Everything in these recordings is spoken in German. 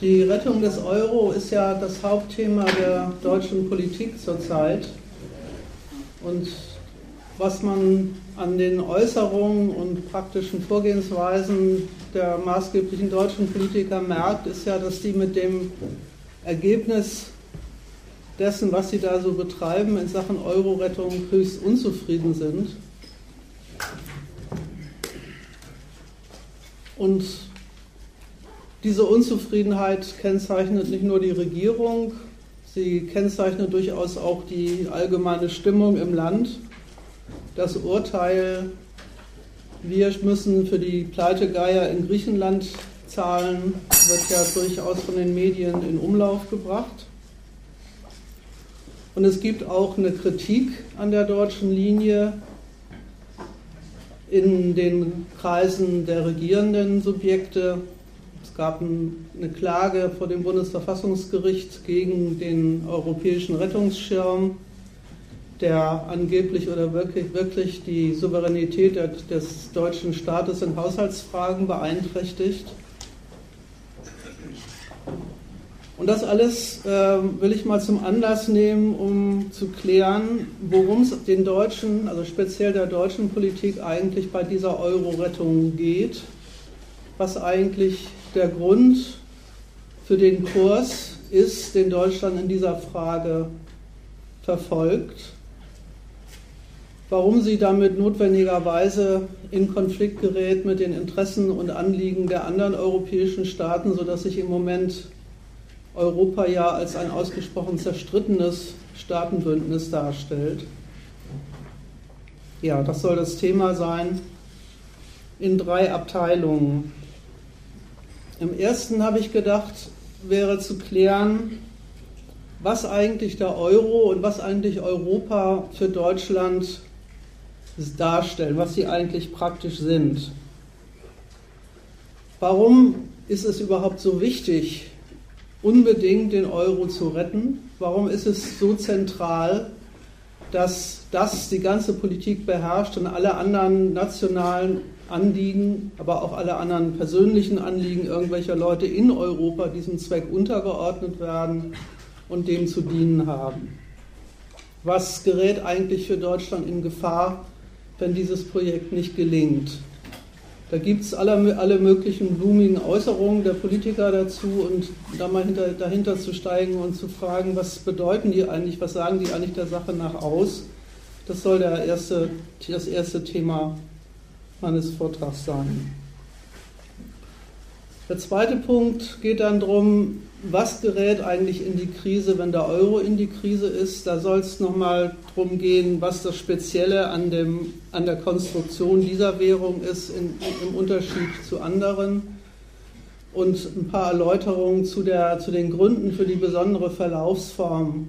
Die Rettung des Euro ist ja das Hauptthema der deutschen Politik zurzeit. Und was man an den Äußerungen und praktischen Vorgehensweisen der maßgeblichen deutschen Politiker merkt, ist ja, dass die mit dem Ergebnis dessen, was sie da so betreiben in Sachen Euro-Rettung, höchst unzufrieden sind. Und diese Unzufriedenheit kennzeichnet nicht nur die Regierung, sie kennzeichnet durchaus auch die allgemeine Stimmung im Land. Das Urteil, wir müssen für die Pleitegeier in Griechenland zahlen, wird ja durchaus von den Medien in Umlauf gebracht. Und es gibt auch eine Kritik an der deutschen Linie in den Kreisen der regierenden Subjekte. Gab eine Klage vor dem Bundesverfassungsgericht gegen den europäischen Rettungsschirm, der angeblich oder wirklich, wirklich die Souveränität des deutschen Staates in Haushaltsfragen beeinträchtigt. Und das alles äh, will ich mal zum Anlass nehmen, um zu klären, worum es den Deutschen, also speziell der deutschen Politik eigentlich bei dieser Euro-Rettung geht, was eigentlich der Grund für den Kurs ist, den Deutschland in dieser Frage verfolgt, warum sie damit notwendigerweise in Konflikt gerät mit den Interessen und Anliegen der anderen europäischen Staaten, sodass sich im Moment Europa ja als ein ausgesprochen zerstrittenes Staatenbündnis darstellt. Ja, das soll das Thema sein in drei Abteilungen. Im ersten habe ich gedacht, wäre zu klären, was eigentlich der Euro und was eigentlich Europa für Deutschland darstellen, was sie eigentlich praktisch sind. Warum ist es überhaupt so wichtig, unbedingt den Euro zu retten? Warum ist es so zentral, dass das die ganze Politik beherrscht und alle anderen nationalen Anliegen, aber auch alle anderen persönlichen Anliegen irgendwelcher Leute in Europa diesem Zweck untergeordnet werden und dem zu dienen haben? Was gerät eigentlich für Deutschland in Gefahr, wenn dieses Projekt nicht gelingt? Da gibt es alle, alle möglichen blumigen Äußerungen der Politiker dazu und da mal hinter, dahinter zu steigen und zu fragen, was bedeuten die eigentlich, was sagen die eigentlich der Sache nach aus. Das soll der erste, das erste Thema meines Vortrags sein. Der zweite Punkt geht dann darum, was gerät eigentlich in die Krise, wenn der Euro in die Krise ist. Da soll es nochmal darum gehen, was das Spezielle an, dem, an der Konstruktion dieser Währung ist in, im Unterschied zu anderen. Und ein paar Erläuterungen zu, der, zu den Gründen für die besondere Verlaufsform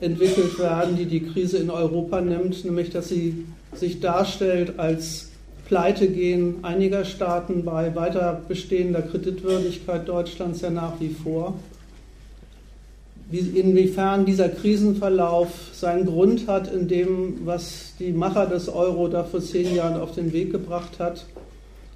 entwickelt werden, die die Krise in Europa nimmt, nämlich dass sie sich darstellt als Pleitegehen einiger Staaten bei weiter bestehender Kreditwürdigkeit Deutschlands ja nach wie vor. Wie, inwiefern dieser Krisenverlauf seinen Grund hat in dem, was die Macher des Euro da vor zehn Jahren auf den Weg gebracht hat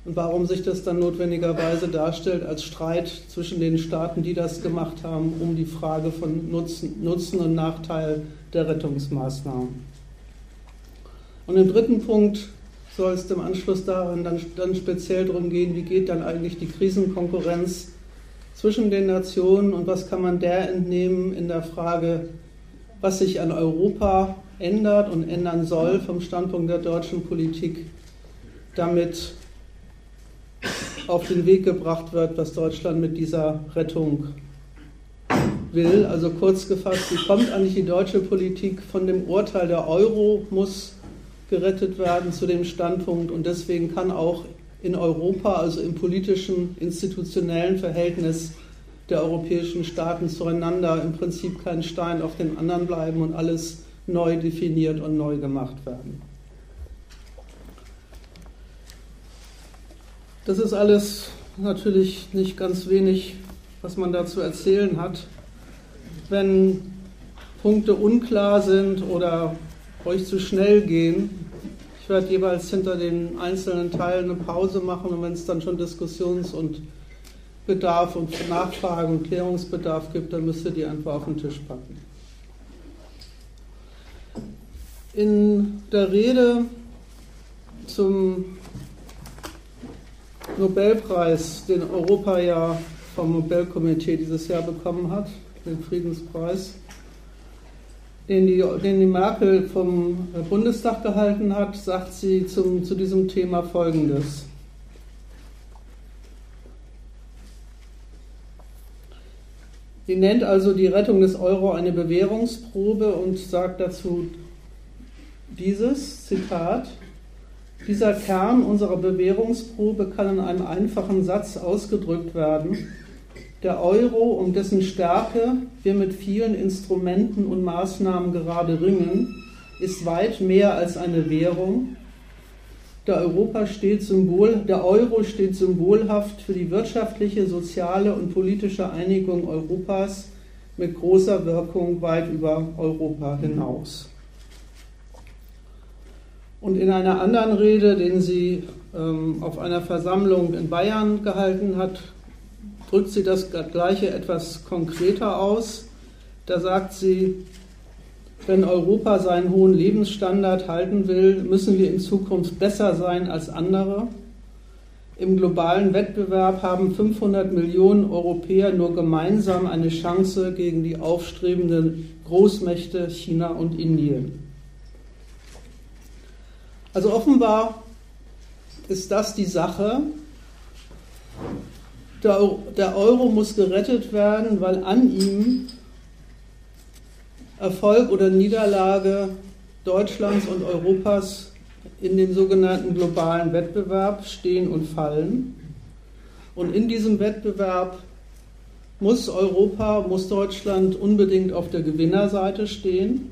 und warum sich das dann notwendigerweise darstellt als Streit zwischen den Staaten, die das gemacht haben, um die Frage von Nutzen, Nutzen und Nachteil der Rettungsmaßnahmen. Und im dritten Punkt soll es im Anschluss daran dann, dann speziell darum gehen, wie geht dann eigentlich die Krisenkonkurrenz zwischen den Nationen und was kann man der entnehmen in der Frage, was sich an Europa ändert und ändern soll vom Standpunkt der deutschen Politik, damit auf den Weg gebracht wird, was Deutschland mit dieser Rettung will. Also kurz gefasst, wie kommt eigentlich die deutsche Politik von dem Urteil, der Euro muss gerettet werden zu dem Standpunkt. Und deswegen kann auch in Europa, also im politischen, institutionellen Verhältnis der europäischen Staaten zueinander im Prinzip kein Stein auf dem anderen bleiben und alles neu definiert und neu gemacht werden. Das ist alles natürlich nicht ganz wenig, was man dazu erzählen hat. Wenn Punkte unklar sind oder euch zu schnell gehen. Ich werde jeweils hinter den einzelnen Teilen eine Pause machen und wenn es dann schon Diskussions- und Bedarf und Nachfrage und Klärungsbedarf gibt, dann müsst ihr die einfach auf den Tisch packen. In der Rede zum Nobelpreis, den Europa ja vom Nobelkomitee dieses Jahr bekommen hat, den Friedenspreis, den die, den die Merkel vom Bundestag gehalten hat, sagt sie zum, zu diesem Thema Folgendes. Sie nennt also die Rettung des Euro eine Bewährungsprobe und sagt dazu dieses Zitat. Dieser Kern unserer Bewährungsprobe kann in einem einfachen Satz ausgedrückt werden. Der Euro, um dessen Stärke wir mit vielen Instrumenten und Maßnahmen gerade ringen, ist weit mehr als eine Währung. Der, Europa steht Symbol, der Euro steht symbolhaft für die wirtschaftliche, soziale und politische Einigung Europas mit großer Wirkung weit über Europa hinaus. Und in einer anderen Rede, den sie ähm, auf einer Versammlung in Bayern gehalten hat, drückt sie das Gleiche etwas konkreter aus. Da sagt sie, wenn Europa seinen hohen Lebensstandard halten will, müssen wir in Zukunft besser sein als andere. Im globalen Wettbewerb haben 500 Millionen Europäer nur gemeinsam eine Chance gegen die aufstrebenden Großmächte China und Indien. Also offenbar ist das die Sache. Der Euro muss gerettet werden, weil an ihm Erfolg oder Niederlage Deutschlands und Europas in den sogenannten globalen Wettbewerb stehen und fallen. Und in diesem Wettbewerb muss Europa, muss Deutschland unbedingt auf der Gewinnerseite stehen.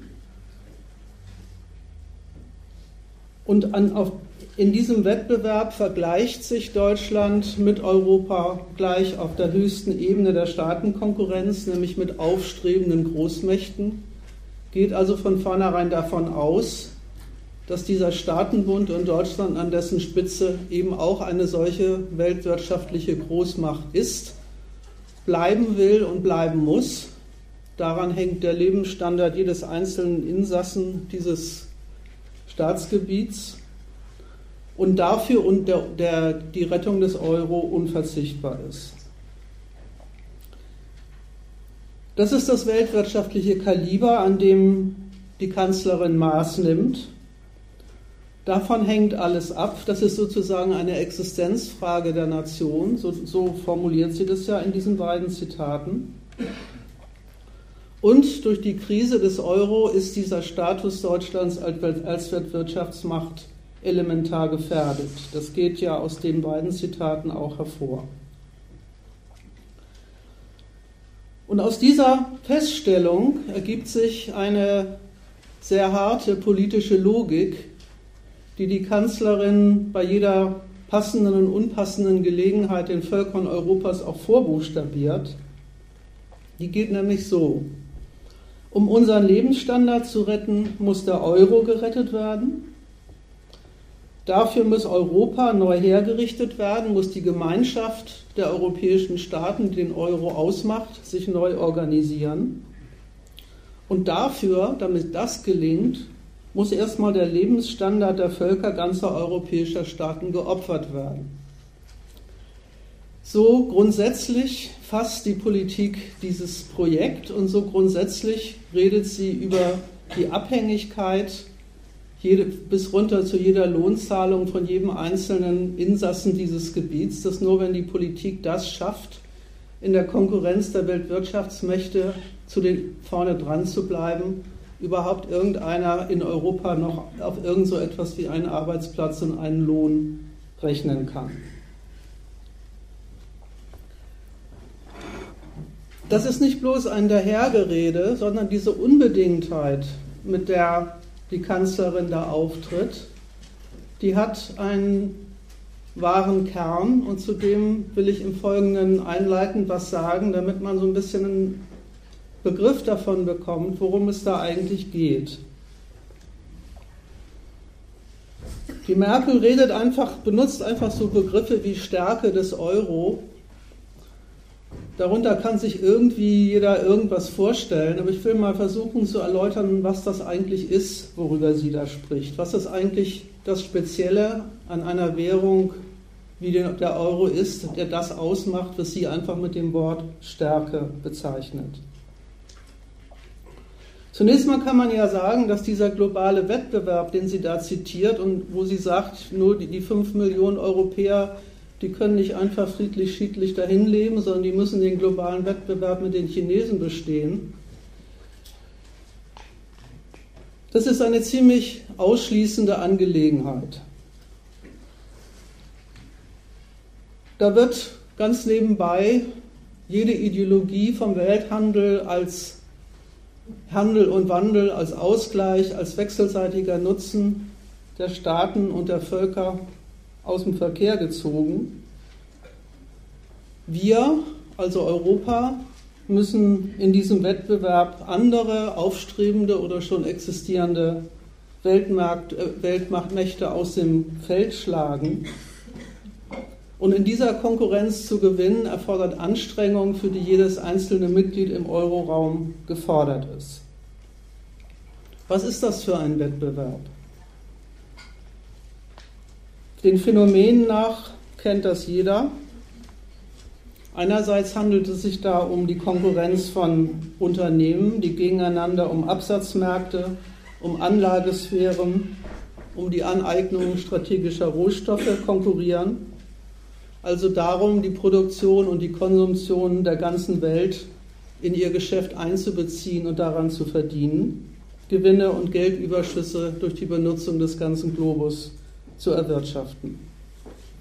Und an, auf, in diesem Wettbewerb vergleicht sich Deutschland mit Europa gleich auf der höchsten Ebene der Staatenkonkurrenz, nämlich mit aufstrebenden Großmächten, geht also von vornherein davon aus, dass dieser Staatenbund und Deutschland an dessen Spitze eben auch eine solche weltwirtschaftliche Großmacht ist, bleiben will und bleiben muss. Daran hängt der Lebensstandard jedes einzelnen Insassen dieses Staatsgebiets und dafür und der, der, die Rettung des Euro unverzichtbar ist. Das ist das weltwirtschaftliche Kaliber, an dem die Kanzlerin Maß nimmt. Davon hängt alles ab. Das ist sozusagen eine Existenzfrage der Nation. So, so formuliert sie das ja in diesen beiden Zitaten. Und durch die Krise des Euro ist dieser Status Deutschlands als Weltwirtschaftsmacht elementar gefährdet. Das geht ja aus den beiden Zitaten auch hervor. Und aus dieser Feststellung ergibt sich eine sehr harte politische Logik, die die Kanzlerin bei jeder passenden und unpassenden Gelegenheit den Völkern Europas auch vorbuchstabiert. Die geht nämlich so. Um unseren Lebensstandard zu retten, muss der Euro gerettet werden. Dafür muss Europa neu hergerichtet werden, muss die Gemeinschaft der europäischen Staaten, die den Euro ausmacht, sich neu organisieren. Und dafür, damit das gelingt, muss erstmal der Lebensstandard der Völker ganzer europäischer Staaten geopfert werden. So grundsätzlich fasst die Politik dieses Projekt und so grundsätzlich redet sie über die Abhängigkeit jede, bis runter zu jeder Lohnzahlung von jedem einzelnen Insassen dieses Gebiets, dass nur wenn die Politik das schafft, in der Konkurrenz der Weltwirtschaftsmächte zu den vorne dran zu bleiben, überhaupt irgendeiner in Europa noch auf irgend so etwas wie einen Arbeitsplatz und einen Lohn rechnen kann. Das ist nicht bloß ein Dahergerede, sondern diese Unbedingtheit, mit der die Kanzlerin da auftritt, die hat einen wahren Kern und zu dem will ich im Folgenden einleitend was sagen, damit man so ein bisschen einen Begriff davon bekommt, worum es da eigentlich geht. Die Merkel redet einfach, benutzt einfach so Begriffe wie Stärke des Euro Darunter kann sich irgendwie jeder irgendwas vorstellen, aber ich will mal versuchen zu erläutern, was das eigentlich ist, worüber sie da spricht. Was ist eigentlich das Spezielle an einer Währung, wie der Euro ist, der das ausmacht, was sie einfach mit dem Wort Stärke bezeichnet. Zunächst mal kann man ja sagen, dass dieser globale Wettbewerb, den sie da zitiert und wo sie sagt, nur die, die 5 Millionen Europäer die können nicht einfach friedlich, schiedlich dahin leben, sondern die müssen den globalen Wettbewerb mit den Chinesen bestehen. Das ist eine ziemlich ausschließende Angelegenheit. Da wird ganz nebenbei jede Ideologie vom Welthandel als Handel und Wandel, als Ausgleich, als wechselseitiger Nutzen der Staaten und der Völker aus dem Verkehr gezogen. Wir, also Europa, müssen in diesem Wettbewerb andere aufstrebende oder schon existierende Weltmarkt, äh, Weltmachtmächte aus dem Feld schlagen. Und in dieser Konkurrenz zu gewinnen, erfordert Anstrengung, für die jedes einzelne Mitglied im Euroraum gefordert ist. Was ist das für ein Wettbewerb? Den Phänomenen nach kennt das jeder. Einerseits handelt es sich da um die Konkurrenz von Unternehmen, die gegeneinander um Absatzmärkte, um Anlagesphären, um die Aneignung strategischer Rohstoffe konkurrieren. Also darum, die Produktion und die Konsumtion der ganzen Welt in ihr Geschäft einzubeziehen und daran zu verdienen, Gewinne und Geldüberschüsse durch die Benutzung des ganzen Globus zu erwirtschaften.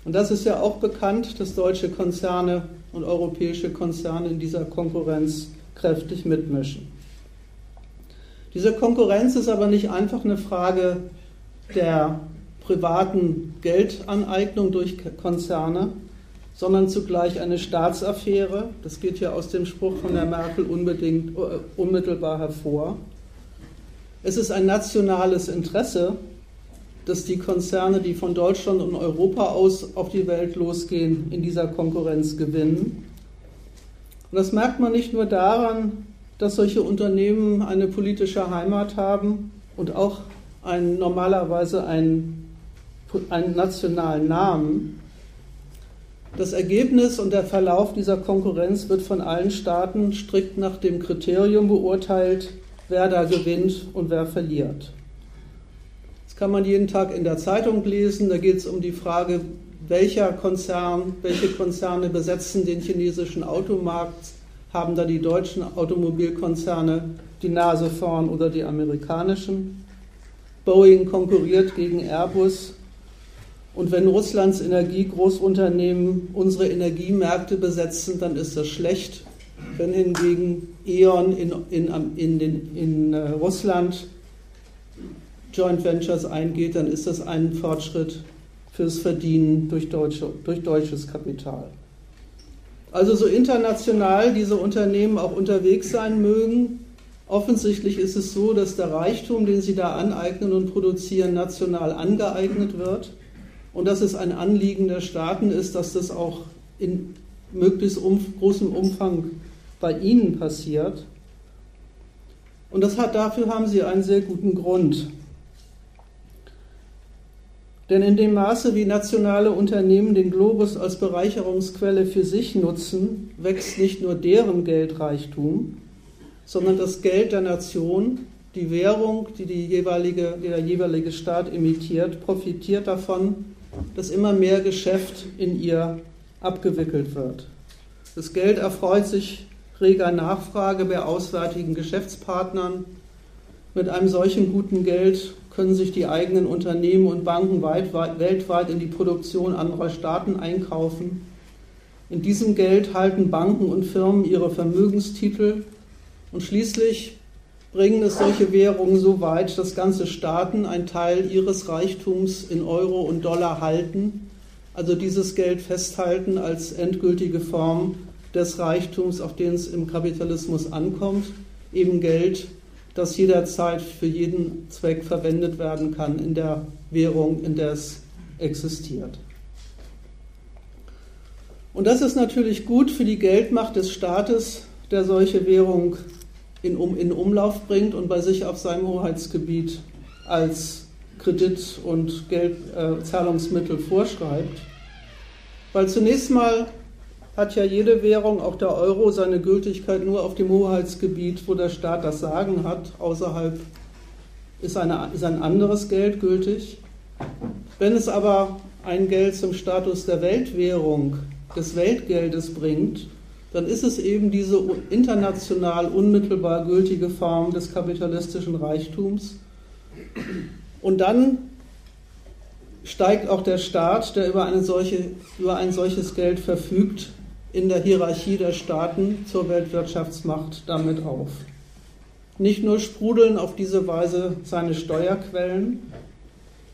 Und das ist ja auch bekannt, dass deutsche Konzerne und europäische Konzerne in dieser Konkurrenz kräftig mitmischen. Diese Konkurrenz ist aber nicht einfach eine Frage der privaten Geldaneignung durch Konzerne, sondern zugleich eine Staatsaffäre. Das geht ja aus dem Spruch von der Merkel unbedingt, äh, unmittelbar hervor. Es ist ein nationales Interesse, dass die Konzerne, die von Deutschland und Europa aus auf die Welt losgehen, in dieser Konkurrenz gewinnen. Und das merkt man nicht nur daran, dass solche Unternehmen eine politische Heimat haben und auch ein, normalerweise einen, einen nationalen Namen. Das Ergebnis und der Verlauf dieser Konkurrenz wird von allen Staaten strikt nach dem Kriterium beurteilt, wer da gewinnt und wer verliert kann man jeden Tag in der Zeitung lesen. Da geht es um die Frage, welcher Konzern, welche Konzerne besetzen den chinesischen Automarkt, haben da die deutschen Automobilkonzerne die Nase vorn oder die amerikanischen. Boeing konkurriert gegen Airbus. Und wenn Russlands Energiegroßunternehmen unsere Energiemärkte besetzen, dann ist das schlecht. Wenn hingegen E.ON in, in, in, in, in äh, Russland Joint Ventures eingeht, dann ist das ein Fortschritt fürs Verdienen durch, deutsche, durch deutsches Kapital. Also so international diese Unternehmen auch unterwegs sein mögen, offensichtlich ist es so, dass der Reichtum, den sie da aneignen und produzieren, national angeeignet wird und dass es ein Anliegen der Staaten ist, dass das auch in möglichst um, großem Umfang bei ihnen passiert. Und das hat, dafür haben sie einen sehr guten Grund. Denn in dem Maße, wie nationale Unternehmen den Globus als Bereicherungsquelle für sich nutzen, wächst nicht nur deren Geldreichtum, sondern das Geld der Nation, die Währung, die, die, jeweilige, der jeweilige Staat emittiert, profitiert davon, dass immer mehr Geschäft in ihr abgewickelt wird. Das Geld erfreut sich reger Nachfrage bei auswärtigen Geschäftspartnern. Mit einem solchen guten Geld können sich die eigenen Unternehmen und Banken weit, weit, weltweit in die Produktion anderer Staaten einkaufen. In diesem Geld halten Banken und Firmen ihre Vermögenstitel und schließlich bringen es solche Währungen so weit, dass ganze Staaten einen Teil ihres Reichtums in Euro und Dollar halten, also dieses Geld festhalten als endgültige Form des Reichtums, auf den es im Kapitalismus ankommt, eben Geld, das jederzeit für jeden Zweck verwendet werden kann in der Währung, in der es existiert. Und das ist natürlich gut für die Geldmacht des Staates, der solche Währung in, um, in Umlauf bringt und bei sich auf seinem Hoheitsgebiet als Kredit- und Geldzahlungsmittel äh, vorschreibt. Weil zunächst mal hat ja jede Währung, auch der Euro, seine Gültigkeit nur auf dem Hoheitsgebiet, wo der Staat das Sagen hat. Außerhalb ist, eine, ist ein anderes Geld gültig. Wenn es aber ein Geld zum Status der Weltwährung des Weltgeldes bringt, dann ist es eben diese international unmittelbar gültige Form des kapitalistischen Reichtums. Und dann steigt auch der Staat, der über, eine solche, über ein solches Geld verfügt, in der Hierarchie der Staaten zur Weltwirtschaftsmacht damit auf. Nicht nur sprudeln auf diese Weise seine Steuerquellen,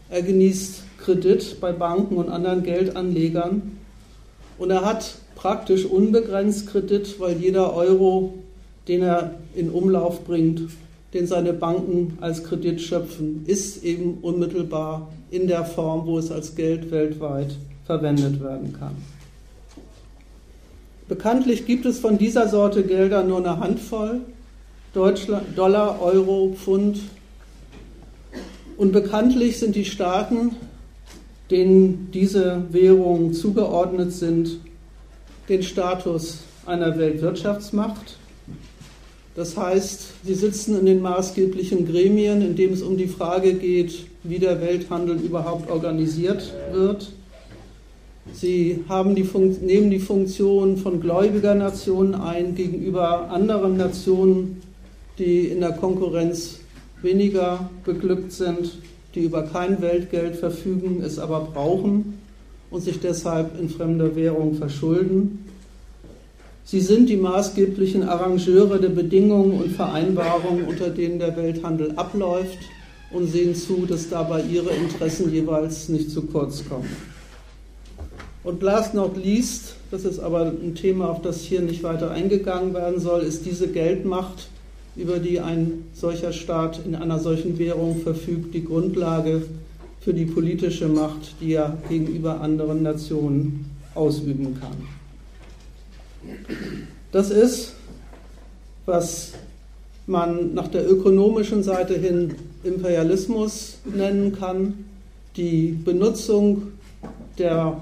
er genießt Kredit bei Banken und anderen Geldanlegern, und er hat praktisch unbegrenzt Kredit, weil jeder Euro, den er in Umlauf bringt, den seine Banken als Kredit schöpfen, ist eben unmittelbar in der Form, wo es als Geld weltweit verwendet werden kann. Bekanntlich gibt es von dieser Sorte Gelder nur eine Handvoll, Deutschland, Dollar, Euro, Pfund. Und bekanntlich sind die Staaten denen diese Währungen zugeordnet sind, den Status einer Weltwirtschaftsmacht. Das heißt, sie sitzen in den maßgeblichen Gremien, in denen es um die Frage geht, wie der Welthandel überhaupt organisiert wird. Sie die nehmen die Funktion von gläubiger Nationen ein gegenüber anderen Nationen, die in der Konkurrenz weniger beglückt sind die über kein Weltgeld verfügen, es aber brauchen und sich deshalb in fremder Währung verschulden. Sie sind die maßgeblichen Arrangeure der Bedingungen und Vereinbarungen, unter denen der Welthandel abläuft und sehen zu, dass dabei ihre Interessen jeweils nicht zu kurz kommen. Und last not least, das ist aber ein Thema, auf das hier nicht weiter eingegangen werden soll, ist diese Geldmacht über die ein solcher Staat in einer solchen Währung verfügt, die Grundlage für die politische Macht, die er gegenüber anderen Nationen ausüben kann. Das ist, was man nach der ökonomischen Seite hin Imperialismus nennen kann, die Benutzung der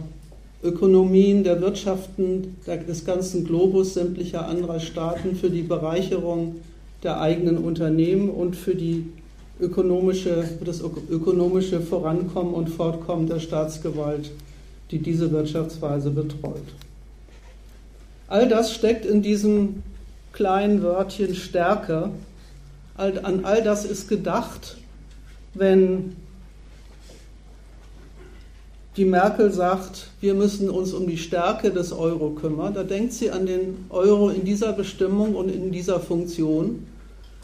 Ökonomien, der Wirtschaften des ganzen Globus, sämtlicher anderer Staaten für die Bereicherung der eigenen Unternehmen und für, die ökonomische, das ökonomische Vorankommen und Fortkommen der Staatsgewalt, die diese Wirtschaftsweise betreut. All das steckt in diesem kleinen Wörtchen Stärke. An all das ist gedacht, wenn die Merkel sagt, wir müssen uns um die Stärke des Euro kümmern. Da denkt sie an den Euro in dieser Bestimmung und in dieser Funktion.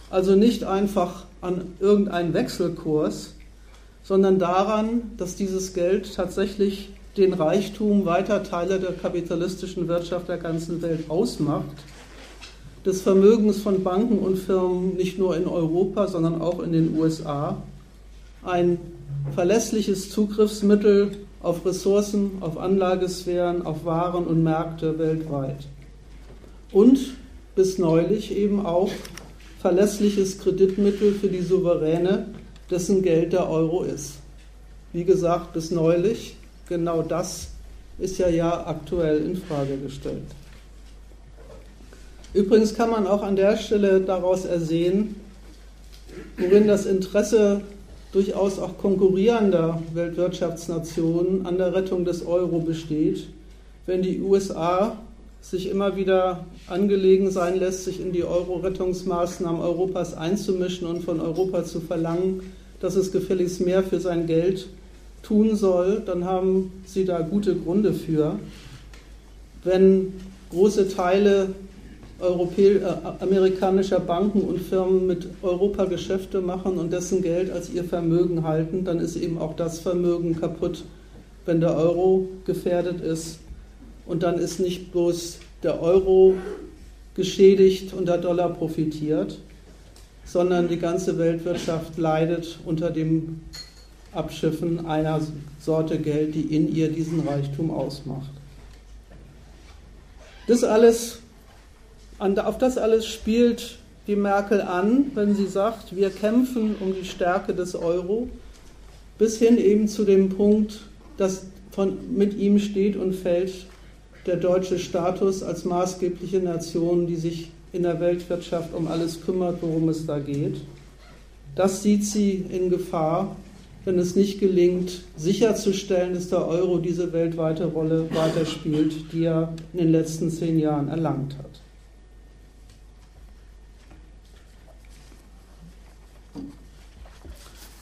Also nicht einfach an irgendeinen Wechselkurs, sondern daran, dass dieses Geld tatsächlich den Reichtum weiter Teile der kapitalistischen Wirtschaft der ganzen Welt ausmacht, des Vermögens von Banken und Firmen nicht nur in Europa, sondern auch in den USA, ein verlässliches Zugriffsmittel auf Ressourcen, auf Anlagesphären, auf Waren und Märkte weltweit. Und bis neulich eben auch verlässliches Kreditmittel für die Souveräne, dessen Geld der Euro ist. Wie gesagt, bis neulich, genau das ist ja ja aktuell in Frage gestellt. Übrigens kann man auch an der Stelle daraus ersehen, worin das Interesse durchaus auch konkurrierender Weltwirtschaftsnationen an der Rettung des Euro besteht, wenn die USA sich immer wieder angelegen sein lässt, sich in die Euro-Rettungsmaßnahmen Europas einzumischen und von Europa zu verlangen, dass es gefälligst mehr für sein Geld tun soll, dann haben sie da gute Gründe für. Wenn große Teile Europä äh, amerikanischer Banken und Firmen mit Europa Geschäfte machen und dessen Geld als ihr Vermögen halten, dann ist eben auch das Vermögen kaputt, wenn der Euro gefährdet ist und dann ist nicht bloß der Euro geschädigt und der Dollar profitiert, sondern die ganze Weltwirtschaft leidet unter dem Abschiffen einer Sorte Geld, die in ihr diesen Reichtum ausmacht. Das alles, auf das alles spielt die Merkel an, wenn sie sagt, wir kämpfen um die Stärke des Euro, bis hin eben zu dem Punkt, dass von, mit ihm steht und fällt der deutsche Status als maßgebliche Nation, die sich in der Weltwirtschaft um alles kümmert, worum es da geht. Das sieht sie in Gefahr, wenn es nicht gelingt, sicherzustellen, dass der Euro diese weltweite Rolle weiterspielt, die er in den letzten zehn Jahren erlangt hat.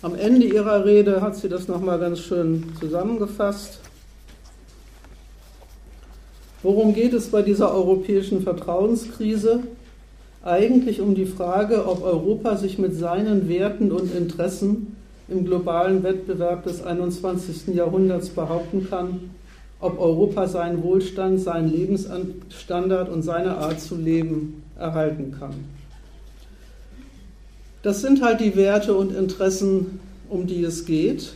Am Ende ihrer Rede hat sie das nochmal ganz schön zusammengefasst. Worum geht es bei dieser europäischen Vertrauenskrise? Eigentlich um die Frage, ob Europa sich mit seinen Werten und Interessen im globalen Wettbewerb des 21. Jahrhunderts behaupten kann, ob Europa seinen Wohlstand, seinen Lebensstandard und seine Art zu leben erhalten kann. Das sind halt die Werte und Interessen, um die es geht.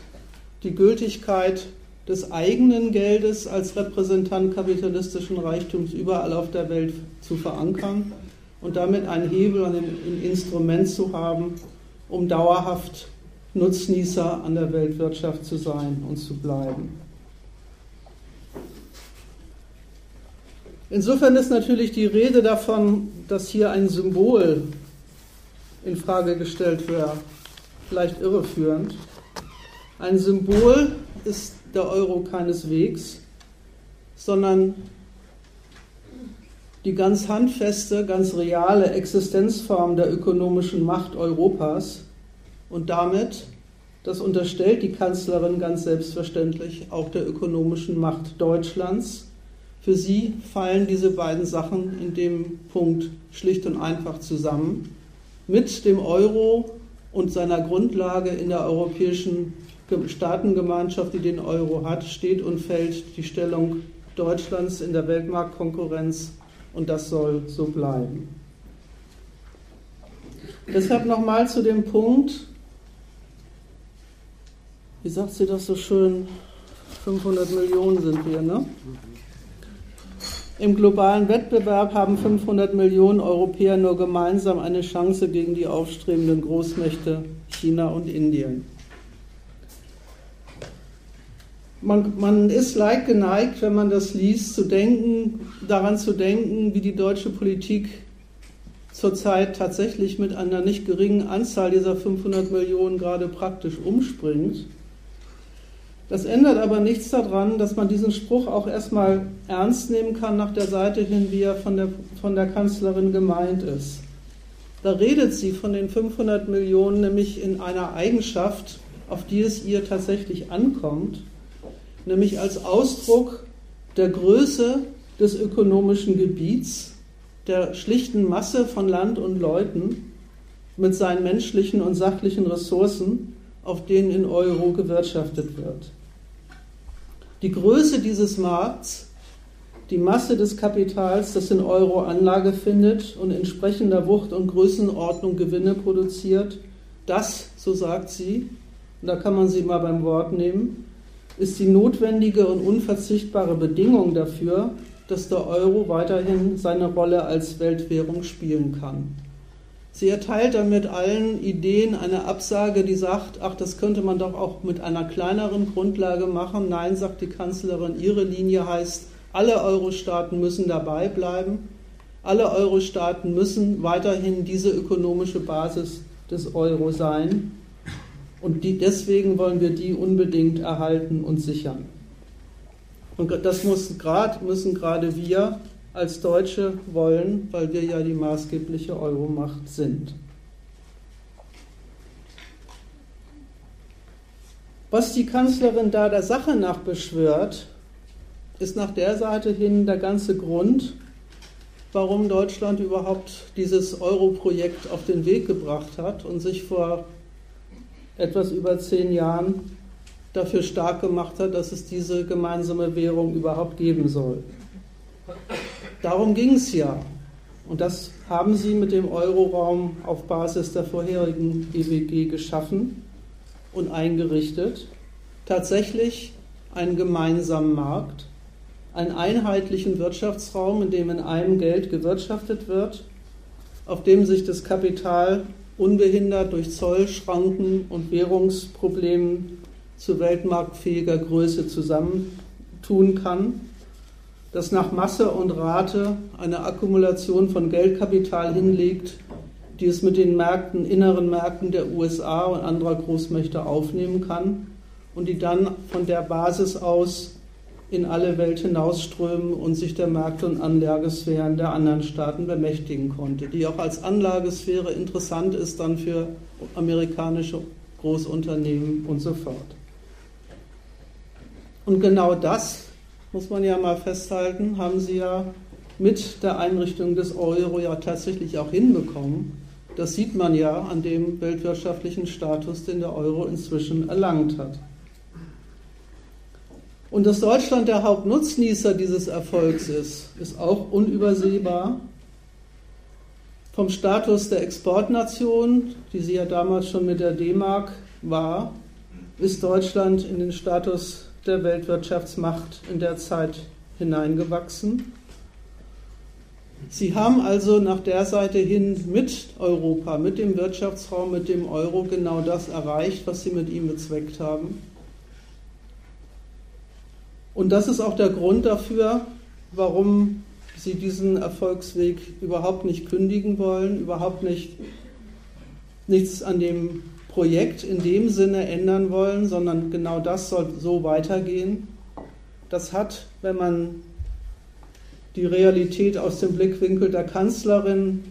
Die Gültigkeit des eigenen Geldes als Repräsentant kapitalistischen Reichtums überall auf der Welt zu verankern und damit ein Hebel ein Instrument zu haben, um dauerhaft Nutznießer an der Weltwirtschaft zu sein und zu bleiben. Insofern ist natürlich die Rede davon, dass hier ein Symbol in Frage gestellt wäre, vielleicht irreführend. Ein Symbol ist der Euro keineswegs, sondern die ganz handfeste, ganz reale Existenzform der ökonomischen Macht Europas und damit, das unterstellt die Kanzlerin ganz selbstverständlich, auch der ökonomischen Macht Deutschlands. Für sie fallen diese beiden Sachen in dem Punkt schlicht und einfach zusammen mit dem Euro und seiner Grundlage in der europäischen Staatengemeinschaft, die den Euro hat, steht und fällt die Stellung Deutschlands in der Weltmarktkonkurrenz und das soll so bleiben. Deshalb nochmal zu dem Punkt, wie sagt sie das so schön, 500 Millionen sind wir, ne? Im globalen Wettbewerb haben 500 Millionen Europäer nur gemeinsam eine Chance gegen die aufstrebenden Großmächte China und Indien. Man, man, ist leicht geneigt, wenn man das liest, zu denken, daran zu denken, wie die deutsche Politik zurzeit tatsächlich mit einer nicht geringen Anzahl dieser 500 Millionen gerade praktisch umspringt das ändert aber nichts daran, dass man diesen Spruch auch erstmal ernst nehmen kann nach der Seite hin, wie er von der, von der Kanzlerin gemeint ist. Da redet sie von den 500 Millionen nämlich in einer Eigenschaft, auf die es ihr tatsächlich ankommt, nämlich als Ausdruck der Größe des ökonomischen Gebiets, der schlichten Masse von Land und Leuten mit seinen menschlichen und sachlichen Ressourcen, auf denen in Euro gewirtschaftet wird. Die Größe dieses Markts, die Masse des Kapitals, das in Euro Anlage findet und entsprechender Wucht und Größenordnung Gewinne produziert, das, so sagt sie, und da kann man sie mal beim Wort nehmen, ist die notwendige und unverzichtbare Bedingung dafür, dass der Euro weiterhin seine Rolle als Weltwährung spielen kann. Sie erteilt damit allen Ideen eine Absage, die sagt, ach, das könnte man doch auch mit einer kleineren Grundlage machen. Nein, sagt die Kanzlerin, ihre Linie heißt, alle Euro-Staaten müssen dabei bleiben. Alle Euro-Staaten müssen weiterhin diese ökonomische Basis des Euro sein. Und die, deswegen wollen wir die unbedingt erhalten und sichern. Und das muss grad, müssen gerade wir als Deutsche wollen, weil wir ja die maßgebliche Euromacht sind. Was die Kanzlerin da der Sache nach beschwört, ist nach der Seite hin der ganze Grund, warum Deutschland überhaupt dieses Euro-Projekt auf den Weg gebracht hat und sich vor etwas über zehn Jahren dafür stark gemacht hat, dass es diese gemeinsame Währung überhaupt geben soll. Darum ging es ja. Und das haben sie mit dem Euroraum auf Basis der vorherigen EWG geschaffen und eingerichtet. Tatsächlich einen gemeinsamen Markt, einen einheitlichen Wirtschaftsraum, in dem in einem Geld gewirtschaftet wird, auf dem sich das Kapital unbehindert durch Zollschranken und Währungsproblemen zu weltmarktfähiger Größe zusammentun kann, das nach Masse und Rate eine Akkumulation von Geldkapital hinlegt, die es mit den Märkten, inneren Märkten der USA und anderer Großmächte aufnehmen kann und die dann von der Basis aus in alle Welt hinausströmen und sich der Märkte und Anlagesphären der anderen Staaten bemächtigen konnte, die auch als Anlagesphäre interessant ist dann für amerikanische Großunternehmen und so fort. Und genau das, muss man ja mal festhalten, haben sie ja mit der Einrichtung des Euro ja tatsächlich auch hinbekommen. Das sieht man ja an dem weltwirtschaftlichen Status, den der Euro inzwischen erlangt hat. Und dass Deutschland der Hauptnutznießer dieses Erfolgs ist, ist auch unübersehbar. Vom Status der Exportnation, die sie ja damals schon mit der D-Mark war, ist Deutschland in den Status der Weltwirtschaftsmacht in der Zeit hineingewachsen. Sie haben also nach der Seite hin mit Europa, mit dem Wirtschaftsraum, mit dem Euro genau das erreicht, was Sie mit ihm bezweckt haben. Und das ist auch der Grund dafür, warum sie diesen Erfolgsweg überhaupt nicht kündigen wollen, überhaupt nicht nichts an dem Projekt in dem Sinne ändern wollen, sondern genau das soll so weitergehen. Das hat, wenn man die Realität aus dem Blickwinkel der Kanzlerin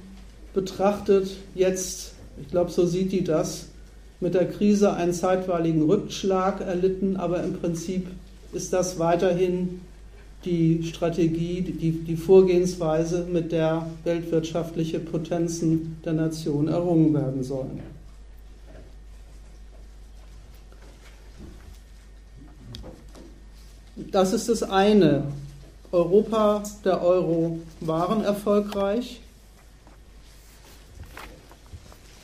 betrachtet, jetzt, ich glaube, so sieht die das, mit der Krise einen zeitweiligen Rückschlag erlitten, aber im Prinzip ist das weiterhin die Strategie, die, die Vorgehensweise, mit der weltwirtschaftliche Potenzen der Nation errungen werden sollen. Das ist das eine. Europa, der Euro waren erfolgreich.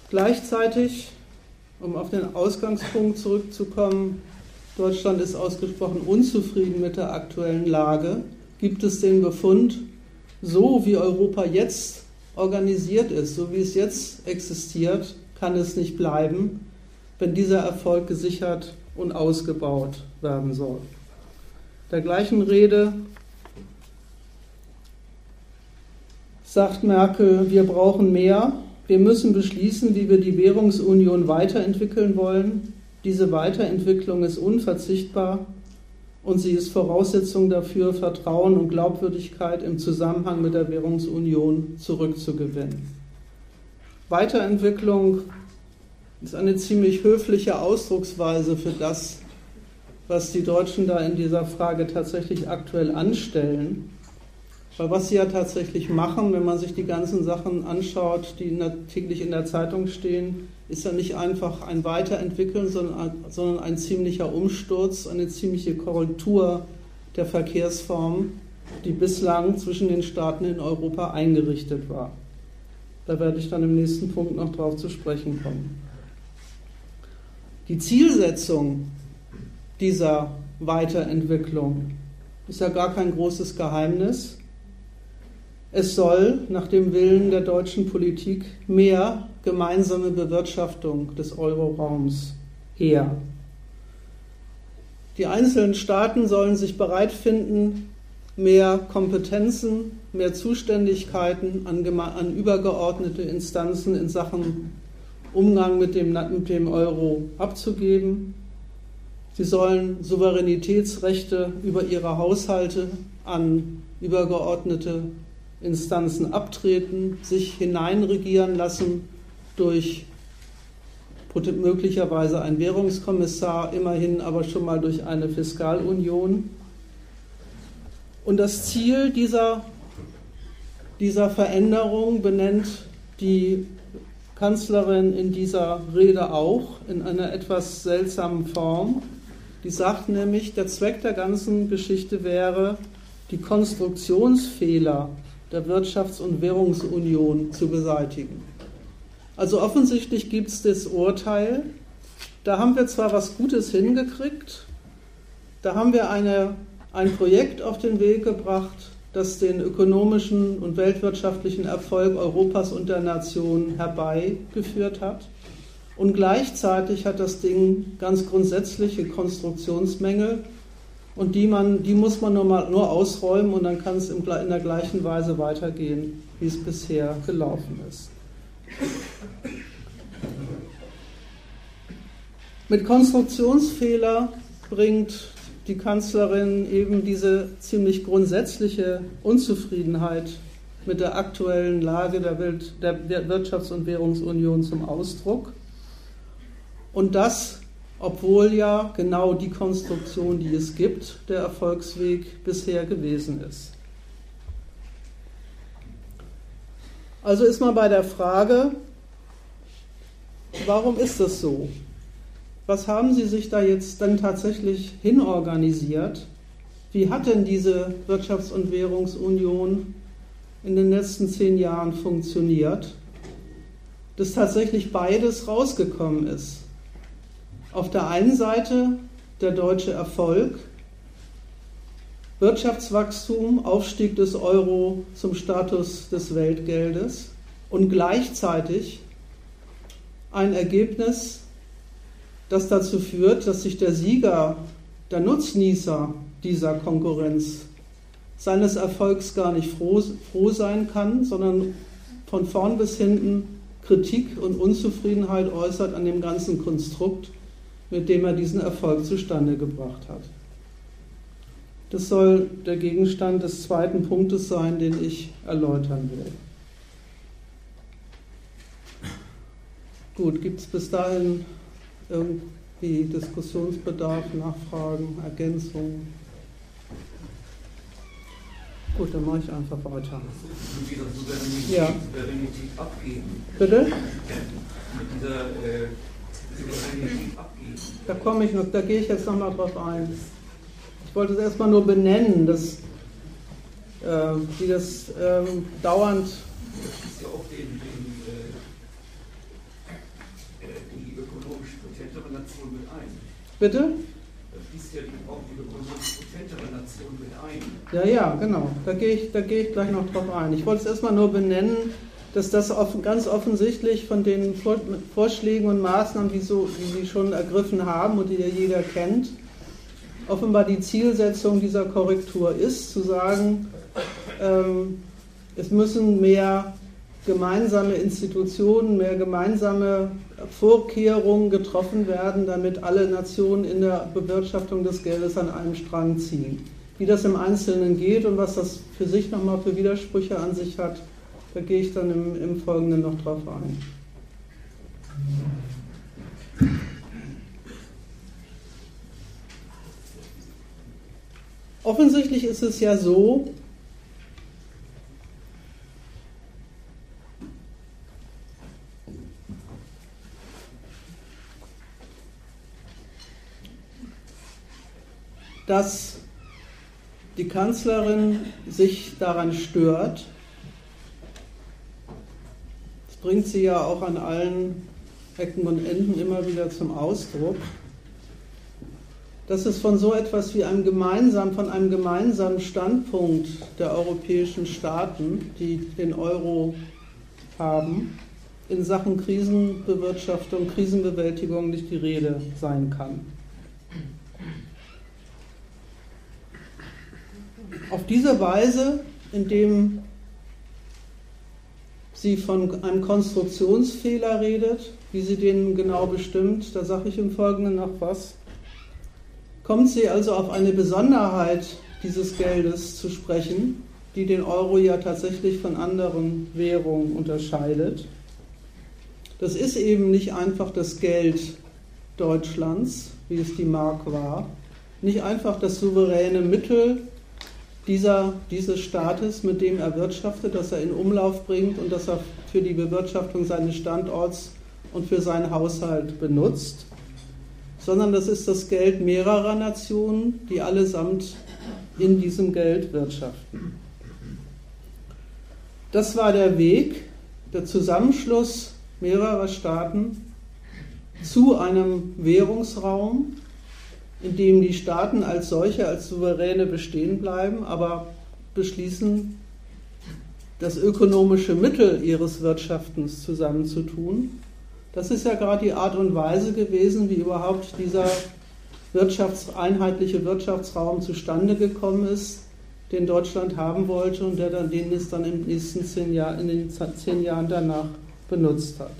Gleichzeitig, um auf den Ausgangspunkt zurückzukommen, Deutschland ist ausgesprochen unzufrieden mit der aktuellen Lage, gibt es den Befund, so wie Europa jetzt organisiert ist, so wie es jetzt existiert, kann es nicht bleiben, wenn dieser Erfolg gesichert und ausgebaut werden soll. Der gleichen Rede sagt Merkel, wir brauchen mehr, wir müssen beschließen, wie wir die Währungsunion weiterentwickeln wollen. Diese Weiterentwicklung ist unverzichtbar und sie ist Voraussetzung dafür, Vertrauen und Glaubwürdigkeit im Zusammenhang mit der Währungsunion zurückzugewinnen. Weiterentwicklung ist eine ziemlich höfliche Ausdrucksweise für das, was die Deutschen da in dieser Frage tatsächlich aktuell anstellen. Weil was sie ja tatsächlich machen, wenn man sich die ganzen Sachen anschaut, die in der, täglich in der Zeitung stehen, ist ja nicht einfach ein Weiterentwickeln, sondern, sondern ein ziemlicher Umsturz, eine ziemliche Korrektur der Verkehrsform, die bislang zwischen den Staaten in Europa eingerichtet war. Da werde ich dann im nächsten Punkt noch drauf zu sprechen kommen. Die Zielsetzung dieser Weiterentwicklung ist ja gar kein großes Geheimnis. Es soll nach dem Willen der deutschen Politik mehr gemeinsame Bewirtschaftung des Euroraums her. Die einzelnen Staaten sollen sich bereit finden, mehr Kompetenzen, mehr Zuständigkeiten an, an übergeordnete Instanzen in Sachen Umgang mit dem, mit dem Euro abzugeben. Sie sollen Souveränitätsrechte über ihre Haushalte an übergeordnete Instanzen abtreten, sich hineinregieren lassen durch möglicherweise einen Währungskommissar, immerhin aber schon mal durch eine Fiskalunion. Und das Ziel dieser, dieser Veränderung benennt die Kanzlerin in dieser Rede auch in einer etwas seltsamen Form. Die sagt nämlich, der Zweck der ganzen Geschichte wäre, die Konstruktionsfehler der Wirtschafts- und Währungsunion zu beseitigen. Also offensichtlich gibt es das Urteil, da haben wir zwar was Gutes hingekriegt, da haben wir eine, ein Projekt auf den Weg gebracht, das den ökonomischen und weltwirtschaftlichen Erfolg Europas und der Nation herbeigeführt hat. Und gleichzeitig hat das Ding ganz grundsätzliche Konstruktionsmängel und die, man, die muss man nur, mal, nur ausräumen und dann kann es in der gleichen Weise weitergehen, wie es bisher gelaufen ist. Mit Konstruktionsfehler bringt die Kanzlerin eben diese ziemlich grundsätzliche Unzufriedenheit mit der aktuellen Lage der, Wirtschafts- und Währungsunion zum Ausdruck. Und das, obwohl ja genau die Konstruktion, die es gibt, der Erfolgsweg bisher gewesen ist. Also ist man bei der Frage, warum ist das so? Was haben Sie sich da jetzt dann tatsächlich hinorganisiert? Wie hat denn diese Wirtschafts- und Währungsunion in den letzten zehn Jahren funktioniert? Dass tatsächlich beides rausgekommen ist. Auf der einen Seite der deutsche Erfolg, Wirtschaftswachstum, Aufstieg des Euro zum Status des Weltgeldes und gleichzeitig ein Ergebnis das dazu führt, dass sich der Sieger, der Nutznießer dieser Konkurrenz seines Erfolgs gar nicht froh, froh sein kann, sondern von vorn bis hinten Kritik und Unzufriedenheit äußert an dem ganzen Konstrukt, mit dem er diesen Erfolg zustande gebracht hat. Das soll der Gegenstand des zweiten Punktes sein, den ich erläutern will. Gut, gibt es bis dahin irgendwie Diskussionsbedarf, Nachfragen, Ergänzungen? Gut, dann mache ich einfach weiter. Mit dieser Souveränität, ja. Souveränität abgeben. Bitte? Mit dieser äh. Da komme ich noch, da gehe ich jetzt nochmal drauf ein. Ich wollte es erstmal nur benennen, dass, äh, wie das äh, dauernd. Das ist ja auch den, den Nation mit ein. Bitte? Ja die ökonomisch potentere Nation mit ein. Ja, ja, genau. Da gehe ich, geh ich gleich noch drauf ein. Ich wollte es erstmal nur benennen, dass das offen, ganz offensichtlich von den Vorschlägen und Maßnahmen, die, so, die Sie schon ergriffen haben und die ja jeder kennt, offenbar die Zielsetzung dieser Korrektur ist, zu sagen, ähm, es müssen mehr gemeinsame Institutionen, mehr gemeinsame Vorkehrungen getroffen werden, damit alle Nationen in der Bewirtschaftung des Geldes an einem Strang ziehen. Wie das im Einzelnen geht und was das für sich nochmal für Widersprüche an sich hat, da gehe ich dann im, im Folgenden noch drauf ein. Offensichtlich ist es ja so, dass die Kanzlerin sich daran stört. Bringt sie ja auch an allen Ecken und Enden immer wieder zum Ausdruck, dass es von so etwas wie einem gemeinsamen, von einem gemeinsamen Standpunkt der europäischen Staaten, die den Euro haben, in Sachen Krisenbewirtschaftung, Krisenbewältigung nicht die Rede sein kann. auf diese Weise, indem sie von einem Konstruktionsfehler redet, wie sie den genau bestimmt, da sage ich im Folgenden noch was, kommt sie also auf eine Besonderheit dieses Geldes zu sprechen, die den Euro ja tatsächlich von anderen Währungen unterscheidet. Das ist eben nicht einfach das Geld Deutschlands, wie es die Mark war, nicht einfach das souveräne Mittel dieser, dieses Staates, mit dem er wirtschaftet, das er in Umlauf bringt und das er für die Bewirtschaftung seines Standorts und für seinen Haushalt benutzt, sondern das ist das Geld mehrerer Nationen, die allesamt in diesem Geld wirtschaften. Das war der Weg, der Zusammenschluss mehrerer Staaten zu einem Währungsraum, in dem die Staaten als solche, als Souveräne bestehen bleiben, aber beschließen, das ökonomische Mittel ihres Wirtschaftens zusammenzutun. Das ist ja gerade die Art und Weise gewesen, wie überhaupt dieser Wirtschafts-, einheitliche Wirtschaftsraum zustande gekommen ist, den Deutschland haben wollte und der dann, den es dann in, nächsten zehn Jahr, in den zehn Jahren danach benutzt hat.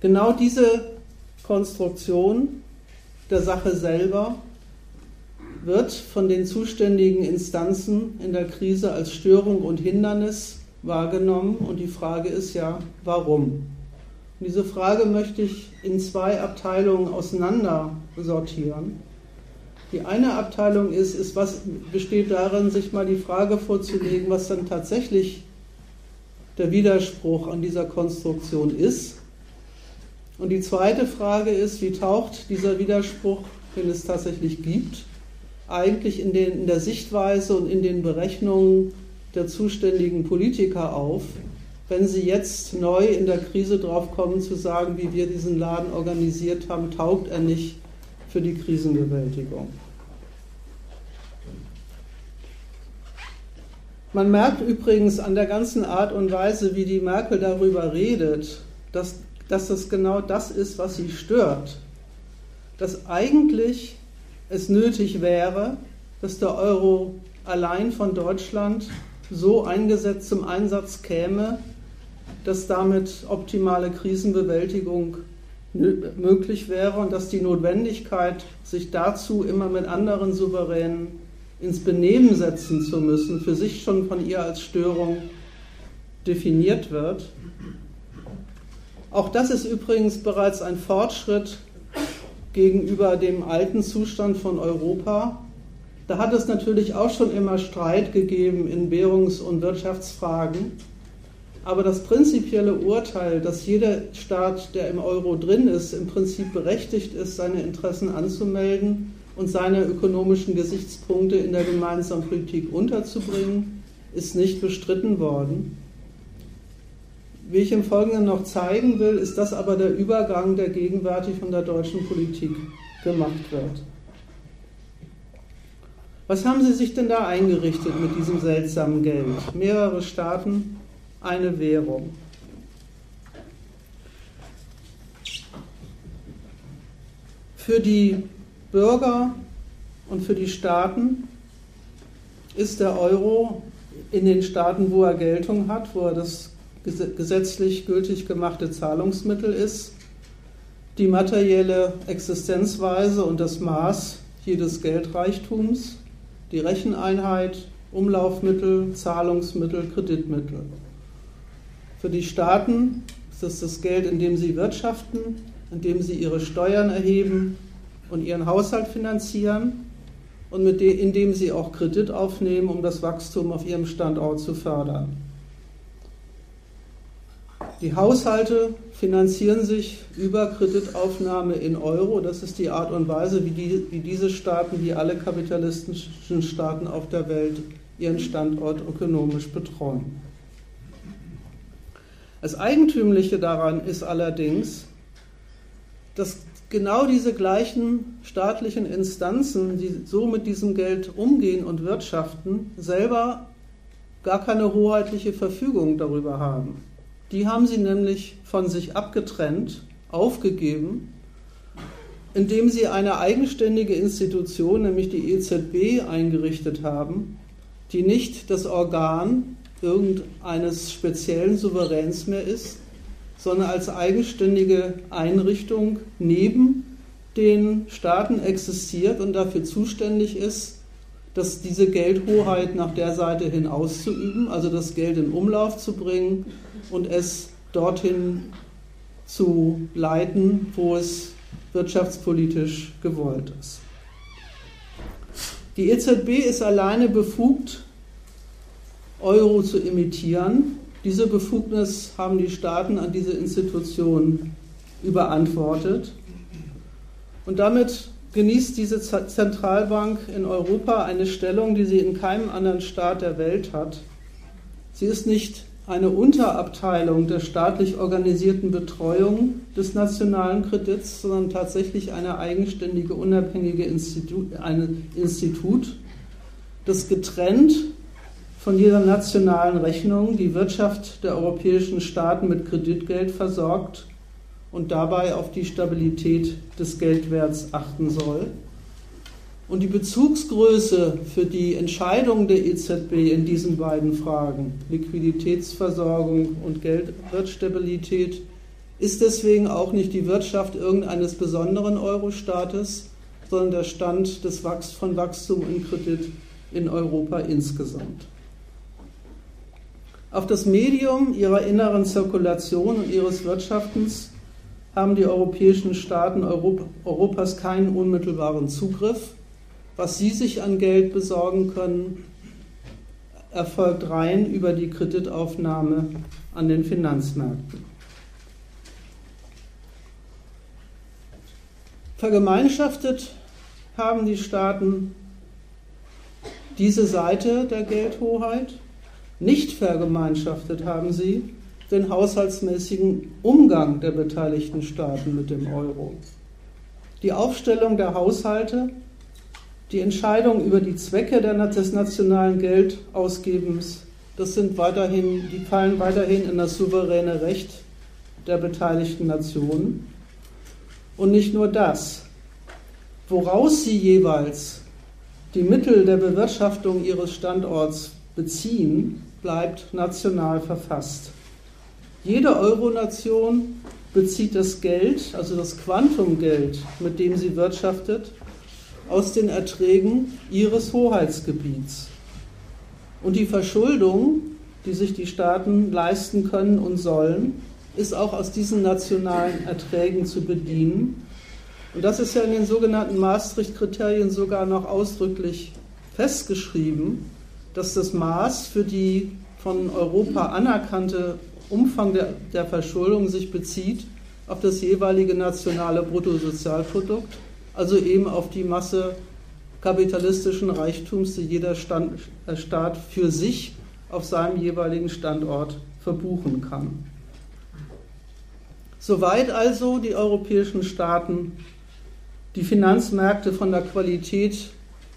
Genau diese Konstruktion der Sache selber wird von den zuständigen Instanzen in der Krise als Störung und Hindernis wahrgenommen. Und die Frage ist ja, warum? Und diese Frage möchte ich in zwei Abteilungen auseinander sortieren. Die eine Abteilung ist, ist was besteht darin, sich mal die Frage vorzulegen, was dann tatsächlich der Widerspruch an dieser Konstruktion ist. Und die zweite Frage ist, wie taucht dieser Widerspruch, den es tatsächlich gibt, eigentlich in, den, in der Sichtweise und in den Berechnungen der zuständigen Politiker auf, wenn sie jetzt neu in der Krise drauf kommen zu sagen, wie wir diesen Laden organisiert haben, taugt er nicht für die Krisenbewältigung. Man merkt übrigens an der ganzen Art und Weise, wie die Merkel darüber redet, dass, dass das genau das ist, was sie stört. Dass eigentlich es nötig wäre, dass der Euro allein von Deutschland so eingesetzt zum Einsatz käme, dass damit optimale Krisenbewältigung möglich wäre und dass die Notwendigkeit, sich dazu immer mit anderen Souveränen ins Benehmen setzen zu müssen, für sich schon von ihr als Störung definiert wird. Auch das ist übrigens bereits ein Fortschritt gegenüber dem alten Zustand von Europa. Da hat es natürlich auch schon immer Streit gegeben in Währungs- und Wirtschaftsfragen. Aber das prinzipielle Urteil, dass jeder Staat, der im Euro drin ist, im Prinzip berechtigt ist, seine Interessen anzumelden und seine ökonomischen Gesichtspunkte in der gemeinsamen Politik unterzubringen, ist nicht bestritten worden. Wie ich im Folgenden noch zeigen will, ist das aber der Übergang, der gegenwärtig von der deutschen Politik gemacht wird. Was haben Sie sich denn da eingerichtet mit diesem seltsamen Geld? Mehrere Staaten, eine Währung. Für die Bürger und für die Staaten ist der Euro in den Staaten, wo er Geltung hat, wo er das gesetzlich gültig gemachte Zahlungsmittel ist, die materielle Existenzweise und das Maß jedes Geldreichtums, die Recheneinheit, Umlaufmittel, Zahlungsmittel, Kreditmittel. Für die Staaten ist das das Geld, in dem sie wirtschaften, in dem sie ihre Steuern erheben und ihren Haushalt finanzieren und mit dem, in dem sie auch Kredit aufnehmen, um das Wachstum auf ihrem Standort zu fördern. Die Haushalte finanzieren sich über Kreditaufnahme in Euro. Das ist die Art und Weise, wie, die, wie diese Staaten, wie alle kapitalistischen Staaten auf der Welt, ihren Standort ökonomisch betreuen. Das Eigentümliche daran ist allerdings, dass genau diese gleichen staatlichen Instanzen, die so mit diesem Geld umgehen und wirtschaften, selber gar keine hoheitliche Verfügung darüber haben. Die haben sie nämlich von sich abgetrennt, aufgegeben, indem sie eine eigenständige Institution, nämlich die EZB, eingerichtet haben, die nicht das Organ irgendeines speziellen Souveräns mehr ist, sondern als eigenständige Einrichtung neben den Staaten existiert und dafür zuständig ist, dass diese Geldhoheit nach der Seite hin auszuüben, also das Geld in Umlauf zu bringen und es dorthin zu leiten, wo es wirtschaftspolitisch gewollt ist. Die EZB ist alleine befugt, Euro zu imitieren. Diese Befugnis haben die Staaten an diese Institution überantwortet. Und damit genießt diese Zentralbank in Europa eine Stellung, die sie in keinem anderen Staat der Welt hat. Sie ist nicht eine Unterabteilung der staatlich organisierten Betreuung des nationalen Kredits, sondern tatsächlich eine eigenständige, unabhängige Institut, ein Institut, das getrennt von jeder nationalen Rechnung die Wirtschaft der europäischen Staaten mit Kreditgeld versorgt und dabei auf die Stabilität des Geldwerts achten soll. Und die Bezugsgröße für die Entscheidung der EZB in diesen beiden Fragen, Liquiditätsversorgung und Geldwertstabilität, ist deswegen auch nicht die Wirtschaft irgendeines besonderen Euro-Staates, sondern der Stand des Wachs von Wachstum und Kredit in Europa insgesamt. Auf das Medium ihrer inneren Zirkulation und ihres Wirtschaftens haben die europäischen Staaten Europas keinen unmittelbaren Zugriff was Sie sich an Geld besorgen können, erfolgt rein über die Kreditaufnahme an den Finanzmärkten. Vergemeinschaftet haben die Staaten diese Seite der Geldhoheit. Nicht vergemeinschaftet haben sie den haushaltsmäßigen Umgang der beteiligten Staaten mit dem Euro. Die Aufstellung der Haushalte die Entscheidung über die Zwecke des nationalen Geldausgebens, das sind weiterhin, die fallen weiterhin in das souveräne Recht der beteiligten Nationen. Und nicht nur das. Woraus sie jeweils die Mittel der Bewirtschaftung ihres Standorts beziehen, bleibt national verfasst. Jede Euronation bezieht das Geld, also das Quantumgeld, mit dem sie wirtschaftet, aus den Erträgen ihres Hoheitsgebiets. Und die Verschuldung, die sich die Staaten leisten können und sollen, ist auch aus diesen nationalen Erträgen zu bedienen. Und das ist ja in den sogenannten Maastricht-Kriterien sogar noch ausdrücklich festgeschrieben, dass das Maß für die von Europa anerkannte Umfang der, der Verschuldung sich bezieht auf das jeweilige nationale Bruttosozialprodukt also eben auf die Masse kapitalistischen Reichtums, die jeder Stand, äh, Staat für sich auf seinem jeweiligen Standort verbuchen kann. Soweit also die europäischen Staaten die Finanzmärkte von der Qualität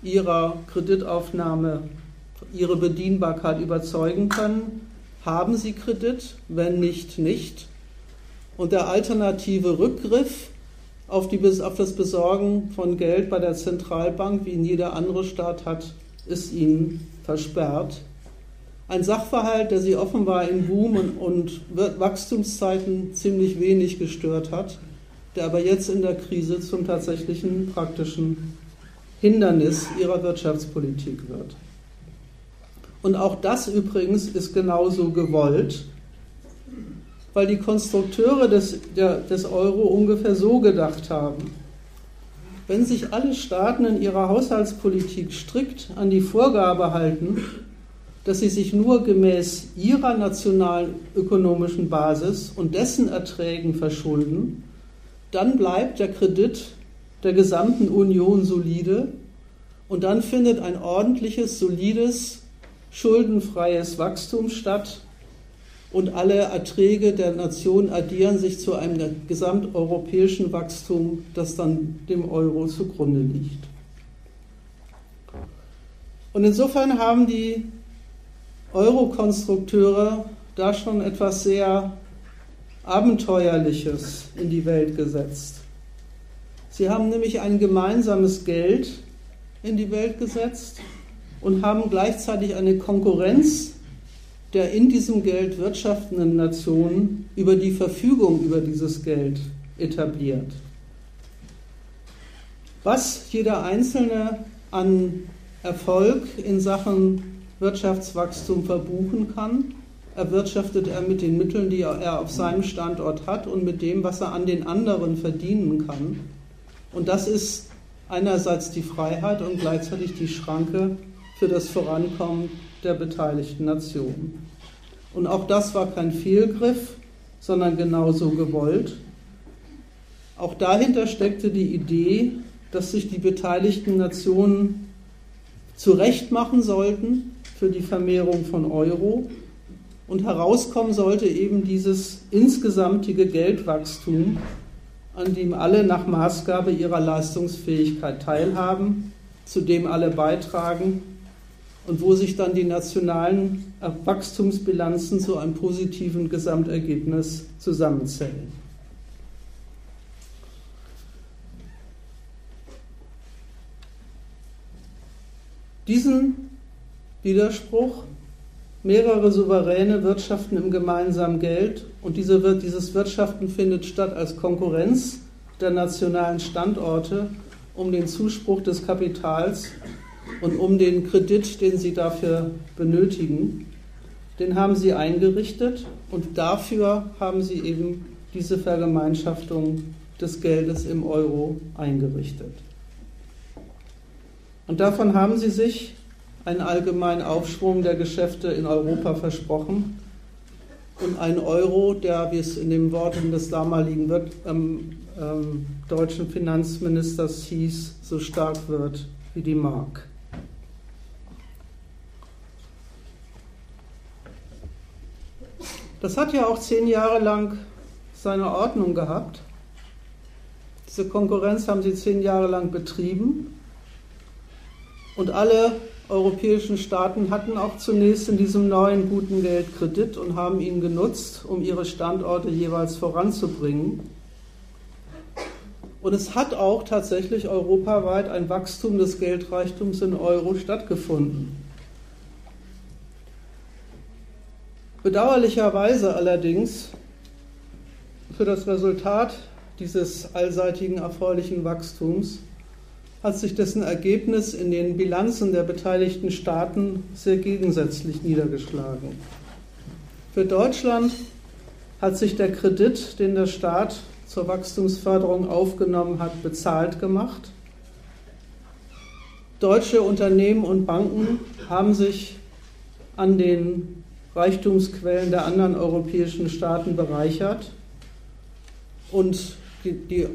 ihrer Kreditaufnahme, ihre Bedienbarkeit überzeugen können, haben sie Kredit, wenn nicht, nicht. Und der alternative Rückgriff auf, die, auf das Besorgen von Geld bei der Zentralbank, wie in jeder andere Staat hat, ist ihnen versperrt. Ein Sachverhalt, der sie offenbar in Boom- und Wachstumszeiten ziemlich wenig gestört hat, der aber jetzt in der Krise zum tatsächlichen praktischen Hindernis ihrer Wirtschaftspolitik wird. Und auch das übrigens ist genauso gewollt weil die Konstrukteure des, der, des Euro ungefähr so gedacht haben. Wenn sich alle Staaten in ihrer Haushaltspolitik strikt an die Vorgabe halten, dass sie sich nur gemäß ihrer nationalen ökonomischen Basis und dessen Erträgen verschulden, dann bleibt der Kredit der gesamten Union solide und dann findet ein ordentliches, solides, schuldenfreies Wachstum statt, und alle Erträge der Nation addieren sich zu einem gesamteuropäischen Wachstum, das dann dem Euro zugrunde liegt. Und insofern haben die Euro-Konstrukteure da schon etwas sehr Abenteuerliches in die Welt gesetzt. Sie haben nämlich ein gemeinsames Geld in die Welt gesetzt und haben gleichzeitig eine Konkurrenz der in diesem Geld wirtschaftenden Nationen über die Verfügung über dieses Geld etabliert. Was jeder Einzelne an Erfolg in Sachen Wirtschaftswachstum verbuchen kann, erwirtschaftet er mit den Mitteln, die er auf seinem Standort hat und mit dem, was er an den anderen verdienen kann. Und das ist einerseits die Freiheit und gleichzeitig die Schranke für das Vorankommen der beteiligten Nationen. Und auch das war kein Fehlgriff, sondern genauso gewollt. Auch dahinter steckte die Idee, dass sich die beteiligten Nationen zurechtmachen sollten für die Vermehrung von Euro Und herauskommen sollte eben dieses insgesamtige Geldwachstum, an dem alle nach Maßgabe ihrer Leistungsfähigkeit teilhaben, zu dem alle beitragen und wo sich dann die nationalen Wachstumsbilanzen zu einem positiven Gesamtergebnis zusammenzählen. Diesen Widerspruch, mehrere souveräne wirtschaften im gemeinsamen Geld und diese, dieses Wirtschaften findet statt als Konkurrenz der nationalen Standorte um den Zuspruch des Kapitals und um den Kredit, den sie dafür benötigen, den haben sie eingerichtet und dafür haben sie eben diese Vergemeinschaftung des Geldes im Euro eingerichtet. Und davon haben sie sich einen allgemeinen Aufschwung der Geschäfte in Europa versprochen und einen Euro, der, wie es in den Worten des damaligen ähm, ähm, deutschen Finanzministers hieß, so stark wird wie die Mark. Das hat ja auch zehn Jahre lang seine Ordnung gehabt. Diese Konkurrenz haben sie zehn Jahre lang betrieben. Und alle europäischen Staaten hatten auch zunächst in diesem neuen guten Geld Kredit und haben ihn genutzt, um ihre Standorte jeweils voranzubringen. Und es hat auch tatsächlich europaweit ein Wachstum des Geldreichtums in Euro stattgefunden. Bedauerlicherweise allerdings für das Resultat dieses allseitigen erfreulichen Wachstums hat sich dessen Ergebnis in den Bilanzen der beteiligten Staaten sehr gegensätzlich niedergeschlagen. Für Deutschland hat sich der Kredit, den der Staat zur Wachstumsförderung aufgenommen hat, bezahlt gemacht. Deutsche Unternehmen und Banken haben sich an den Reichtumsquellen der anderen europäischen Staaten bereichert. Und die, die,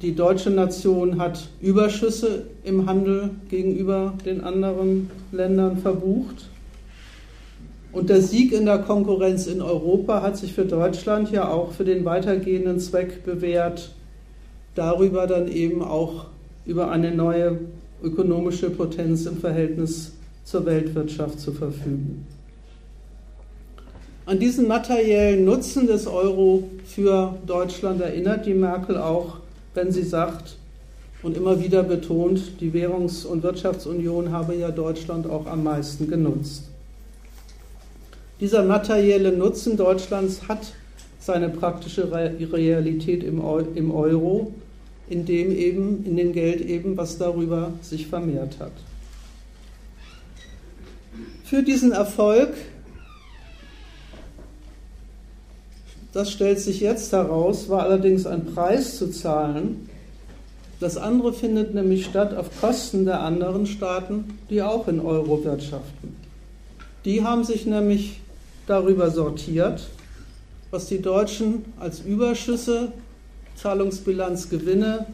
die, deutsche Nation hat Überschüsse im Handel gegenüber den anderen Ländern verbucht. Und der Sieg in der Konkurrenz in Europa hat sich für Deutschland ja auch für den weitergehenden Zweck bewährt, darüber dann eben auch über eine neue ökonomische Potenz im Verhältnis zur Weltwirtschaft zu verfügen. An diesen materiellen Nutzen des Euro für Deutschland erinnert die Merkel auch, wenn sie sagt und immer wieder betont, die Währungs- und Wirtschaftsunion habe ja Deutschland auch am meisten genutzt. Dieser materielle Nutzen Deutschlands hat seine praktische Realität im Euro, in dem eben, in dem Geld eben, was darüber sich vermehrt hat. Für diesen Erfolg das stellt sich jetzt heraus, war allerdings ein Preis zu zahlen. Das andere findet nämlich statt auf Kosten der anderen Staaten, die auch in Euro wirtschaften. Die haben sich nämlich darüber sortiert, was die Deutschen als Überschüsse, Zahlungsbilanzgewinne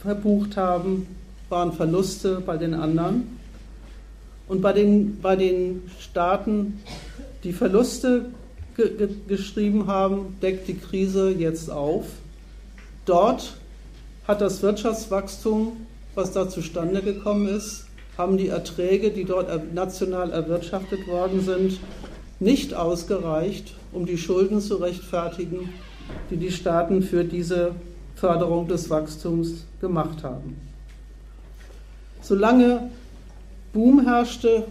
verbucht haben, waren Verluste bei den anderen. Und bei den, bei den Staaten, die Verluste ge geschrieben haben, deckt die Krise jetzt auf. Dort hat das Wirtschaftswachstum, was da zustande gekommen ist, haben die Erträge, die dort national erwirtschaftet worden sind, nicht ausgereicht, um die Schulden zu rechtfertigen, die die Staaten für diese Förderung des Wachstums gemacht haben. Solange Boom herrschte,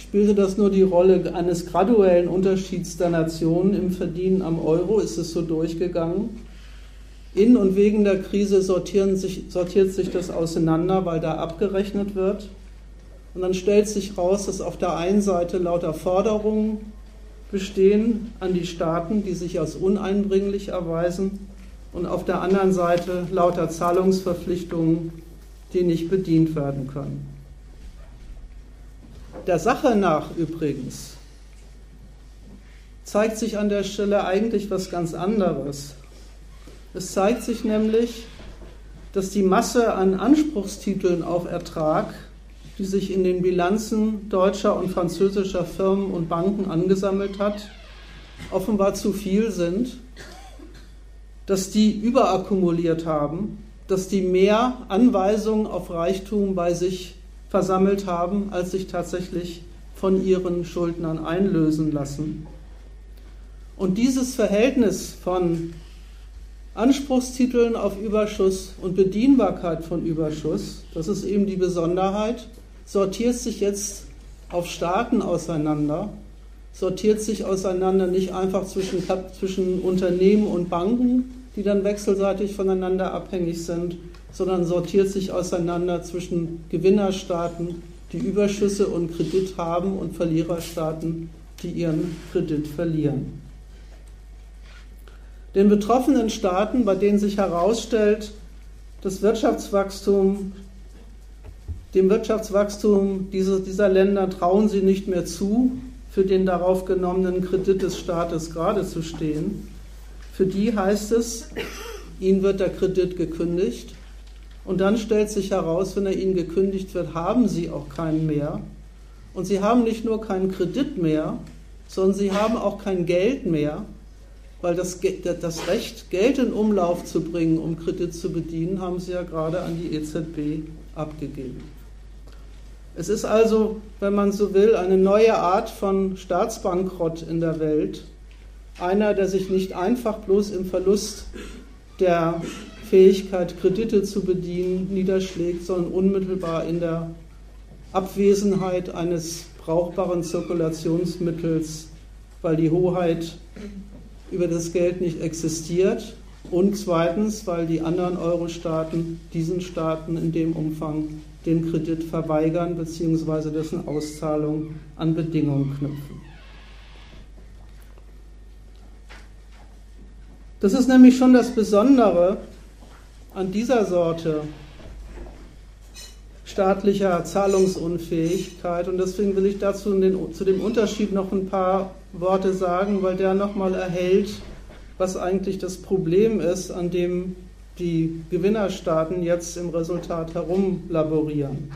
spielte das nur die Rolle eines graduellen Unterschieds der Nationen im Verdienen am Euro, ist es so durchgegangen. In und wegen der Krise sich, sortiert sich das auseinander, weil da abgerechnet wird. Und dann stellt sich raus, dass auf der einen Seite lauter Forderungen bestehen an die Staaten, die sich als uneinbringlich erweisen, und auf der anderen Seite lauter Zahlungsverpflichtungen, die nicht bedient werden können. Der Sache nach übrigens zeigt sich an der Stelle eigentlich was ganz anderes. Es zeigt sich nämlich, dass die Masse an Anspruchstiteln auf Ertrag, die sich in den Bilanzen deutscher und französischer Firmen und Banken angesammelt hat, offenbar zu viel sind, dass die überakkumuliert haben, dass die mehr Anweisungen auf Reichtum bei sich versammelt haben, als sich tatsächlich von ihren Schuldnern einlösen lassen. Und dieses Verhältnis von Anspruchstiteln auf Überschuss und Bedienbarkeit von Überschuss, das ist eben die Besonderheit, sortiert sich jetzt auf Staaten auseinander, sortiert sich auseinander nicht einfach zwischen, zwischen Unternehmen und Banken, die dann wechselseitig voneinander abhängig sind, sondern sortiert sich auseinander zwischen Gewinnerstaaten, die Überschüsse und Kredit haben, und Verliererstaaten, die ihren Kredit verlieren. Den betroffenen Staaten, bei denen sich herausstellt, das Wirtschaftswachstum, dem Wirtschaftswachstum dieser Länder trauen sie nicht mehr zu, für den darauf genommenen Kredit des Staates gerade zu stehen. Für die heißt es, ihnen wird der Kredit gekündigt und dann stellt sich heraus, wenn er ihnen gekündigt wird, haben sie auch keinen mehr. Und sie haben nicht nur keinen Kredit mehr, sondern sie haben auch kein Geld mehr, weil das, das Recht, Geld in Umlauf zu bringen, um Kredit zu bedienen, haben sie ja gerade an die EZB abgegeben. Es ist also, wenn man so will, eine neue Art von Staatsbankrott in der Welt. Einer, der sich nicht einfach bloß im Verlust der Fähigkeit, Kredite zu bedienen, niederschlägt, sondern unmittelbar in der Abwesenheit eines brauchbaren Zirkulationsmittels, weil die Hoheit über das Geld nicht existiert und zweitens, weil die anderen Euro-Staaten diesen Staaten in dem Umfang den Kredit verweigern bzw. dessen Auszahlung an Bedingungen knüpfen. Das ist nämlich schon das Besondere an dieser Sorte staatlicher Zahlungsunfähigkeit und deswegen will ich dazu den, zu dem Unterschied noch ein paar Worte sagen, weil der nochmal erhält, was eigentlich das Problem ist, an dem die Gewinnerstaaten jetzt im Resultat herumlaborieren.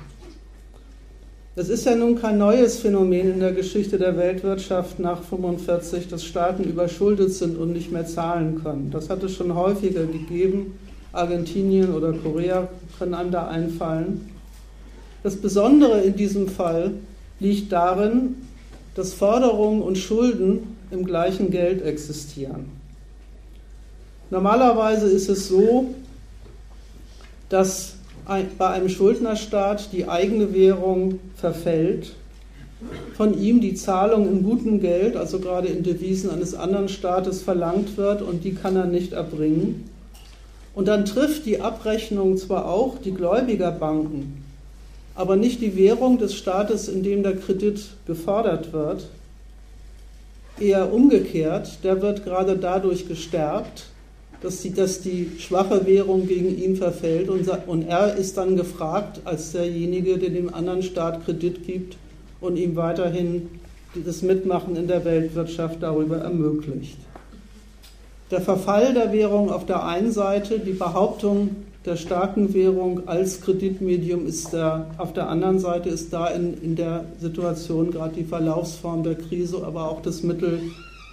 Es ist ja nun kein neues Phänomen in der Geschichte der Weltwirtschaft nach 1945, dass Staaten überschuldet sind und nicht mehr zahlen können. Das hat es schon häufiger gegeben. Argentinien oder Korea können einem da einfallen. Das Besondere in diesem Fall liegt darin, dass Forderungen und Schulden im gleichen Geld existieren. Normalerweise ist es so, dass bei einem Schuldnerstaat die eigene Währung verfällt, von ihm die Zahlung in gutem Geld, also gerade in Devisen eines anderen Staates, verlangt wird und die kann er nicht erbringen. Und dann trifft die Abrechnung zwar auch die Gläubigerbanken, aber nicht die Währung des Staates, in dem der Kredit gefordert wird, eher umgekehrt, der wird gerade dadurch gestärkt, dass die, dass die schwache Währung gegen ihn verfällt und, und er ist dann gefragt als derjenige, der dem anderen Staat Kredit gibt und ihm weiterhin das Mitmachen in der Weltwirtschaft darüber ermöglicht. Der Verfall der Währung auf der einen Seite, die Behauptung der starken Währung als Kreditmedium ist da, auf der anderen Seite ist da in, in der Situation gerade die Verlaufsform der Krise, aber auch das Mittel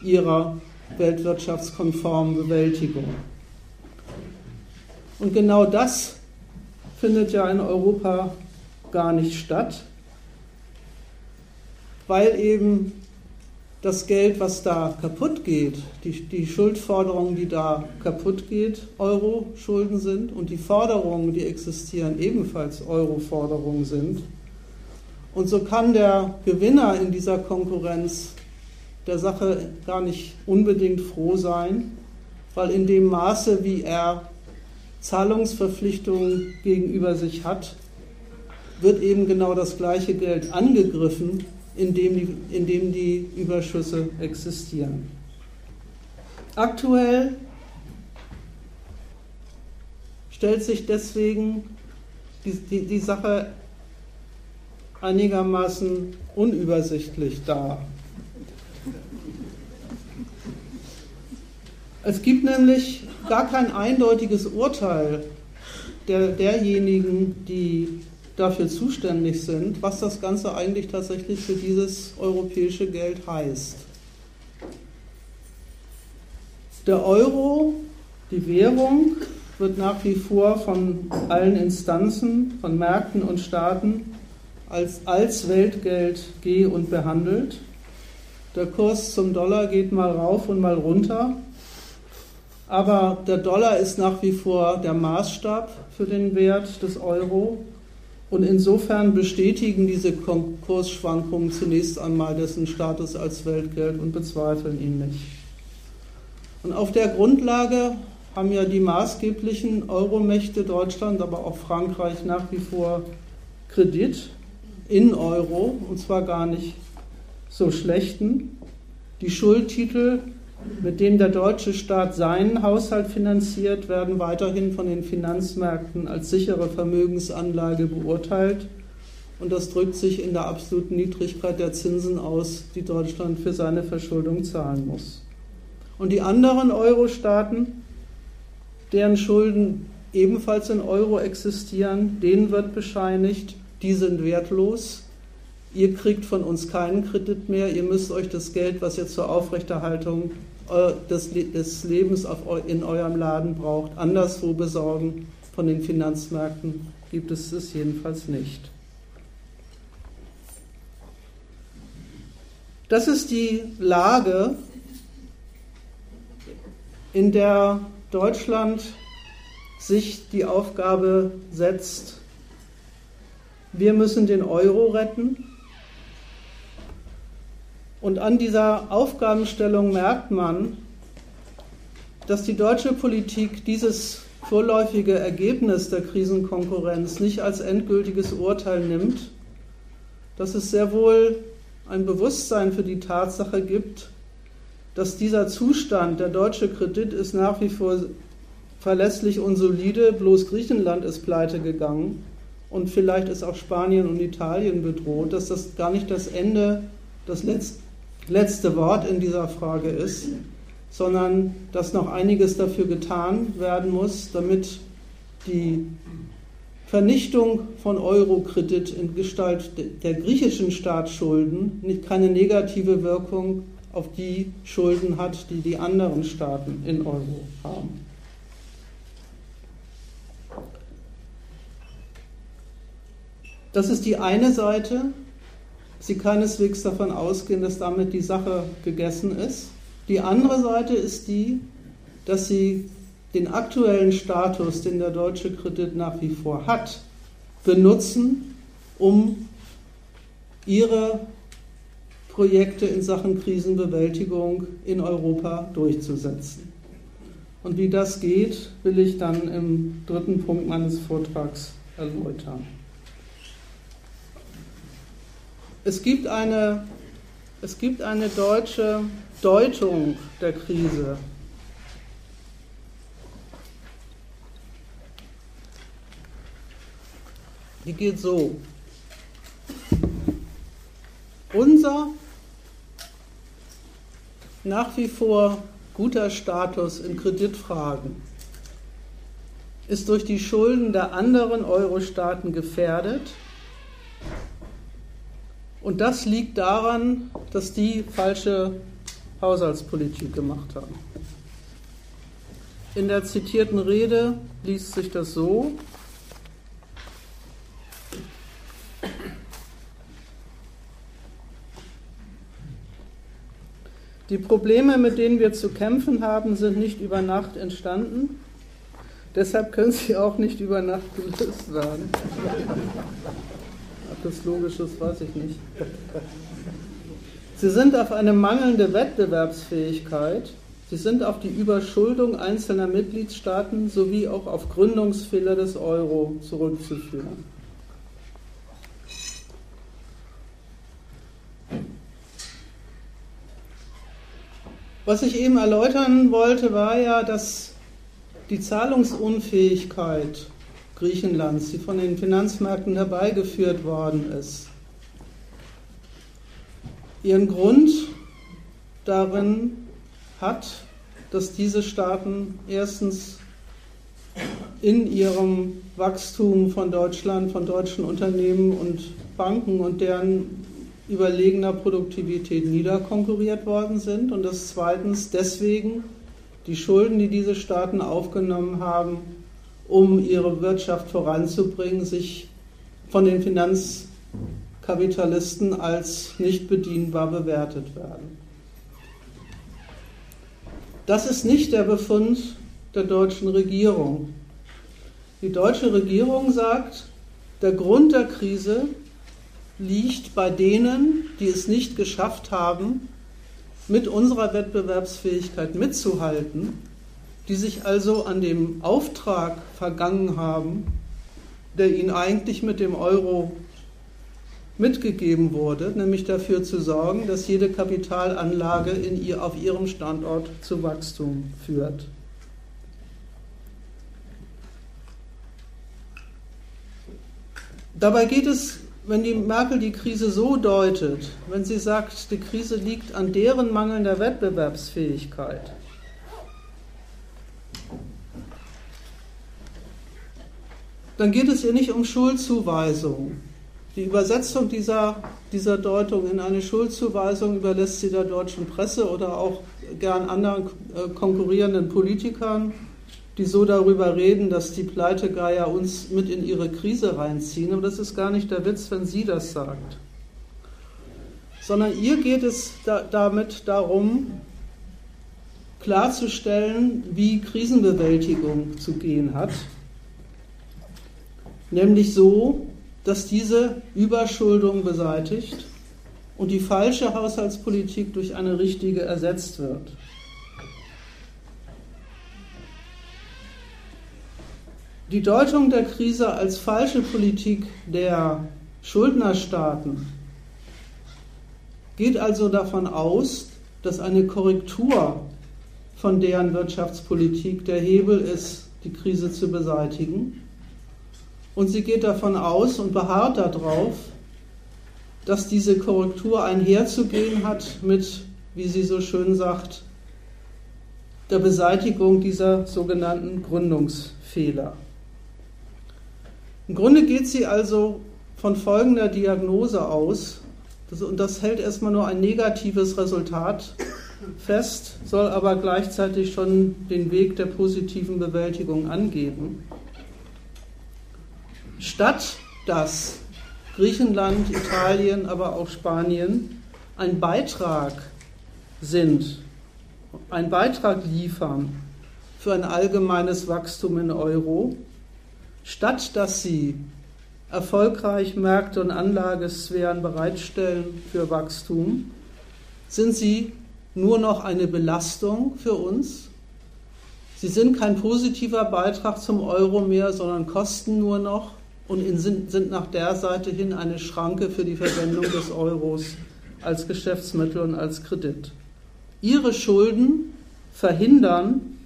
ihrer weltwirtschaftskonformen Bewältigung. Und genau das findet ja in Europa gar nicht statt, weil eben das Geld, was da kaputt geht, die, die Schuldforderungen, die da kaputt geht, Euro-Schulden sind und die Forderungen, die existieren, ebenfalls Euro-Forderungen sind. Und so kann der Gewinner in dieser Konkurrenz der Sache gar nicht unbedingt froh sein, weil in dem Maße, wie er Zahlungsverpflichtungen gegenüber sich hat, wird eben genau das gleiche Geld angegriffen, in dem die, in dem die Überschüsse existieren. Aktuell stellt sich deswegen die, die, die Sache einigermaßen unübersichtlich dar. Es gibt nämlich gar kein eindeutiges Urteil der, derjenigen, die dafür zuständig sind, was das Ganze eigentlich tatsächlich für dieses europäische Geld heißt. Der Euro, die Währung, wird nach wie vor von allen Instanzen, von Märkten und Staaten als, als Weltgeld geh und behandelt. Der Kurs zum Dollar geht mal rauf und mal runter. Aber der Dollar ist nach wie vor der Maßstab für den Wert des Euro. Und insofern bestätigen diese Kursschwankungen zunächst einmal dessen Status als Weltgeld und bezweifeln ihn nicht. Und auf der Grundlage haben ja die maßgeblichen Euromächte Deutschland, aber auch Frankreich nach wie vor Kredit in Euro, und zwar gar nicht so schlechten. Die Schuldtitel mit dem der deutsche Staat seinen Haushalt finanziert, werden weiterhin von den Finanzmärkten als sichere Vermögensanlage beurteilt. Und das drückt sich in der absoluten Niedrigkeit der Zinsen aus, die Deutschland für seine Verschuldung zahlen muss. Und die anderen Euro-Staaten, deren Schulden ebenfalls in Euro existieren, denen wird bescheinigt, die sind wertlos. Ihr kriegt von uns keinen Kredit mehr. Ihr müsst euch das Geld, was ihr zur Aufrechterhaltung des, des Lebens auf, in eurem Laden braucht, anderswo besorgen. Von den Finanzmärkten gibt es es jedenfalls nicht. Das ist die Lage, in der Deutschland sich die Aufgabe setzt, wir müssen den Euro retten und an dieser Aufgabenstellung merkt man, dass die deutsche Politik dieses vorläufige Ergebnis der Krisenkonkurrenz nicht als endgültiges Urteil nimmt, dass es sehr wohl ein Bewusstsein für die Tatsache gibt, dass dieser Zustand, der deutsche Kredit ist nach wie vor verlässlich und solide, bloß Griechenland ist pleite gegangen und vielleicht ist auch Spanien und Italien bedroht, dass das gar nicht das Ende, das letzte letzte Wort in dieser Frage ist, sondern dass noch einiges dafür getan werden muss, damit die Vernichtung von Eurokredit in Gestalt der griechischen Staatsschulden keine negative Wirkung auf die Schulden hat, die die anderen Staaten in Euro haben. Das ist die eine Seite Sie keineswegs davon ausgehen, dass damit die Sache gegessen ist. Die andere Seite ist die, dass Sie den aktuellen Status, den der deutsche Kredit nach wie vor hat, benutzen, um Ihre Projekte in Sachen Krisenbewältigung in Europa durchzusetzen. Und wie das geht, will ich dann im dritten Punkt meines Vortrags erläutern. Es gibt eine, es gibt eine deutsche Deutung der Krise. Die geht so. Unser nach wie vor guter Status in Kreditfragen ist durch die Schulden der anderen Euro-Staaten gefährdet und das liegt daran, dass die falsche Haushaltspolitik gemacht haben. In der zitierten Rede liest sich das so. Die Probleme, mit denen wir zu kämpfen haben, sind nicht über Nacht entstanden. Deshalb können sie auch nicht über Nacht gelöst werden das Logisches weiß ich nicht. Sie sind auf eine mangelnde Wettbewerbsfähigkeit, sie sind auf die Überschuldung einzelner Mitgliedstaaten sowie auch auf Gründungsfehler des Euro zurückzuführen. Was ich eben erläutern wollte, war ja, dass die Zahlungsunfähigkeit Griechenlands, die von den Finanzmärkten herbeigeführt worden ist, ihren Grund darin hat, dass diese Staaten erstens in ihrem Wachstum von Deutschland, von deutschen Unternehmen und Banken und deren überlegener Produktivität niederkonkurriert worden sind und dass zweitens deswegen die Schulden, die diese Staaten aufgenommen haben, um ihre Wirtschaft voranzubringen, sich von den Finanzkapitalisten als nicht bedienbar bewertet werden. Das ist nicht der Befund der deutschen Regierung. Die deutsche Regierung sagt, der Grund der Krise liegt bei denen, die es nicht geschafft haben, mit unserer Wettbewerbsfähigkeit mitzuhalten, die sich also an dem Auftrag vergangen haben, der ihnen eigentlich mit dem Euro mitgegeben wurde, nämlich dafür zu sorgen, dass jede Kapitalanlage in ihr, auf ihrem Standort zu Wachstum führt. Dabei geht es, wenn die Merkel die Krise so deutet, wenn sie sagt, die Krise liegt an deren mangelnder Wettbewerbsfähigkeit, dann geht es ihr nicht um Schuldzuweisung. Die Übersetzung dieser, dieser Deutung in eine Schuldzuweisung überlässt sie der deutschen Presse oder auch gern anderen äh, konkurrierenden Politikern die so darüber reden, dass die Pleitegeier uns mit in ihre Krise reinziehen. Aber das ist gar nicht der Witz, wenn sie das sagt. Sondern ihr geht es da, damit darum, klarzustellen, wie Krisenbewältigung zu gehen hat. Nämlich so, dass diese Überschuldung beseitigt und die falsche Haushaltspolitik durch eine richtige ersetzt wird. Die Deutung der Krise als falsche Politik der Schuldnerstaaten geht also davon aus, dass eine Korrektur von deren Wirtschaftspolitik der Hebel ist, die Krise zu beseitigen. Und sie geht davon aus und beharrt darauf, dass diese Korrektur einherzugehen hat mit, wie sie so schön sagt, der Beseitigung dieser sogenannten Gründungsfehler. Im Grunde geht sie also von folgender Diagnose aus, und das hält erstmal nur ein negatives Resultat fest, soll aber gleichzeitig schon den Weg der positiven Bewältigung angeben. Statt dass Griechenland, Italien, aber auch Spanien ein Beitrag sind, einen Beitrag liefern für ein allgemeines Wachstum in Euro, Statt dass sie erfolgreich Märkte und Anlagesphären bereitstellen für Wachstum, sind sie nur noch eine Belastung für uns. Sie sind kein positiver Beitrag zum Euro mehr, sondern kosten nur noch und sind nach der Seite hin eine Schranke für die Verwendung des Euros als Geschäftsmittel und als Kredit. Ihre Schulden verhindern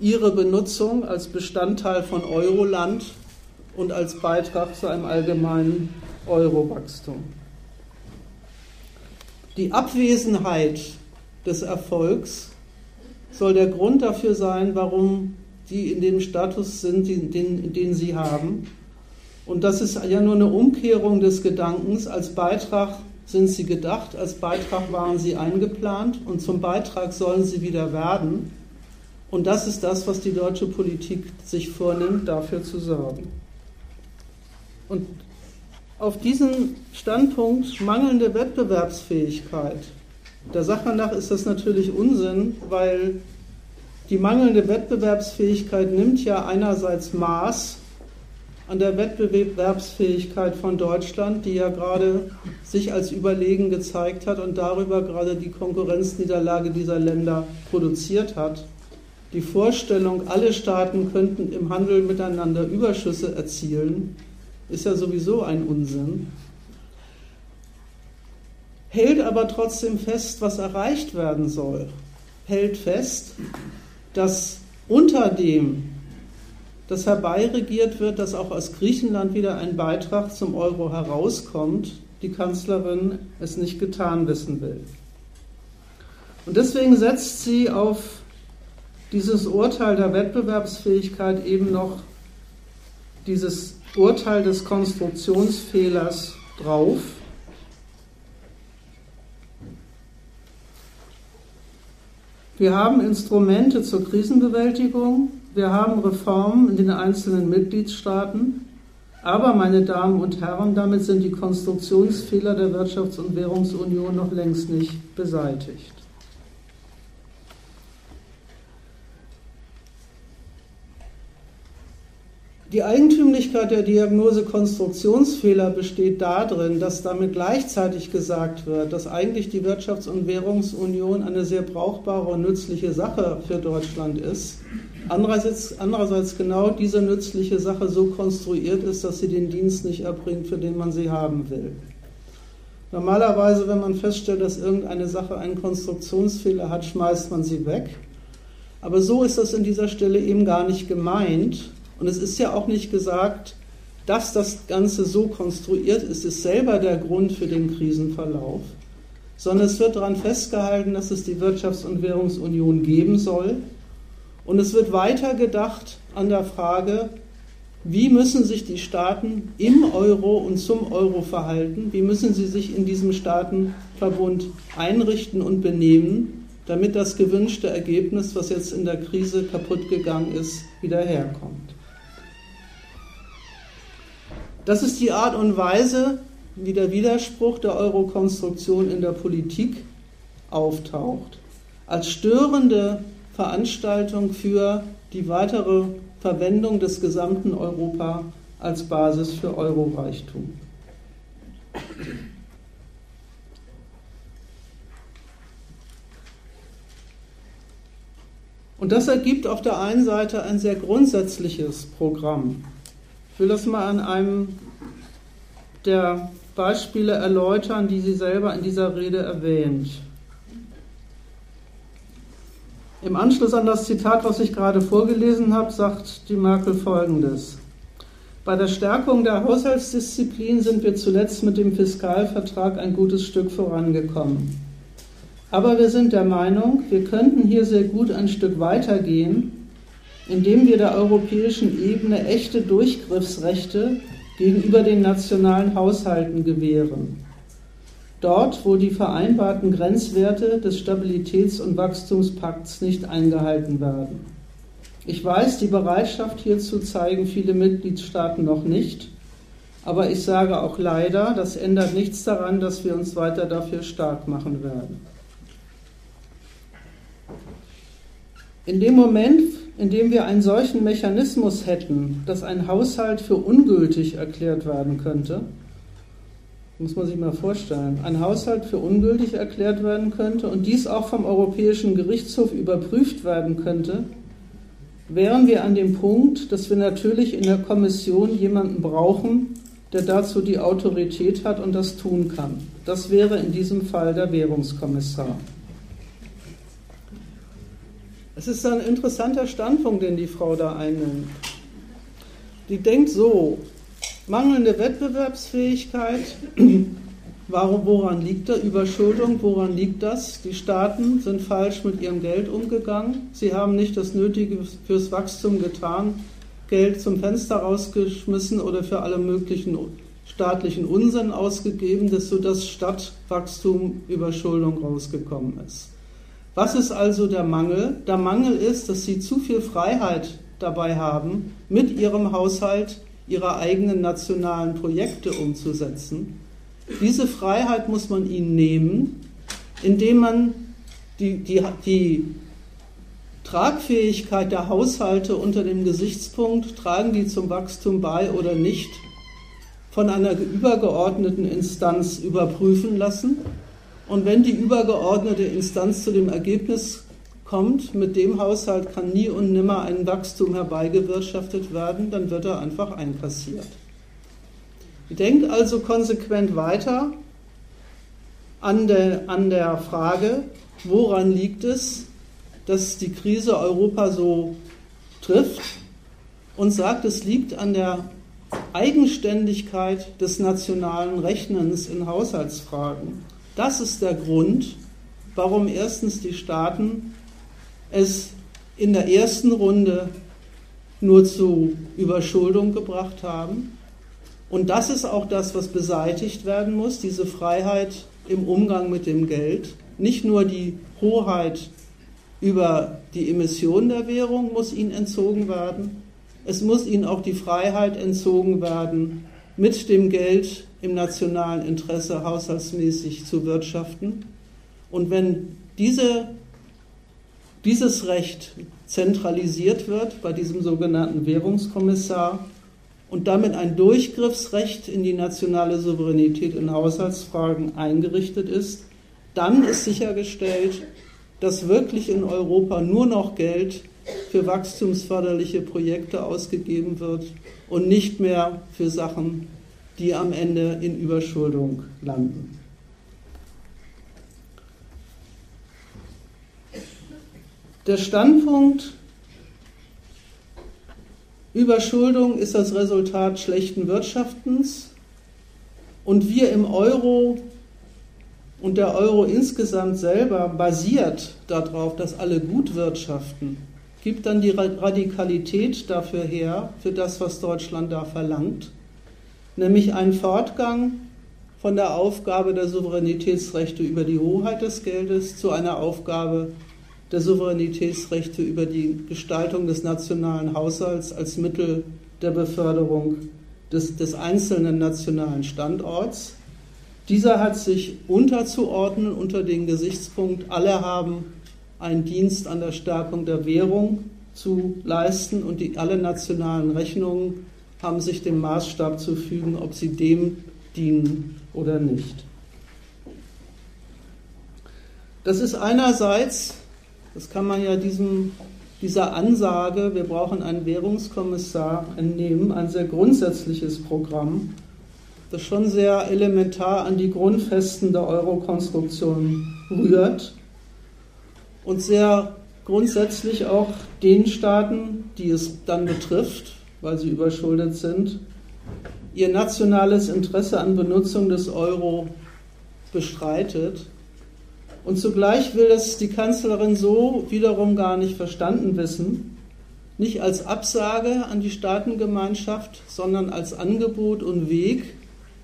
ihre Benutzung als Bestandteil von Euroland und als Beitrag zu einem allgemeinen Eurowachstum. Die Abwesenheit des Erfolgs soll der Grund dafür sein, warum die in dem Status sind, den, den sie haben. Und das ist ja nur eine Umkehrung des Gedankens. Als Beitrag sind sie gedacht, als Beitrag waren sie eingeplant und zum Beitrag sollen sie wieder werden. Und das ist das, was die deutsche Politik sich vornimmt, dafür zu sorgen. Und auf diesen Standpunkt mangelnde Wettbewerbsfähigkeit, der Sache nach ist das natürlich Unsinn, weil die mangelnde Wettbewerbsfähigkeit nimmt ja einerseits Maß an der Wettbewerbsfähigkeit von Deutschland, die ja gerade sich als überlegen gezeigt hat und darüber gerade die Konkurrenzniederlage dieser Länder produziert hat die Vorstellung, alle Staaten könnten im Handel miteinander Überschüsse erzielen, ist ja sowieso ein Unsinn. Hält aber trotzdem fest, was erreicht werden soll. Hält fest, dass unter dem, das herbeiregiert wird, dass auch aus Griechenland wieder ein Beitrag zum Euro herauskommt, die Kanzlerin es nicht getan wissen will. Und deswegen setzt sie auf dieses Urteil der Wettbewerbsfähigkeit eben noch dieses Urteil des Konstruktionsfehlers drauf. Wir haben Instrumente zur Krisenbewältigung, wir haben Reformen in den einzelnen Mitgliedstaaten, aber, meine Damen und Herren, damit sind die Konstruktionsfehler der Wirtschafts- und Währungsunion noch längst nicht beseitigt. Die Eigentümlichkeit der Diagnose Konstruktionsfehler besteht darin, dass damit gleichzeitig gesagt wird, dass eigentlich die Wirtschafts- und Währungsunion eine sehr brauchbare und nützliche Sache für Deutschland ist. Andererseits, andererseits genau diese nützliche Sache so konstruiert ist, dass sie den Dienst nicht erbringt, für den man sie haben will. Normalerweise, wenn man feststellt, dass irgendeine Sache einen Konstruktionsfehler hat, schmeißt man sie weg. Aber so ist das in dieser Stelle eben gar nicht gemeint, und es ist ja auch nicht gesagt, dass das Ganze so konstruiert ist, ist selber der Grund für den Krisenverlauf, sondern es wird daran festgehalten, dass es die Wirtschafts- und Währungsunion geben soll. Und es wird weiter gedacht an der Frage, wie müssen sich die Staaten im Euro und zum Euro verhalten? Wie müssen sie sich in diesem Staatenverbund einrichten und benehmen, damit das gewünschte Ergebnis, was jetzt in der Krise kaputt gegangen ist, wieder herkommt? Das ist die Art und Weise, wie der Widerspruch der Eurokonstruktion in der Politik auftaucht. Als störende Veranstaltung für die weitere Verwendung des gesamten Europa als Basis für Euroreichtum. Und das ergibt auf der einen Seite ein sehr grundsätzliches Programm. Ich will das mal an einem der Beispiele erläutern, die sie selber in dieser Rede erwähnt. Im Anschluss an das Zitat, was ich gerade vorgelesen habe, sagt die Merkel Folgendes. Bei der Stärkung der Haushaltsdisziplin sind wir zuletzt mit dem Fiskalvertrag ein gutes Stück vorangekommen. Aber wir sind der Meinung, wir könnten hier sehr gut ein Stück weitergehen indem wir der europäischen Ebene echte Durchgriffsrechte gegenüber den nationalen Haushalten gewähren. Dort, wo die vereinbarten Grenzwerte des Stabilitäts- und Wachstumspakts nicht eingehalten werden. Ich weiß, die Bereitschaft hierzu zeigen viele Mitgliedstaaten noch nicht, aber ich sage auch leider, das ändert nichts daran, dass wir uns weiter dafür stark machen werden. In dem Moment, indem wir einen solchen Mechanismus hätten, dass ein Haushalt für ungültig erklärt werden könnte, muss man sich mal vorstellen, ein Haushalt für ungültig erklärt werden könnte und dies auch vom Europäischen Gerichtshof überprüft werden könnte, wären wir an dem Punkt, dass wir natürlich in der Kommission jemanden brauchen, der dazu die Autorität hat und das tun kann. Das wäre in diesem Fall der Währungskommissar. Es ist ein interessanter Standpunkt, den die Frau da einnimmt. Die denkt so, mangelnde Wettbewerbsfähigkeit, woran liegt das? Überschuldung, woran liegt das? Die Staaten sind falsch mit ihrem Geld umgegangen. Sie haben nicht das Nötige fürs Wachstum getan, Geld zum Fenster rausgeschmissen oder für alle möglichen staatlichen Unsinn ausgegeben, sodass statt Wachstum Überschuldung rausgekommen ist. Was ist also der Mangel? Der Mangel ist, dass sie zu viel Freiheit dabei haben, mit ihrem Haushalt ihre eigenen nationalen Projekte umzusetzen. Diese Freiheit muss man ihnen nehmen, indem man die, die, die Tragfähigkeit der Haushalte unter dem Gesichtspunkt, tragen die zum Wachstum bei oder nicht, von einer übergeordneten Instanz überprüfen lassen und wenn die übergeordnete Instanz zu dem Ergebnis kommt, mit dem Haushalt kann nie und nimmer ein Wachstum herbeigewirtschaftet werden, dann wird er einfach einkassiert. Denkt also konsequent weiter an der, an der Frage, woran liegt es, dass die Krise Europa so trifft und sagt, es liegt an der Eigenständigkeit des nationalen Rechnens in Haushaltsfragen. Das ist der Grund, warum erstens die Staaten es in der ersten Runde nur zu Überschuldung gebracht haben. Und das ist auch das, was beseitigt werden muss, diese Freiheit im Umgang mit dem Geld. Nicht nur die Hoheit über die Emission der Währung muss ihnen entzogen werden, es muss ihnen auch die Freiheit entzogen werden, mit dem Geld im nationalen Interesse haushaltsmäßig zu wirtschaften. Und wenn diese, dieses Recht zentralisiert wird bei diesem sogenannten Währungskommissar und damit ein Durchgriffsrecht in die nationale Souveränität in Haushaltsfragen eingerichtet ist, dann ist sichergestellt, dass wirklich in Europa nur noch Geld für wachstumsförderliche Projekte ausgegeben wird und nicht mehr für Sachen, die am Ende in Überschuldung landen. Der Standpunkt Überschuldung ist das Resultat schlechten Wirtschaftens. Und wir im Euro und der Euro insgesamt selber basiert darauf, dass alle gut wirtschaften, gibt dann die Radikalität dafür her, für das, was Deutschland da verlangt, nämlich einen Fortgang von der Aufgabe der Souveränitätsrechte über die Hoheit des Geldes zu einer Aufgabe der Souveränitätsrechte über die Gestaltung des nationalen Haushalts als Mittel der Beförderung des, des einzelnen nationalen Standorts. Dieser hat sich unterzuordnen unter den Gesichtspunkt, alle haben einen Dienst an der Stärkung der Währung zu leisten und die, alle nationalen Rechnungen haben sich dem Maßstab zu fügen, ob sie dem dienen oder nicht. Das ist einerseits das kann man ja diesem, dieser Ansage, wir brauchen einen Währungskommissar, entnehmen, ein sehr grundsätzliches Programm, das schon sehr elementar an die Grundfesten der Euro-Konstruktion rührt und sehr grundsätzlich auch den Staaten, die es dann betrifft, weil sie überschuldet sind, ihr nationales Interesse an Benutzung des Euro bestreitet und zugleich will es die Kanzlerin so wiederum gar nicht verstanden wissen, nicht als Absage an die Staatengemeinschaft, sondern als Angebot und Weg,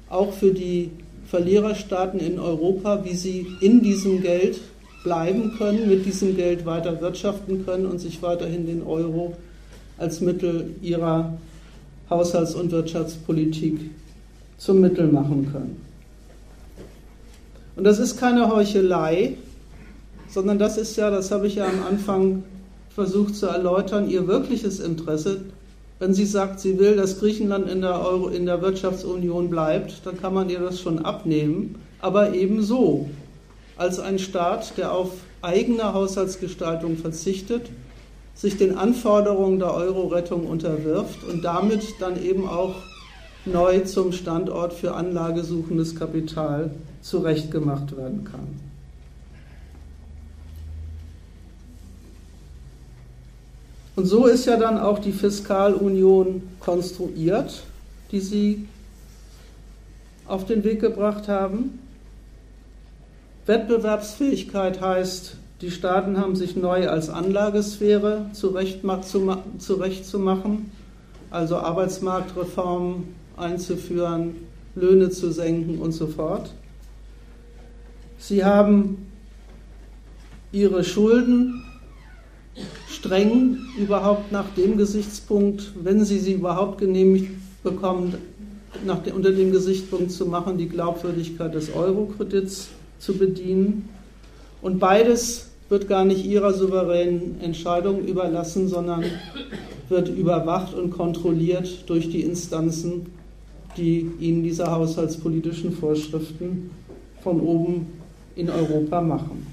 auch für die Verliererstaaten in Europa, wie sie in diesem Geld bleiben können, mit diesem Geld weiter wirtschaften können und sich weiterhin den Euro als Mittel ihrer Haushalts- und Wirtschaftspolitik zum Mittel machen können. Und das ist keine Heuchelei, sondern das ist ja, das habe ich ja am Anfang versucht zu erläutern, ihr wirkliches Interesse. Wenn sie sagt, sie will, dass Griechenland in der, Euro, in der Wirtschaftsunion bleibt, dann kann man ihr das schon abnehmen. Aber ebenso als ein Staat, der auf eigene Haushaltsgestaltung verzichtet, sich den Anforderungen der Euro-Rettung unterwirft und damit dann eben auch neu zum Standort für anlagesuchendes Kapital zurechtgemacht werden kann. Und so ist ja dann auch die Fiskalunion konstruiert, die Sie auf den Weg gebracht haben. Wettbewerbsfähigkeit heißt, die Staaten haben sich neu als Anlagesphäre zurechtzumachen, also Arbeitsmarktreformen einzuführen, Löhne zu senken und so fort. Sie haben ihre Schulden streng überhaupt nach dem Gesichtspunkt, wenn sie sie überhaupt genehmigt bekommen, dem, unter dem Gesichtspunkt zu machen, die Glaubwürdigkeit des Euro-Kredits zu bedienen. Und beides wird gar nicht ihrer souveränen Entscheidung überlassen, sondern wird überwacht und kontrolliert durch die Instanzen, die ihnen diese haushaltspolitischen Vorschriften von oben in Europa machen.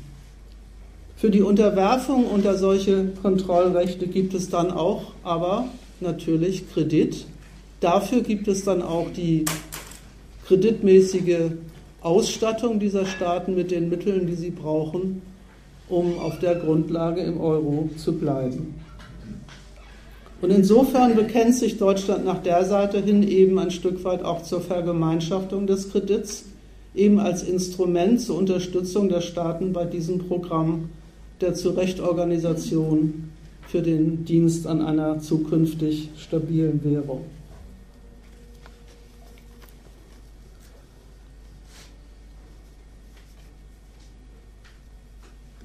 Für die Unterwerfung unter solche Kontrollrechte gibt es dann auch aber natürlich Kredit. Dafür gibt es dann auch die kreditmäßige Ausstattung dieser Staaten mit den Mitteln, die sie brauchen, um auf der Grundlage im Euro zu bleiben. Und insofern bekennt sich Deutschland nach der Seite hin eben ein Stück weit auch zur Vergemeinschaftung des Kredits eben als Instrument zur Unterstützung der Staaten bei diesem Programm der Zurechtorganisation für den Dienst an einer zukünftig stabilen Währung.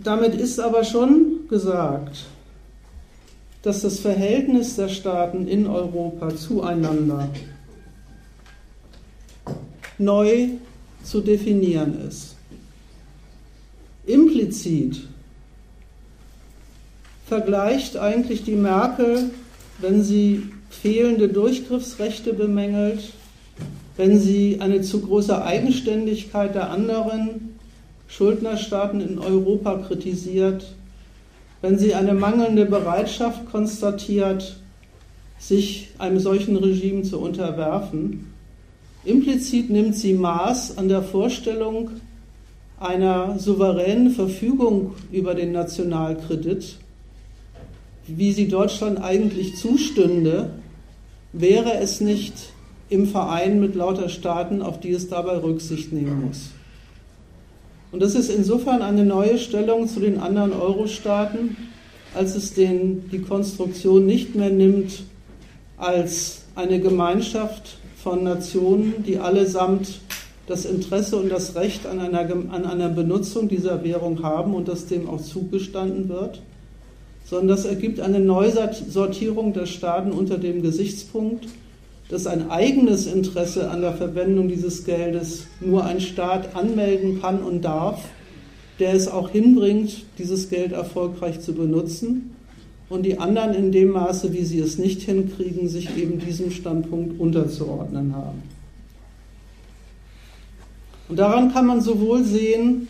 Damit ist aber schon gesagt, dass das Verhältnis der Staaten in Europa zueinander neu zu definieren ist. Implizit vergleicht eigentlich die Merkel, wenn sie fehlende Durchgriffsrechte bemängelt, wenn sie eine zu große Eigenständigkeit der anderen Schuldnerstaaten in Europa kritisiert, wenn sie eine mangelnde Bereitschaft konstatiert, sich einem solchen Regime zu unterwerfen. Implizit nimmt sie Maß an der Vorstellung einer souveränen Verfügung über den Nationalkredit, wie sie Deutschland eigentlich zustünde, wäre es nicht im Verein mit lauter Staaten, auf die es dabei Rücksicht nehmen muss. Und das ist insofern eine neue Stellung zu den anderen Euro-Staaten, als es den, die Konstruktion nicht mehr nimmt als eine Gemeinschaft von Nationen, die allesamt das Interesse und das Recht an einer, an einer Benutzung dieser Währung haben und das dem auch zugestanden wird, sondern das ergibt eine Neusortierung der Staaten unter dem Gesichtspunkt, dass ein eigenes Interesse an der Verwendung dieses Geldes nur ein Staat anmelden kann und darf, der es auch hinbringt, dieses Geld erfolgreich zu benutzen und die anderen in dem Maße, wie sie es nicht hinkriegen, sich eben diesem Standpunkt unterzuordnen haben. Und daran kann man sowohl sehen,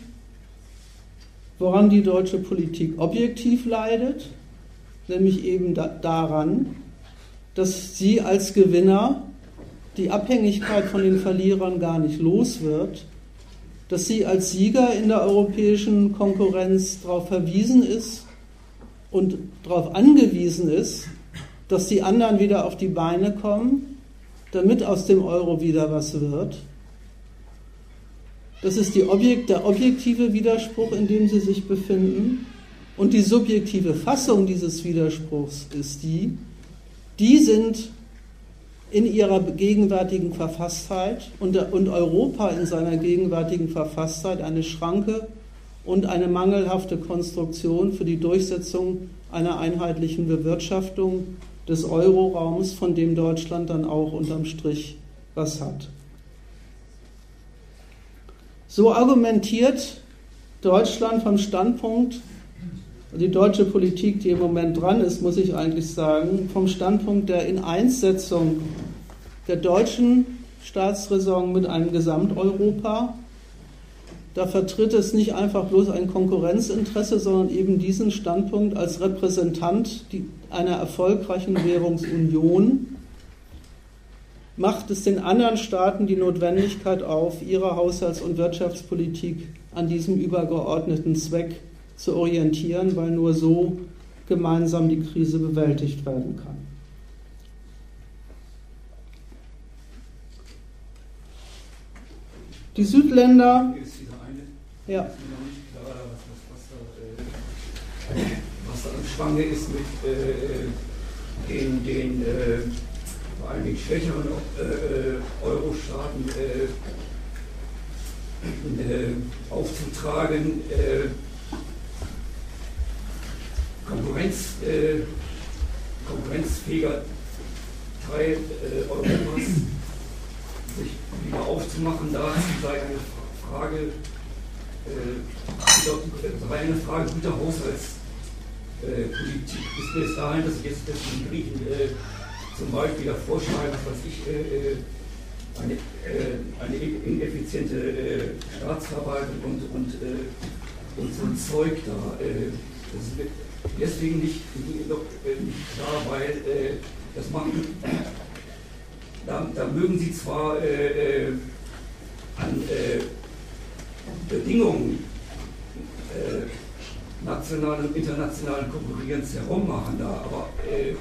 woran die deutsche Politik objektiv leidet, nämlich eben da, daran, dass sie als Gewinner die Abhängigkeit von den Verlierern gar nicht los wird, dass sie als Sieger in der europäischen Konkurrenz darauf verwiesen ist und darauf angewiesen ist, dass die anderen wieder auf die Beine kommen, damit aus dem Euro wieder was wird. Das ist Objekt, der objektive Widerspruch, in dem sie sich befinden. Und die subjektive Fassung dieses Widerspruchs ist die, die sind in ihrer gegenwärtigen Verfasstheit und, Europa in seiner gegenwärtigen Verfasstheit eine Schranke und eine mangelhafte Konstruktion für die Durchsetzung einer einheitlichen Bewirtschaftung des Euroraums, von dem Deutschland dann auch unterm Strich was hat. So argumentiert Deutschland vom Standpunkt, die deutsche Politik, die im Moment dran ist, muss ich eigentlich sagen, vom Standpunkt der Ineinssetzung der deutschen Staatsräson mit einem Gesamteuropa. Da vertritt es nicht einfach bloß ein Konkurrenzinteresse, sondern eben diesen Standpunkt als Repräsentant einer erfolgreichen Währungsunion macht es den anderen Staaten die Notwendigkeit auf, ihre Haushalts- und Wirtschaftspolitik an diesem übergeordneten Zweck zu orientieren, weil nur so gemeinsam die Krise bewältigt werden kann. Die Südländer. Ja. Was da im Schwange ist mit äh, den, den äh, vor allem den schwächeren äh, Euro-Staaten äh, äh, aufzutragen, äh, Konkurrenz, äh, konkurrenzfähiger Teil äh, Europas sich wieder aufzumachen, da sei eine Frage, äh, sei eine Frage guter Haushaltspolitik. Äh, bis dahin, dass ich jetzt den Griechen äh, zum Beispiel da vorschlagen, was weiß ich, äh, eine, eine ineffiziente äh, Staatsverwaltung und, und, und so ein Zeug da. das ist deswegen nicht, nicht klar, weil das machen, da, da, mögen sie zwar an Bedingungen nationalen und internationalen Konkurrenz herummachen da, aber äh,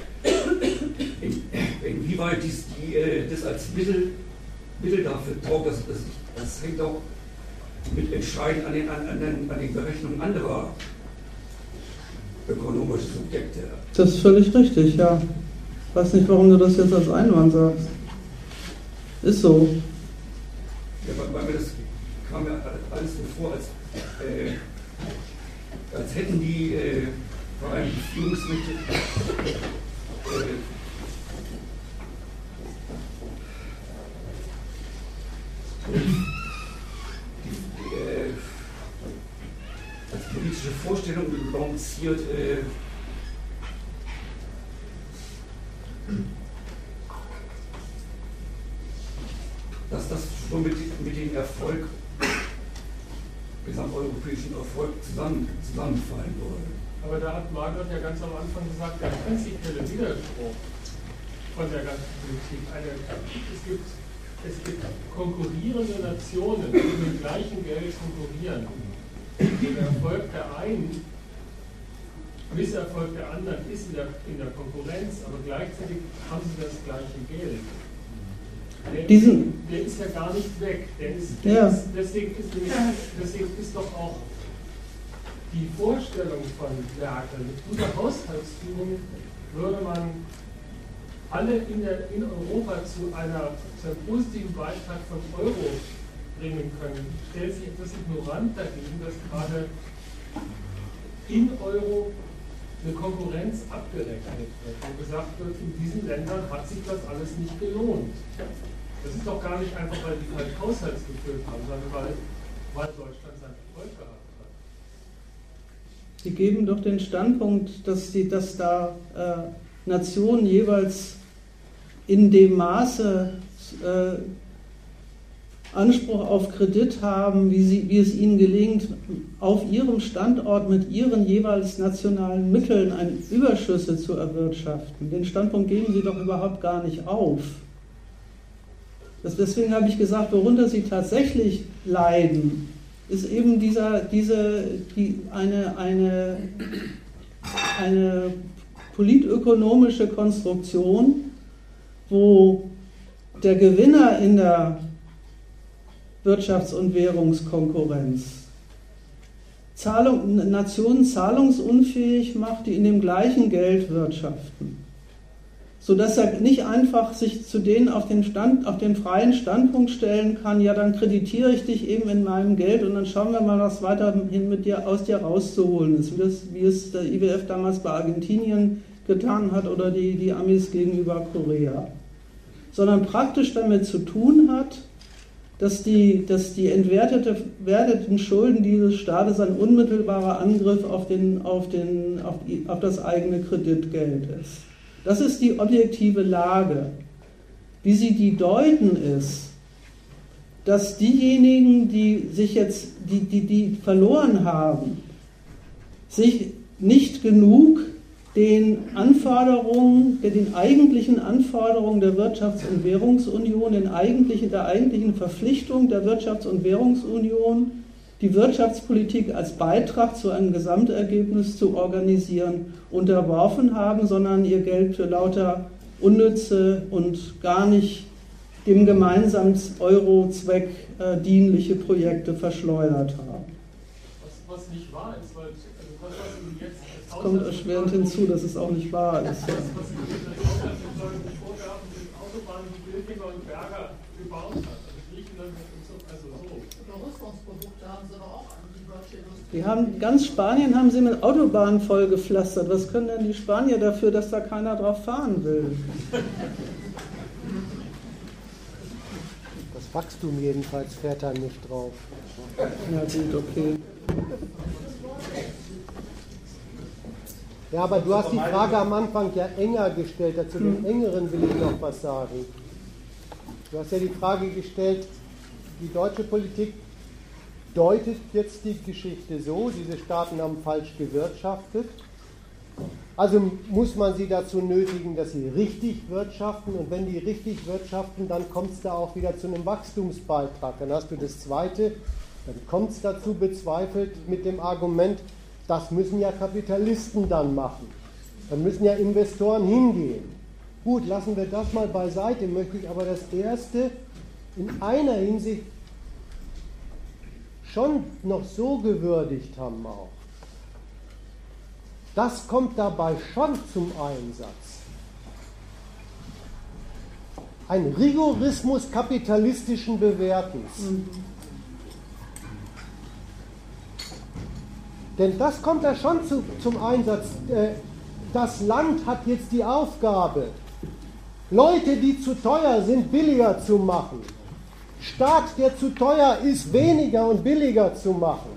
in, inwieweit dies, die, äh, das als Mittel, Mittel dafür taugt, das, das, das hängt auch mit entscheidend an den, an, an, den, an den Berechnungen anderer ökonomische Subjekte. Das ist völlig richtig, ja. Ich weiß nicht, warum du das jetzt als Einwand sagst. Ist so. Ja, weil, mir das kam ja alles so vor, als, äh, als hätten die äh, vor allem die Führungsmittel äh, die, äh, als politische Vorstellung lanciert, äh, dass das schon mit, mit dem Erfolg, gesamteuropäischen Erfolg zusammen, zusammenfallen würde. Aber da hat Margaret ja ganz am Anfang gesagt, der prinzipielle Widerspruch von der ganzen Politik. Eine, es, gibt, es gibt konkurrierende Nationen, die mit dem gleichen Geld konkurrieren. Der Erfolg der einen, Misserfolg der anderen ist in der, in der Konkurrenz, aber gleichzeitig haben sie das gleiche Geld. Der, Diesen, der ist ja gar nicht weg. Der ist, der Ja. ist, deswegen, ist nämlich, deswegen ist doch auch die Vorstellung von Merkel mit guter Haushaltsführung würde man alle in, der, in Europa zu, einer, zu einem positiven Beitrag von Euro bringen können. Stellt sich etwas ignorant dagegen, dass gerade in Euro eine Konkurrenz abgerechnet wird und gesagt wird, in diesen Ländern hat sich das alles nicht gelohnt. Das ist doch gar nicht einfach, weil die falsch Haushalts geführt haben, sondern weil, weil Deutschland seinen Erfolg gehabt hat. die geben doch den Standpunkt, dass, die, dass da äh, Nationen jeweils in dem Maße äh, Anspruch auf Kredit haben, wie, sie, wie es ihnen gelingt, auf ihrem Standort mit ihren jeweils nationalen Mitteln ein Überschüsse zu erwirtschaften. Den Standpunkt geben sie doch überhaupt gar nicht auf. Das, deswegen habe ich gesagt, worunter sie tatsächlich leiden, ist eben dieser, diese, die, eine, eine, eine politökonomische Konstruktion, wo der Gewinner in der Wirtschafts- und Währungskonkurrenz Zahlung, Nationen zahlungsunfähig macht, die in dem gleichen Geld wirtschaften. Sodass er nicht einfach sich zu denen auf den, Stand, auf den freien Standpunkt stellen kann, ja, dann kreditiere ich dich eben in meinem Geld und dann schauen wir mal, was weiterhin mit dir aus dir rauszuholen ist, wie, das, wie es der IWF damals bei Argentinien getan hat oder die, die Amis gegenüber Korea. Sondern praktisch damit zu tun hat, dass die, dass die entwertete, entwerteten Schulden dieses Staates ein unmittelbarer Angriff auf, den, auf, den, auf, auf das eigene Kreditgeld ist. Das ist die objektive Lage. Wie sie die deuten ist, dass diejenigen, die sich jetzt, die, die, die verloren haben, sich nicht genug den Anforderungen, den eigentlichen Anforderungen der Wirtschafts- und Währungsunion, den eigentlichen, der eigentlichen Verpflichtung der Wirtschafts- und Währungsunion, die Wirtschaftspolitik als Beitrag zu einem Gesamtergebnis zu organisieren, unterworfen haben, sondern ihr Geld für lauter unnütze und gar nicht dem gemeinsamen Eurozweck äh, dienliche Projekte verschleudert haben. Was, was nicht wahr ist, weil also was Ihnen jetzt Es kommt erschwerend hinzu, dass es auch nicht wahr ist. Autobahnen, die haben ganz Spanien haben sie mit Autobahnen vollgepflastert. Was können denn die Spanier dafür, dass da keiner drauf fahren will? Das Wachstum jedenfalls fährt da nicht drauf. Ja gut, okay. Ja, aber du hast die Frage am Anfang ja enger gestellt. Zu dem engeren will ich noch was sagen. Du hast ja die Frage gestellt, die deutsche Politik deutet jetzt die Geschichte so, diese Staaten haben falsch gewirtschaftet. Also muss man sie dazu nötigen, dass sie richtig wirtschaften. Und wenn die richtig wirtschaften, dann kommt es da auch wieder zu einem Wachstumsbeitrag. Dann hast du das Zweite, dann kommt es dazu bezweifelt mit dem Argument, das müssen ja Kapitalisten dann machen. Dann müssen ja Investoren hingehen. Gut, lassen wir das mal beiseite, möchte ich aber das Erste in einer Hinsicht schon noch so gewürdigt haben auch. Das kommt dabei schon zum Einsatz. Ein Rigorismus kapitalistischen Bewertens. Mhm. Denn das kommt da schon zu, zum Einsatz. Äh, das Land hat jetzt die Aufgabe, Leute, die zu teuer sind, billiger zu machen. Staat, der zu teuer ist, weniger und billiger zu machen.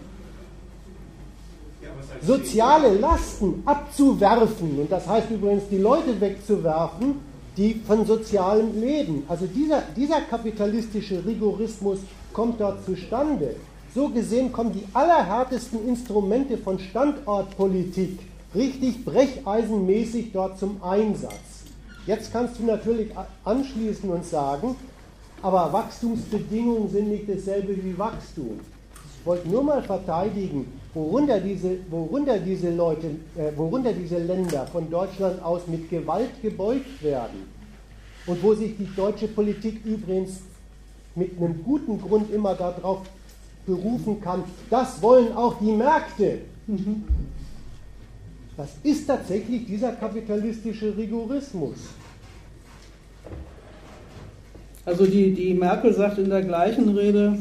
Soziale Lasten abzuwerfen, und das heißt übrigens die Leute wegzuwerfen, die von sozialem leben. Also dieser, dieser kapitalistische Rigorismus kommt dort zustande. So gesehen kommen die allerhärtesten Instrumente von Standortpolitik richtig brecheisenmäßig dort zum Einsatz. Jetzt kannst du natürlich anschließen und sagen, aber Wachstumsbedingungen sind nicht dasselbe wie Wachstum. Ich wollte nur mal verteidigen, worunter diese, worunter diese Leute, äh, worunter diese Länder von Deutschland aus mit Gewalt gebeugt werden und wo sich die deutsche Politik übrigens mit einem guten Grund immer darauf berufen kann, das wollen auch die Märkte. Das ist tatsächlich dieser kapitalistische Rigorismus. Also die, die Merkel sagt in der gleichen Rede,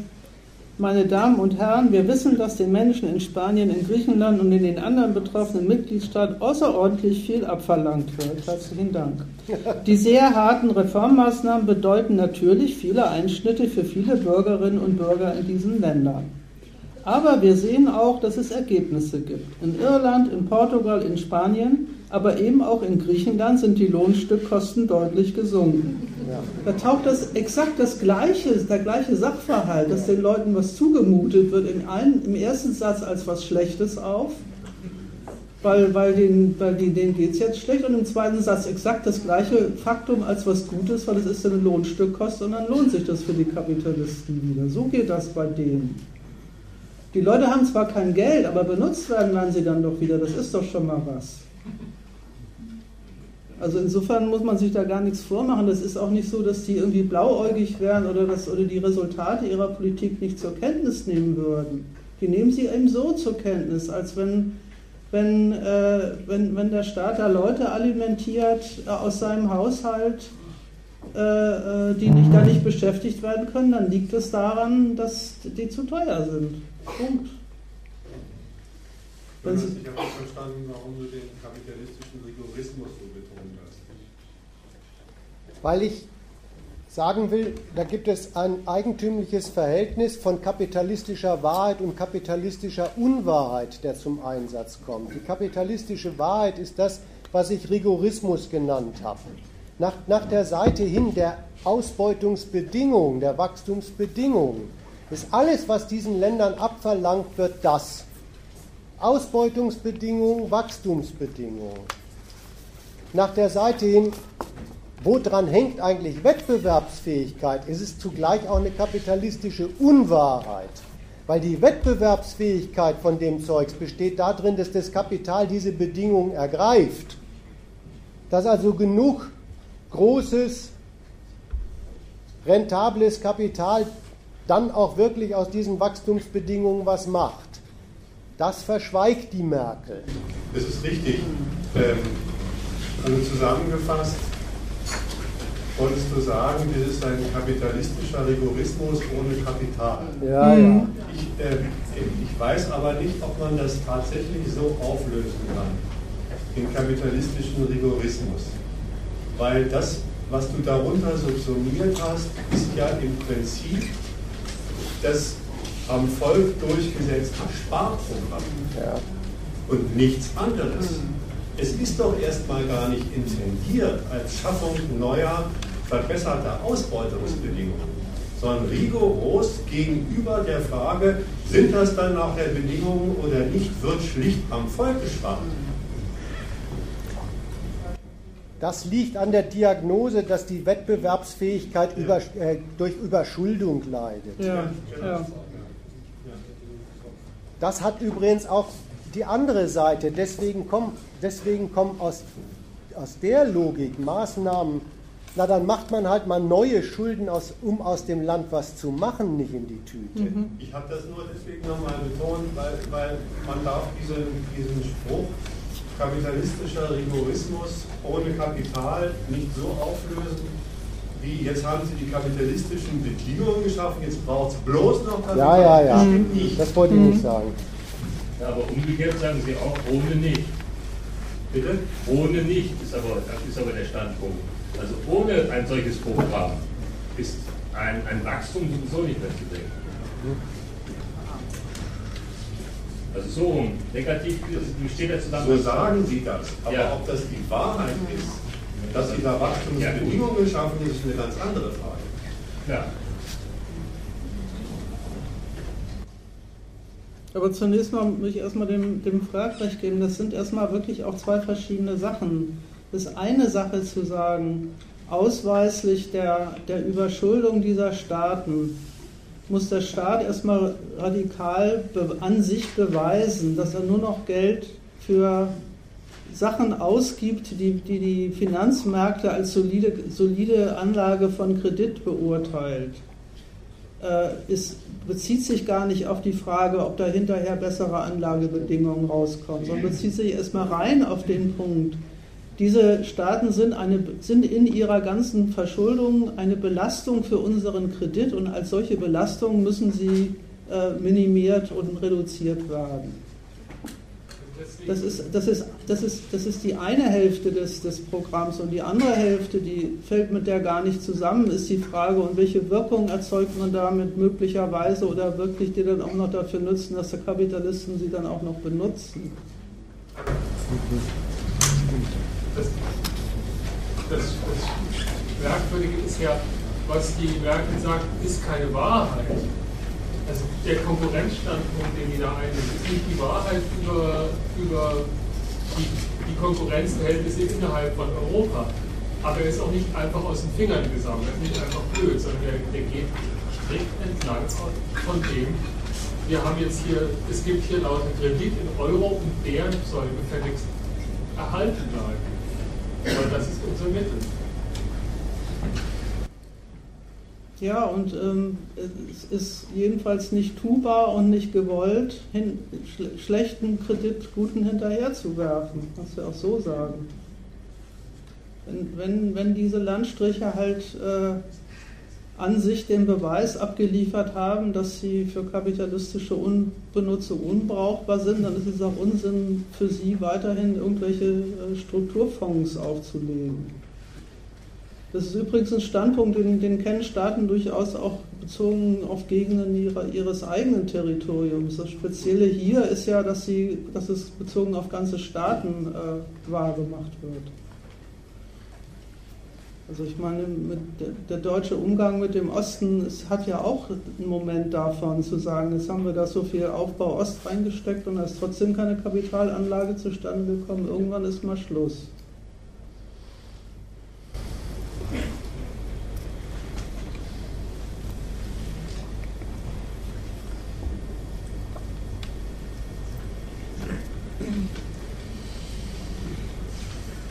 meine Damen und Herren, wir wissen, dass den Menschen in Spanien, in Griechenland und in den anderen betroffenen Mitgliedstaaten außerordentlich viel abverlangt wird. Herzlichen Dank. Die sehr harten Reformmaßnahmen bedeuten natürlich viele Einschnitte für viele Bürgerinnen und Bürger in diesen Ländern. Aber wir sehen auch, dass es Ergebnisse gibt. In Irland, in Portugal, in Spanien, aber eben auch in Griechenland sind die Lohnstückkosten deutlich gesunken. Ja. Da taucht das exakt das gleiche, der gleiche Sachverhalt, dass den Leuten was zugemutet wird, in einen, im ersten Satz als was Schlechtes auf, weil, weil, den, weil denen geht es jetzt schlecht, und im zweiten Satz exakt das gleiche Faktum als was Gutes, weil es ist ja eine Lohnstückkost und dann lohnt sich das für die Kapitalisten wieder. So geht das bei denen. Die Leute haben zwar kein Geld, aber benutzt werden werden sie dann doch wieder. Das ist doch schon mal was. Also insofern muss man sich da gar nichts vormachen. Das ist auch nicht so, dass die irgendwie blauäugig wären oder, das, oder die Resultate ihrer Politik nicht zur Kenntnis nehmen würden. Die nehmen sie eben so zur Kenntnis, als wenn, wenn, äh, wenn, wenn der Staat da Leute alimentiert äh, aus seinem Haushalt, äh, äh die nicht, da nicht beschäftigt werden können, dann liegt es daran, dass die zu teuer sind. Punkt. Ich habe nicht verstanden, warum du den kapitalistischen Rigorismus so. Weil ich sagen will, da gibt es ein eigentümliches Verhältnis von kapitalistischer Wahrheit und kapitalistischer Unwahrheit, der zum Einsatz kommt. Die kapitalistische Wahrheit ist das, was ich Rigorismus genannt habe. Nach, nach der Seite hin der Ausbeutungsbedingungen, der Wachstumsbedingungen ist alles, was diesen Ländern abverlangt wird, das. Ausbeutungsbedingungen, Wachstumsbedingungen. Nach der Seite hin, woran hängt eigentlich Wettbewerbsfähigkeit, ist es zugleich auch eine kapitalistische Unwahrheit. Weil die Wettbewerbsfähigkeit von dem Zeugs besteht darin, dass das Kapital diese Bedingungen ergreift. Dass also genug großes, rentables Kapital dann auch wirklich aus diesen Wachstumsbedingungen was macht. Das verschweigt die Merkel. Das ist richtig. Ähm, also zusammengefasst wolltest du sagen, das ist ein kapitalistischer Rigorismus ohne Kapital. Ja, ja. Ich, äh, ich weiß aber nicht, ob man das tatsächlich so auflösen kann, den kapitalistischen Rigorismus. Weil das, was du darunter subsumiert hast, ist ja im Prinzip das am Volk durchgesetzte Sparprogramm ja. und nichts anderes. Mhm. Es ist doch erstmal gar nicht intendiert als Schaffung neuer, verbesserter Ausbeutungsbedingungen, sondern rigoros gegenüber der Frage, sind das dann nachher Bedingungen oder nicht, wird schlicht am Volk gespart. Das liegt an der Diagnose, dass die Wettbewerbsfähigkeit ja. über, äh, durch Überschuldung leidet. Ja. Ja. Das hat übrigens auch die andere Seite. Deswegen kommen, deswegen kommen aus, aus der Logik Maßnahmen, na dann macht man halt mal neue Schulden, aus, um aus dem Land was zu machen, nicht in die Tüte. Mhm. Ich habe das nur deswegen nochmal betont, weil, weil man darf diesen, diesen Spruch kapitalistischer Rigorismus ohne Kapital nicht so auflösen, wie jetzt haben Sie die kapitalistischen Bedingungen geschaffen, jetzt braucht es bloß noch Kapital. Ja, ja, ja. Das, das wollte ich nicht sagen. Ja, aber umgekehrt sagen Sie auch ohne nicht. Bitte? Ohne nicht ist aber, ist aber der Standpunkt. Also ohne ein solches Programm ist ein, ein Wachstum sowieso nicht mehr zu denken. Also so rum. Negativ steht er zusammen. So sagen Sie das. Aber ja. ob das die Wahrheit ist, dass Sie da Wachstumsbedingungen ja, schaffen, ist eine ganz andere Frage. Ja. Aber zunächst mal muss ich erstmal dem, dem Fragrecht geben, das sind erstmal wirklich auch zwei verschiedene Sachen. Das ist eine Sache zu sagen, ausweislich der, der Überschuldung dieser Staaten muss der Staat erstmal radikal an sich beweisen, dass er nur noch Geld für Sachen ausgibt, die die, die Finanzmärkte als solide, solide Anlage von Kredit beurteilt. Äh, ist, bezieht sich gar nicht auf die Frage, ob da hinterher bessere Anlagebedingungen rauskommen, sondern bezieht sich erstmal rein auf den Punkt, diese Staaten sind, eine, sind in ihrer ganzen Verschuldung eine Belastung für unseren Kredit und als solche Belastung müssen sie äh, minimiert und reduziert werden. Das ist, das, ist, das, ist, das ist die eine Hälfte des, des Programms und die andere Hälfte, die fällt mit der gar nicht zusammen, ist die Frage, und welche Wirkung erzeugt man damit möglicherweise oder wirklich die dann auch noch dafür nutzen, dass die Kapitalisten sie dann auch noch benutzen das, das, das Merkwürdige ist ja, was die Merkel sagt, ist keine Wahrheit. Also der Konkurrenzstandpunkt, den die da einnehmen, ist nicht die Wahrheit über, über die, die Konkurrenzverhältnisse innerhalb von Europa. Aber er ist auch nicht einfach aus den Fingern gesammelt, nicht einfach blöd, sondern der, der geht strikt entlang von dem, wir haben jetzt hier, es gibt hier lauter Kredit in Euro und der soll gefälligst erhalten bleiben. Aber das ist unser Mittel. Ja, und ähm, es ist jedenfalls nicht tubar und nicht gewollt, hin, schl schlechten Kredit guten hinterherzuwerfen, was wir auch so sagen. Wenn, wenn, wenn diese Landstriche halt äh, an sich den Beweis abgeliefert haben, dass sie für kapitalistische Unbenutzung unbrauchbar sind, dann ist es auch Unsinn für sie weiterhin irgendwelche äh, Strukturfonds aufzulegen. Das ist übrigens ein Standpunkt, den, den kennen Staaten durchaus auch bezogen auf Gegenden ihrer, ihres eigenen Territoriums. Das Spezielle hier ist ja, dass, sie, dass es bezogen auf ganze Staaten äh, wahrgemacht wird. Also ich meine, der, deutsche Umgang mit dem Osten es hat ja auch einen Moment davon zu sagen, jetzt haben wir da so viel Aufbau Ost reingesteckt und da ist trotzdem keine Kapitalanlage zustande gekommen. Irgendwann ist mal Schluss.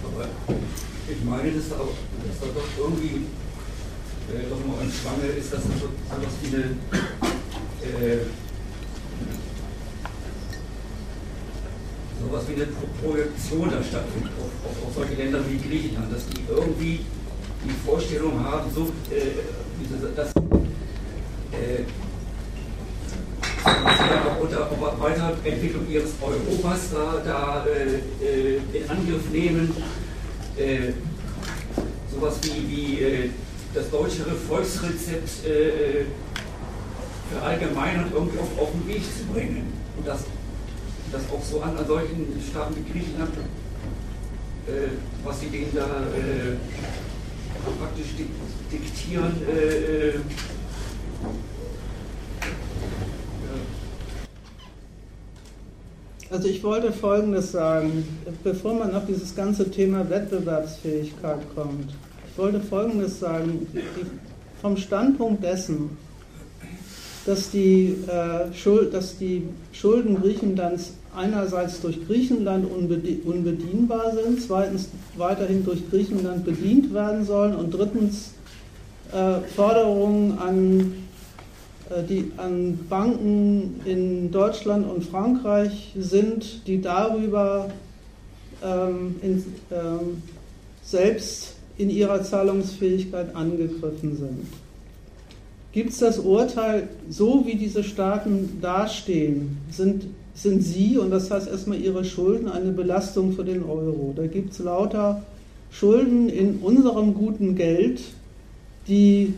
Aber ich meine, das auch dass da doch irgendwie äh, doch noch ein Schwange ist, dass da so etwas wie eine äh, sowas wie eine Projektion da stattfindet auf, auf, auf, solche Länder wie Griechenland, dass die irgendwie die Vorstellung haben, so, äh, dass äh, unter Weiterentwicklung ihres Europas da, da äh, äh in Angriff nehmen. Äh, sowas wie, wie äh, das deutsche Volksrezept äh, für allgemein und irgendwie auf, auf den Weg zu bringen. Und das, das auch so an, an solchen Staaten wie Griechenland, äh, was sie denen da äh, praktisch diktieren. Äh, äh, Also ich wollte Folgendes sagen, bevor man auf dieses ganze Thema Wettbewerbsfähigkeit kommt. Wollte Folgendes sagen, vom Standpunkt dessen, dass die, äh, Schuld, dass die Schulden Griechenlands einerseits durch Griechenland unbedienbar sind, zweitens weiterhin durch Griechenland bedient werden sollen und drittens äh, Forderungen an äh, die an Banken in Deutschland und Frankreich sind, die darüber ähm, in, ähm, selbst in ihrer Zahlungsfähigkeit angegriffen sind. Gibt es das Urteil, so wie diese Staaten dastehen, sind, sind sie, und das heißt erstmal ihre Schulden, eine Belastung für den Euro. Da gibt es lauter Schulden in unserem guten Geld, die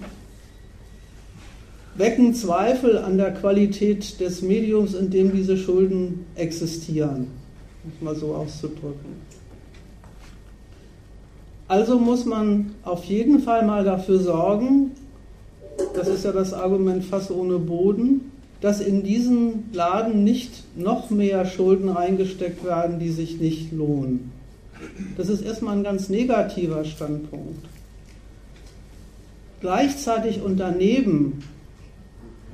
wecken Zweifel an der Qualität des Mediums, in dem diese Schulden existieren, um es mal so auszudrücken. Also muss man auf jeden Fall mal dafür sorgen, das ist ja das Argument Fass ohne Boden, dass in diesen Laden nicht noch mehr Schulden reingesteckt werden, die sich nicht lohnen. Das ist erstmal ein ganz negativer Standpunkt. Gleichzeitig und daneben,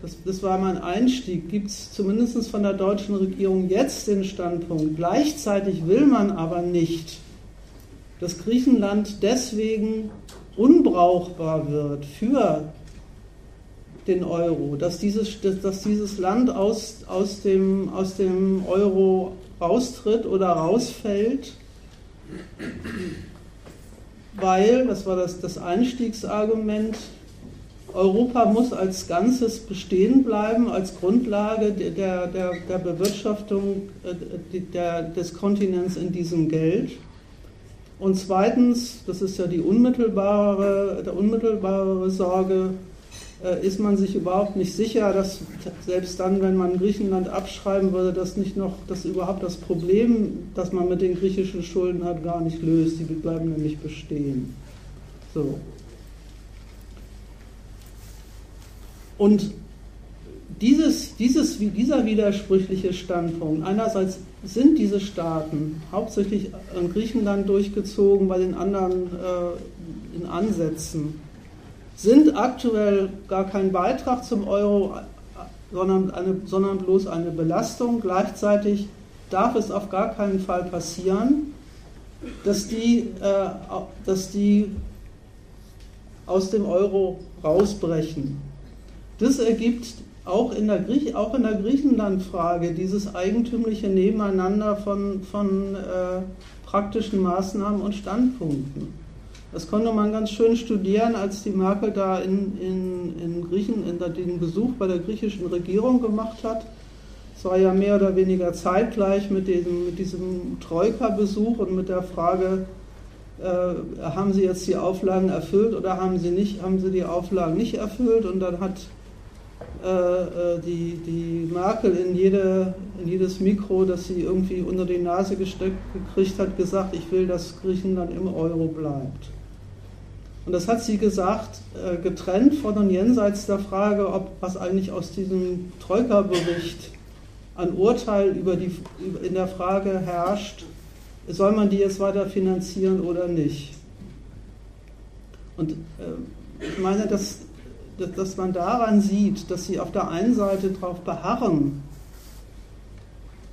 das, das war mein Einstieg, gibt es zumindest von der deutschen Regierung jetzt den Standpunkt, gleichzeitig will man aber nicht, dass Griechenland deswegen unbrauchbar wird für den Euro, dass dieses, dass dieses Land aus, aus, dem, aus dem Euro raustritt oder rausfällt, weil, das war das, das Einstiegsargument, Europa muss als Ganzes bestehen bleiben, als Grundlage der, der, der Bewirtschaftung äh, der, des Kontinents in diesem Geld. Und zweitens, das ist ja die unmittelbare, der unmittelbare Sorge, äh, ist man sich überhaupt nicht sicher, dass selbst dann, wenn man Griechenland abschreiben würde, dass nicht noch, dass überhaupt das Problem, das man mit den griechischen Schulden hat, gar nicht löst. Die bleiben nämlich bestehen. So. Und dieses, dieses, dieser widersprüchliche Standpunkt, einerseits sind diese Staaten hauptsächlich in Griechenland durchgezogen, bei den anderen äh, in Ansätzen sind aktuell gar kein Beitrag zum Euro, sondern, eine, sondern bloß eine Belastung. Gleichzeitig darf es auf gar keinen Fall passieren, dass die, äh, dass die aus dem Euro rausbrechen. Das ergibt auch in der, Griech auch in der Griechenland-Frage dieses eigentümliche Nebeneinander von, von äh, praktischen Maßnahmen und Standpunkten. Das konnte man ganz schön studieren, als die Merkel da in, in, in Griechen in der, den Besuch bei der griechischen Regierung gemacht hat. Es war ja mehr oder weniger zeitgleich mit diesem, mit diesem Troika-Besuch und mit der Frage, äh, haben Sie jetzt die Auflagen erfüllt oder haben Sie, nicht, haben Sie die Auflagen nicht erfüllt? Und dann hat die, die Merkel in, jede, in jedes Mikro, das sie irgendwie unter die Nase gesteckt gekriegt hat, gesagt, ich will, dass Griechenland im Euro bleibt. Und das hat sie gesagt, äh, getrennt von und jenseits der Frage, ob was eigentlich aus diesem Troika-Bericht an Urteil über die, in der Frage herrscht, soll man die jetzt weiter finanzieren oder nicht. Und äh, ich meine, dass, dass man daran sieht, dass sie auf der einen Seite darauf beharren,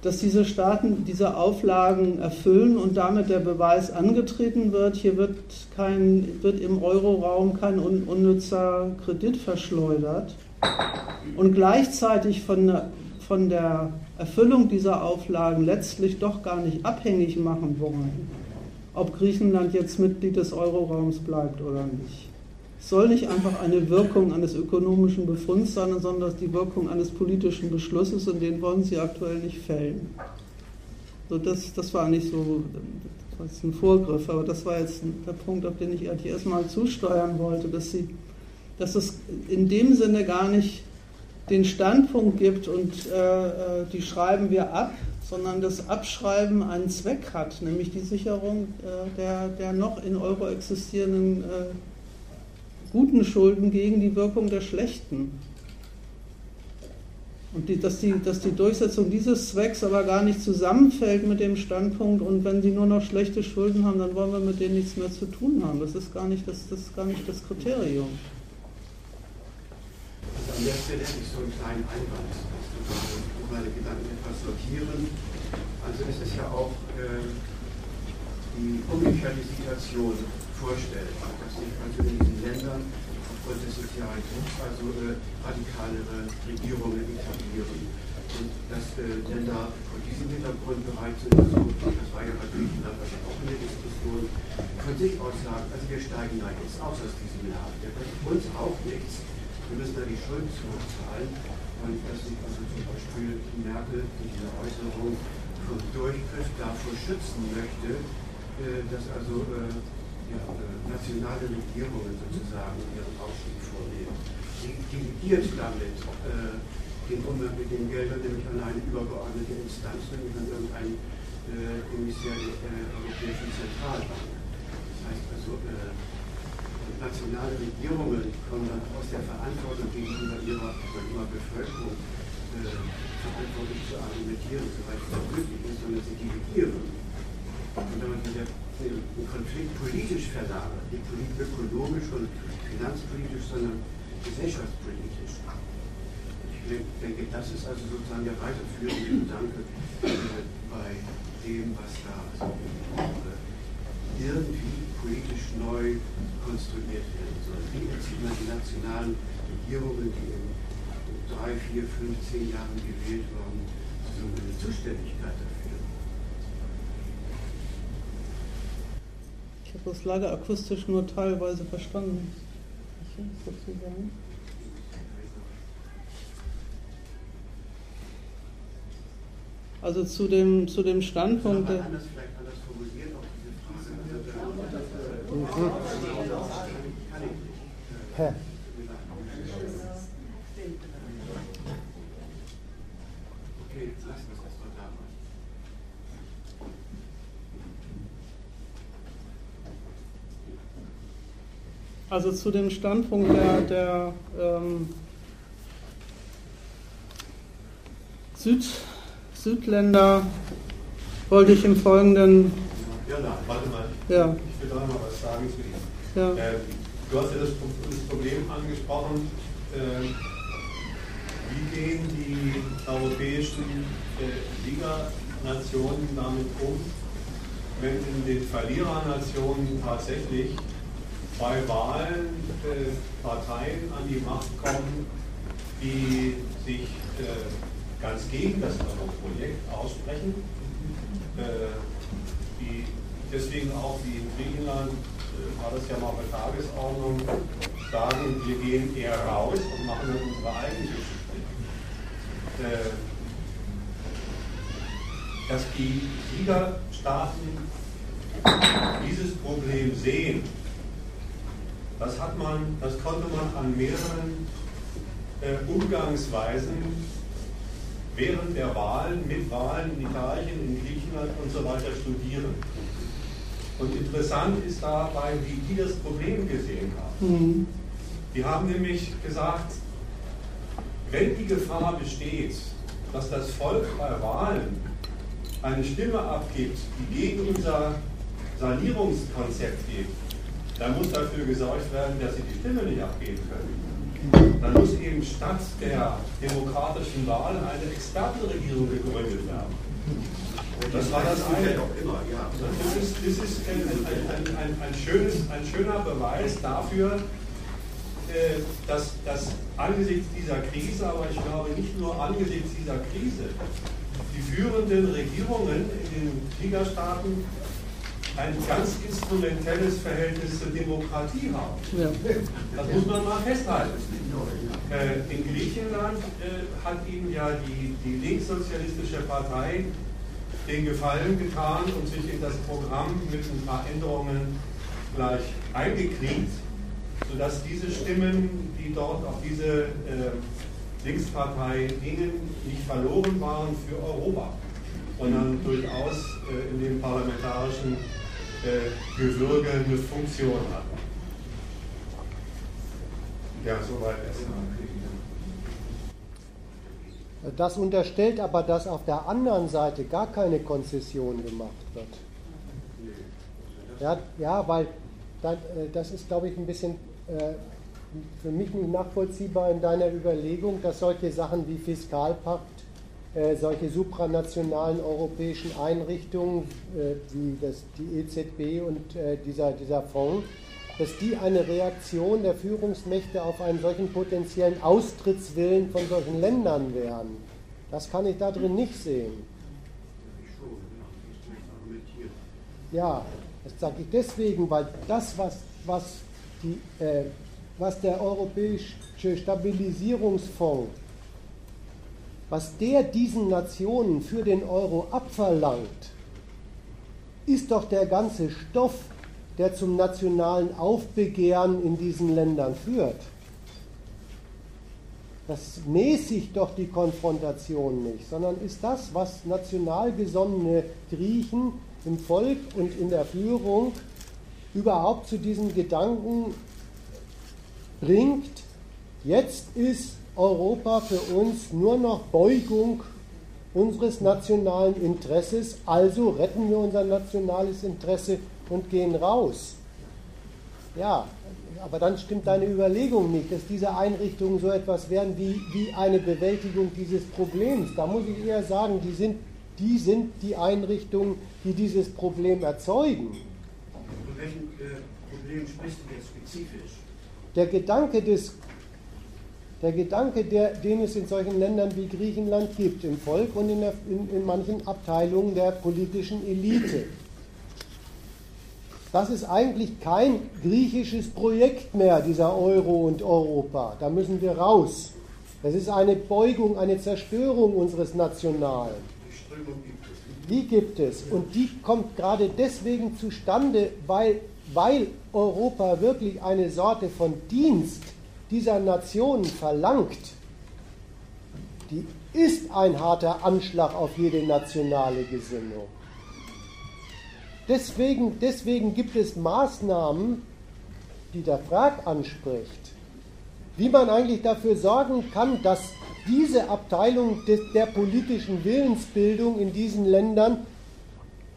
dass diese Staaten diese Auflagen erfüllen und damit der Beweis angetreten wird, hier wird, kein, wird im Euroraum kein un, unnützer Kredit verschleudert und gleichzeitig von von der Erfüllung dieser Auflagen letztlich doch gar nicht abhängig machen wollen, ob Griechenland jetzt Mitglied des Euroraums bleibt oder nicht soll nicht einfach eine Wirkung eines ökonomischen Befunds sein, sondern die Wirkung eines politischen Beschlusses und den wollen sie aktuell nicht fällen. So, das, das war nicht so das ist ein Vorgriff, aber das war jetzt der Punkt, auf den ich eigentlich erstmal zusteuern wollte, dass, sie, dass es in dem Sinne gar nicht den Standpunkt gibt und äh, äh die schreiben wir ab, sondern das Abschreiben einen Zweck hat, nämlich die Sicherung äh, der, der noch in Euro existierenden äh, guten Schulden gegen die Wirkung der schlechten. Und die, dass, die, dass die Durchsetzung dieses Zwecks aber gar nicht zusammenfällt mit dem Standpunkt, und wenn sie nur noch schlechte Schulden haben, dann wollen wir mit denen nichts mehr zu tun haben. Das ist gar nicht das, das, ist gar nicht das Kriterium. Also an der Stelle hätte ich so einen kleinen Einwand, um meine Gedanken etwas sortieren. Also es ist ja auch äh, die umgekehrte Situation vorstellt, dass sich also in diesen Ländern aufgrund des sozialen Drucks also äh, radikalere Regierungen etablieren. Und dass äh, Länder vor diesem Hintergrund bereit sind, also, das war ja bei Griechenland sich aus sagen, also wir steigen da jetzt aus aus diesem Laden, der bringt uns auch nichts. Wir müssen da die Schuld zurückzahlen. Und dass sich also zum Beispiel Merkel in dieser Äußerung vom Durchgriff davor schützen möchte, äh, dass also äh, nationale Regierungen sozusagen ihren Ausstieg vornehmen. Sie delegiert damit äh, den Umgang mit den Geldern nämlich an eine übergeordnete Instanz, nämlich an irgendeinen äh, Kommissär der äh, Europäischen Zentralbank. Das heißt also, äh, nationale Regierungen kommen dann aus der Verantwortung gegenüber ihrer, ihrer Bevölkerung äh, verantwortlich zu argumentieren, soweit es möglich ist, sondern sie delegieren. Und wenn man den Konflikt politisch verlagert, nicht ökonomisch und finanzpolitisch, sondern gesellschaftspolitisch. Ich denke, das ist also sozusagen der weiterführende Gedanke äh, bei dem, was da äh, irgendwie politisch neu konstruiert werden soll. Wie erzieht man die nationalen Regierungen, die in drei, vier, fünf, zehn Jahren gewählt wurden, so eine Zuständigkeit dafür? Ich habe das leider akustisch nur teilweise verstanden. Also zu dem, zu dem Standpunkt. Der, anders, anders formuliert, auch diese Frage. Hä? Also zu dem Standpunkt der, der ähm, Süd, Südländer wollte ich im Folgenden. Ja, na, warte mal. Ja. Ich will da noch mal was sagen zu Ihnen. Ja. Ähm, du hast ja das, das Problem angesprochen. Ähm, wie gehen die europäischen äh, Liga-Nationen damit um, wenn in den Verlierernationen tatsächlich bei Wahlen äh, Parteien an die Macht kommen, die sich äh, ganz gegen das Projekt aussprechen, äh, die deswegen auch wie in Griechenland, äh, war das ja mal bei Tagesordnung, sagen, wir gehen eher raus und machen dann unsere eigene Geschichte. Äh, dass die Siegerstaaten dieses Problem sehen, das hat man, das konnte man an mehreren äh, Umgangsweisen während der Wahlen, mit Wahlen in Italien, in Griechenland und so weiter studieren. Und interessant ist dabei, wie die das Problem gesehen haben. Mhm. Die haben nämlich gesagt, wenn die Gefahr besteht, dass das Volk bei Wahlen eine Stimme abgibt, die gegen unser Sanierungskonzept geht, dann muss dafür gesorgt werden, dass sie die Stimme nicht abgeben können dann muss eben statt der demokratischen Wahl eine Expertenregierung gegründet werden. Das war das eine. Das ist, das ist ein, ein, ein, ein, schönes, ein schöner Beweis dafür, äh, dass, dass angesichts dieser Krise, aber ich glaube nicht nur angesichts dieser Krise, die führenden Regierungen in den Fliegerstaaten ein ganz instrumentelles Verhältnis zur Demokratie haben. Ja. Das muss man mal festhalten. Äh, in Griechenland äh, hat ihnen ja die, die linkssozialistische Partei den Gefallen getan und sich in das Programm mit ein paar Änderungen gleich eingekriegt, sodass diese Stimmen, die dort auf diese äh, Linkspartei gingen, nicht verloren waren für Europa, sondern durchaus äh, in dem parlamentarischen Gewürge eine Funktion hat. Ja, soweit erstmal. Das unterstellt aber, dass auf der anderen Seite gar keine Konzession gemacht wird. Ja, ja weil äh, das ist, glaube ich, ein bisschen äh, für mich nicht nachvollziehbar in deiner Überlegung, dass solche Sachen wie Fiskalpakt äh, solche supranationalen europäischen Einrichtungen äh, wie das, die EZB und äh, dieser, dieser Fonds, dass die eine Reaktion der Führungsmächte auf einen solchen potenziellen Austrittswillen von solchen Ländern wären. Das kann ich da drin nicht sehen. Ja, Das sage ich deswegen, weil das, was, was, die, äh, was der Europäische Stabilisierungsfonds, was der diesen Nationen für den Euro abverlangt, ist doch der ganze Stoff, der zum nationalen Aufbegehren in diesen Ländern führt. Das mäßigt doch die Konfrontation nicht, sondern ist das, was national gesonnene Griechen im Volk und in der Führung überhaupt zu diesem Gedanken bringt, jetzt ist Europa für uns nur noch Beugung unseres nationalen Interesses, also retten wir unser nationales Interesse und gehen raus. Ja, aber dann stimmt deine Überlegung nicht, dass diese Einrichtungen so etwas wären wie, wie eine Bewältigung dieses Problems. Da muss ich eher sagen, die sind, die sind die Einrichtungen, die dieses Problem erzeugen. Von welchem äh, Problem sprichst du jetzt spezifisch? Der Gedanke, des, der Gedanke der, den es in solchen Ländern wie Griechenland gibt, im Volk und in, der, in, in manchen Abteilungen der politischen Elite. Das ist eigentlich kein griechisches Projekt mehr, dieser Euro und Europa. Da müssen wir raus. Das ist eine Beugung, eine Zerstörung unseres Nationalen. Die Strömung gibt es. Die gibt es. Und die kommt gerade deswegen zustande, weil, weil Europa wirklich eine Sorte von Dienst dieser Nationen verlangt. Die ist ein harter Anschlag auf jede nationale Gesinnung. Deswegen, deswegen gibt es Maßnahmen, die der Frag anspricht, wie man eigentlich dafür sorgen kann, dass diese Abteilung der politischen Willensbildung in diesen Ländern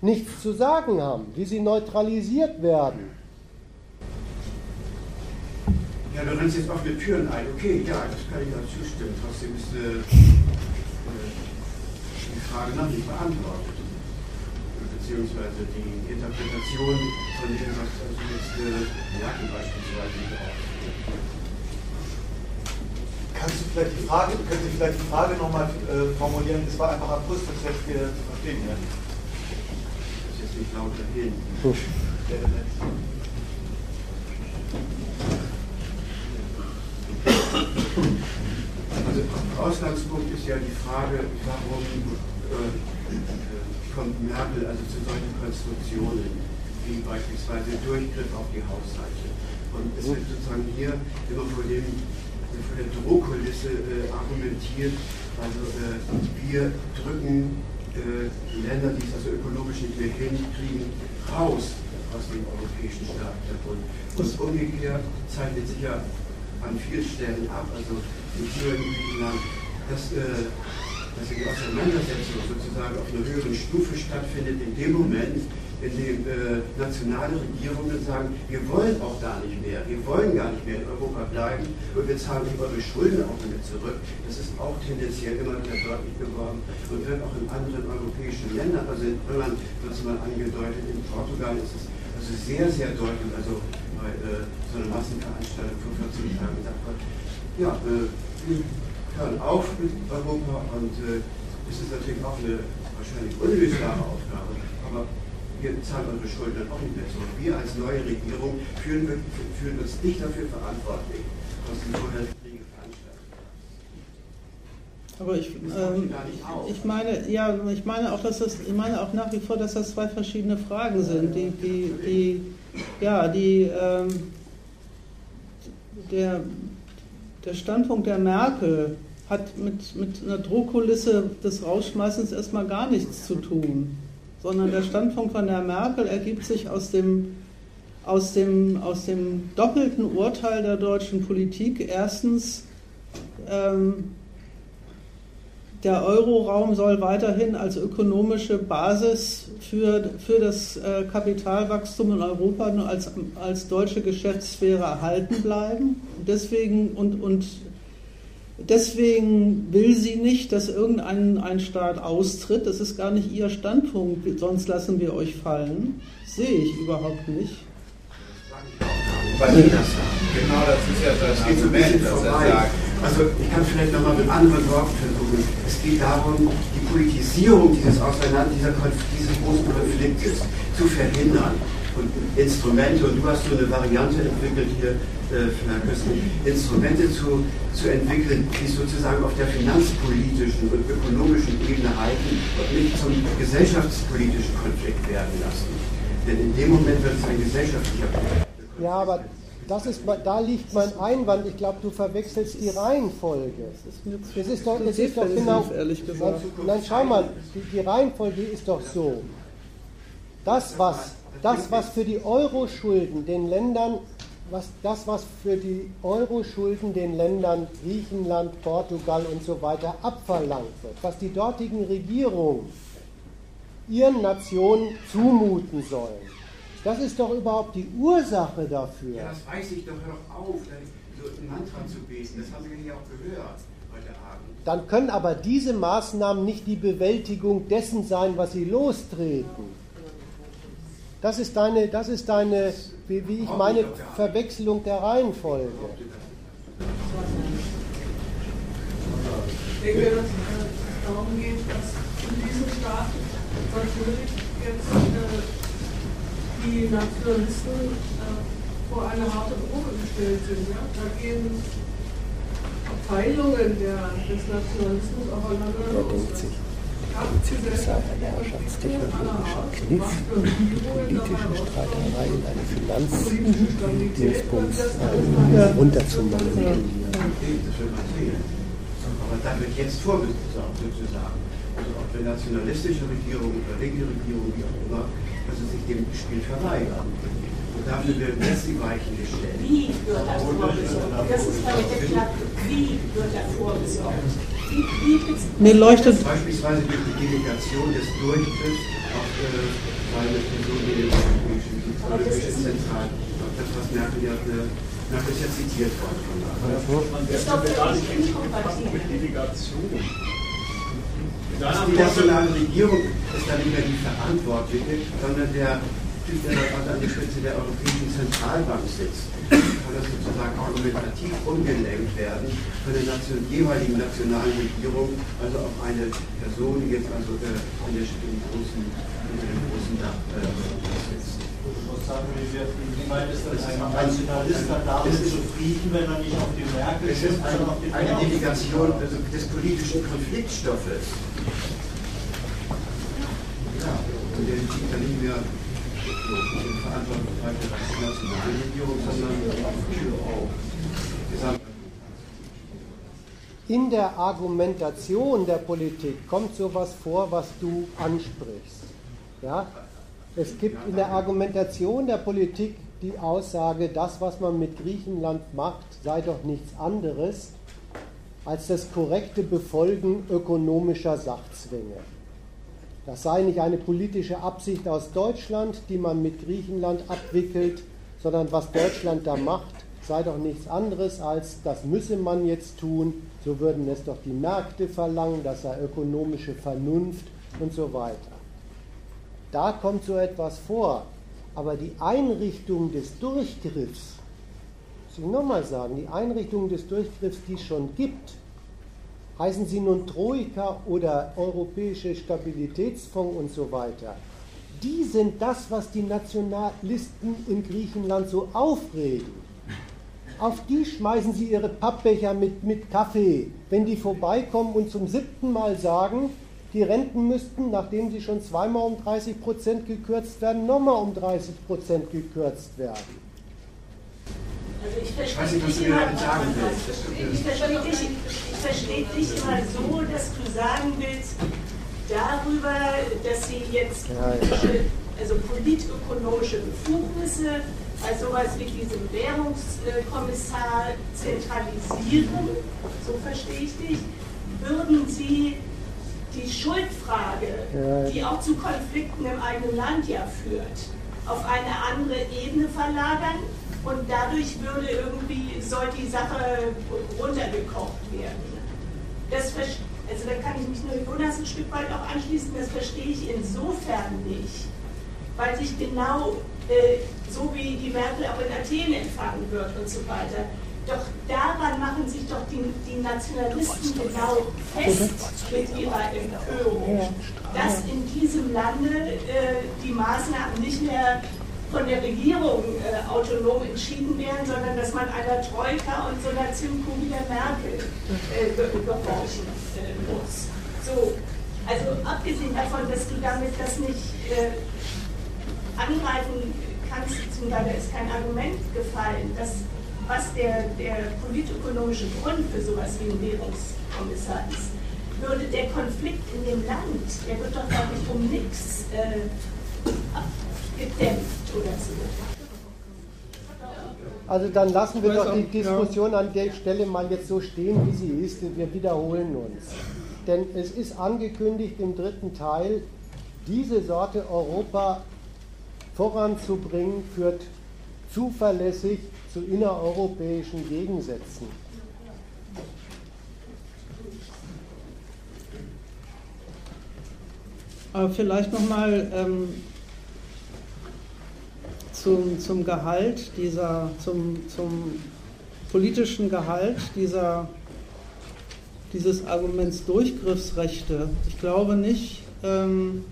nichts zu sagen haben, wie sie neutralisiert werden. Ja, du rennst jetzt offene Türen ein. Okay, ja, das kann ich auch zustimmen. Trotzdem ist äh, äh, die Frage noch nicht beantwortet beziehungsweise die Interpretation von dem, was also jetzt äh, Merkel beispielsweise auch. Kannst du vielleicht die Frage, könnt ihr vielleicht die Frage nochmal äh, formulieren? Das war einfach akustisch jetzt hier zu verstehen. Ja? Das ist jetzt nicht laut erwähnen. Also Ausgangspunkt ist ja die Frage, warum äh, kommt Merkel also zu solchen Konstruktionen wie beispielsweise Durchgriff auf die Haushalte. Und es wird sozusagen hier immer vor, dem, vor der Drohkulisse äh, argumentiert, also äh, wir drücken äh, Länder, die es also ökonomisch nicht mehr hinkriegen, raus aus dem europäischen Staatenverbund. Und umgekehrt zeichnet sich ja an vielen Stellen ab, also in früheren Griechenland, dass äh, dass die Auseinandersetzung sozusagen auf einer höheren Stufe stattfindet, in dem Moment, in dem äh, nationale Regierungen sagen, wir wollen auch gar nicht mehr, wir wollen gar nicht mehr in Europa bleiben und wir zahlen eure Schulden auch damit zurück. Das ist auch tendenziell immer wieder deutlich geworden und wird auch in anderen europäischen Ländern, also in Irland wird es mal angedeutet, in Portugal ist es also sehr, sehr deutlich, also bei äh, so einer Massenveranstaltung vor 14 Tagen gesagt wird, ja, äh, hören auf mit Europa und äh, es ist natürlich auch eine wahrscheinlich unlösbare Aufgabe, aber wir zahlen eure Schulden auch nicht mehr zurück. Wir als neue Regierung fühlen, fühlen uns nicht dafür verantwortlich, was die vorher Kriege veranstaltet aber ich, ähm, ich meine, ja, ich meine auch, dass das, ich meine auch nach wie vor, dass das zwei verschiedene Fragen sind, die, die, die ja, die, ähm, der, der Standpunkt der Merkel hat mit, mit einer Drohkulisse des Rausschmeißens erstmal gar nichts zu tun, sondern der Standpunkt von der Merkel ergibt sich aus dem, aus dem, aus dem doppelten Urteil der deutschen Politik. Erstens, ähm, der Euroraum soll weiterhin als ökonomische Basis für, für das äh, Kapitalwachstum in Europa nur als, als deutsche Geschäftssphäre erhalten bleiben. Deswegen und, und deswegen will sie nicht, dass irgendein ein Staat austritt. Das ist gar nicht ihr Standpunkt, sonst lassen wir euch fallen. Sehe ich überhaupt nicht. Genau das ist ja das Argument, das er sagt. Also ich kann vielleicht nochmal mit anderen Worten versuchen. Es geht darum, die Politisierung dieses Auseinander, dieser Konf dieses großen Konfliktes zu verhindern. und Instrumente, und du hast so eine Variante entwickelt hier, äh, Instrumente zu, zu entwickeln, die sozusagen auf der finanzpolitischen und ökonomischen Ebene halten und nicht zum gesellschaftspolitischen Konflikt werden lassen. Denn in dem Moment wird es ein gesellschaftlicher Konflikt. Ja, aber das ist, da liegt mein Einwand. Ich glaube, du verwechselst die Reihenfolge. Das ist doch, das ist doch genau. Nein, schau mal, die, die Reihenfolge ist doch so. Das, was, das, was für die Euro-Schulden den Ländern, was, das, was für die Euro-Schulden den Ländern Griechenland, Portugal und so weiter abverlangt wird, was die dortigen Regierungen ihren Nationen zumuten sollen, das ist doch überhaupt die Ursache dafür. Ja, das weiß ich doch, hör doch auf, so ein Mantra zu beten. Das haben wir hier auch gehört heute Abend. Dann können aber diese Maßnahmen nicht die Bewältigung dessen sein, was sie lostreten. Das ist deine, das ist deine wie, wie ich meine, Verwechslung der Reihenfolge. Ich denke, dass es darum geht, dass in diesem Staat natürlich jetzt äh, die Nationalisten äh, vor eine harte Probe gestellt sind. Ja? Da gehen Abteilungen der, des Nationalismus aufeinander los. Herrschaftstechnologischer Kniff, politische Streiterei in eine Finanzdingsbums äh, runterzumanövrieren. Aber da wird jetzt vorgesorgt sozusagen. Also ob der nationalistische Regierung oder linke Regierung, wie auch immer, sie sich dem Spiel verweigern. Und dafür werden jetzt die Weichen gestellt. Wie wird das vorgesorgt? Das ist meine Deklaration. Wie wird er vorgesorgt? Wie, wie Mir leuchtet beispielsweise durch die Delegation des Durchgriffs auf äh, seine Person in den europäischen Zentralen. Das, was Merkel ja, äh, Merkel ist ja zitiert worden von da. Das ist doch wirklich inkompatibel. Delegation. Die nationale Regierung ist dann nicht mehr die Verantwortliche, sondern der Typ, der da an der Spitze der Europäischen Zentralbank sitzt. Kann das sozusagen argumentativ umgelenkt werden von der Nation, jeweiligen nationalen Regierung, also auf eine Person, die jetzt also äh, in der, in großen, unter dem großen Dach äh, Wie weit ist das ein Nationalist dann damit zufrieden, wenn er nicht auf die Merkel Es ist eine, eine Delegation also des politischen Konfliktstoffes. Ja, und der liegt dann nicht mehr in Verantwortlichkeit der nationalen Regierung, sondern gesamt. In der Argumentation der Politik kommt sowas vor, was du ansprichst. Ja? Es gibt in der Argumentation der Politik die Aussage, das, was man mit Griechenland macht, sei doch nichts anderes als das korrekte Befolgen ökonomischer Sachzwänge. Das sei nicht eine politische Absicht aus Deutschland, die man mit Griechenland abwickelt, sondern was Deutschland da macht, sei doch nichts anderes als, das müsse man jetzt tun, so würden es doch die Märkte verlangen, das sei ökonomische Vernunft und so weiter. Da kommt so etwas vor. Aber die Einrichtung des Durchgriffs, muss ich nochmal sagen, die Einrichtung des Durchgriffs, die es schon gibt, heißen sie nun Troika oder Europäische Stabilitätsfonds und so weiter, die sind das, was die Nationalisten in Griechenland so aufregen. Auf die schmeißen sie ihre Pappbecher mit, mit Kaffee, wenn die vorbeikommen und zum siebten Mal sagen, die Renten müssten, nachdem sie schon zweimal um 30 Prozent gekürzt werden, nochmal um 30 Prozent gekürzt werden. Also ich verstehe dich immer, ich verstehe dich, ich verstehe dich immer so, dass du sagen willst, darüber, dass sie jetzt also politökonomische Befugnisse bei sowas wie diesem Währungskommissar zentralisieren, so verstehe ich dich, würden sie die Schuldfrage, die auch zu Konflikten im eigenen Land ja führt, auf eine andere Ebene verlagern und dadurch würde irgendwie, soll die Sache runtergekocht werden. Das also da kann ich mich nur Jonas ein Stück weit auch anschließen, das verstehe ich insofern nicht, weil sich genau äh, so wie die Merkel auch in Athen empfangen wird und so weiter, doch daran machen sich doch die, die Nationalisten genau fest mit ihrer Empörung, dass in diesem Lande äh, die Maßnahmen nicht mehr von der Regierung äh, autonom entschieden werden, sondern dass man einer Troika und so einer Zimtkuh wie der Merkel äh, gehorchen äh, muss. So, also abgesehen davon, dass du damit das nicht äh, angreifen kannst, beziehungsweise ist kein Argument gefallen, dass was der, der politökonomische Grund für sowas wie ein Währungskommissar ist, würde der Konflikt in dem Land, der wird doch gar nicht um nichts äh, gedämpft oder so. Also dann lassen wir doch die Diskussion an der Stelle mal jetzt so stehen, wie sie ist. Wir wiederholen uns. Denn es ist angekündigt im dritten Teil, diese Sorte Europa voranzubringen, führt zuverlässig zu innereuropäischen Gegensätzen. Aber vielleicht nochmal ähm, zum, zum Gehalt dieser, zum, zum politischen Gehalt dieser, dieses Arguments Durchgriffsrechte. Ich glaube nicht, ähm,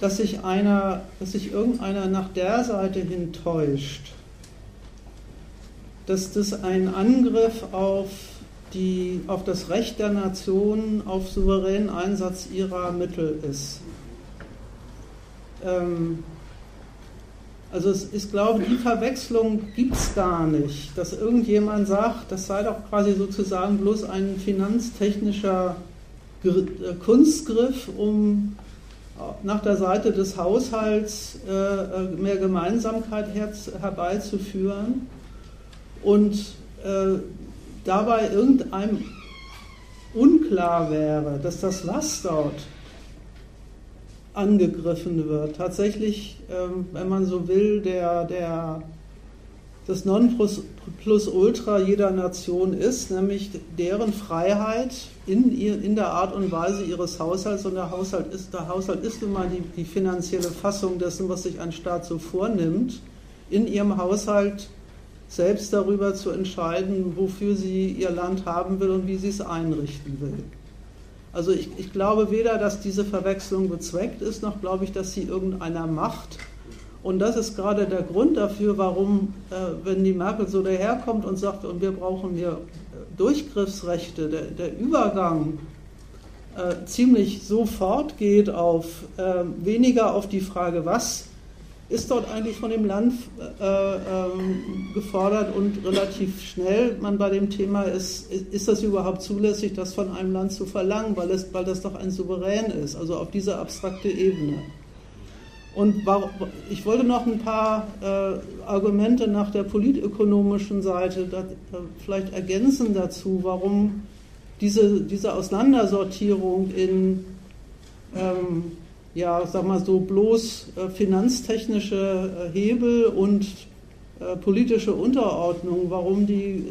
dass sich einer, dass sich irgendeiner nach der Seite hin täuscht, dass das ein Angriff auf die auf das Recht der Nation auf souveränen Einsatz ihrer Mittel ist. Ähm, also es ist, glaube ich, die Verwechslung gibt es gar nicht, dass irgendjemand sagt, das sei doch quasi sozusagen bloß ein finanztechnischer äh, Kunstgriff, um nach der Seite des Haushalts äh, äh, mehr Gemeinsamkeit herbeizuführen. Und äh, dabei irgendeinem unklar wäre, dass das was dort angegriffen wird, tatsächlich, ähm, wenn man so will, der, der, das Nonplusultra jeder Nation ist, nämlich deren Freiheit in, in der Art und Weise ihres Haushalts. Und der Haushalt ist, der Haushalt ist nun mal die, die finanzielle Fassung dessen, was sich ein Staat so vornimmt, in ihrem Haushalt selbst darüber zu entscheiden, wofür sie ihr Land haben will und wie sie es einrichten will. Also ich, ich glaube weder, dass diese Verwechslung bezweckt ist, noch glaube ich, dass sie irgendeiner macht. Und das ist gerade der Grund dafür, warum, äh, wenn die Merkel so daherkommt und sagt, und wir brauchen hier äh, Durchgriffsrechte, der, der Übergang äh, ziemlich sofort geht auf äh, weniger auf die Frage, was ist dort eigentlich von dem Land äh, ähm, gefordert und relativ schnell man bei dem Thema ist, ist das überhaupt zulässig, das von einem Land zu verlangen, weil, es, weil das doch ein Souverän ist, also auf dieser abstrakte Ebene. Und ich wollte noch ein paar äh, Argumente nach der politökonomischen Seite da, da vielleicht ergänzen dazu, warum diese, diese Auseinandersortierung in ähm, ja, sag mal so, bloß äh, finanztechnische äh, Hebel und äh, politische Unterordnung, warum die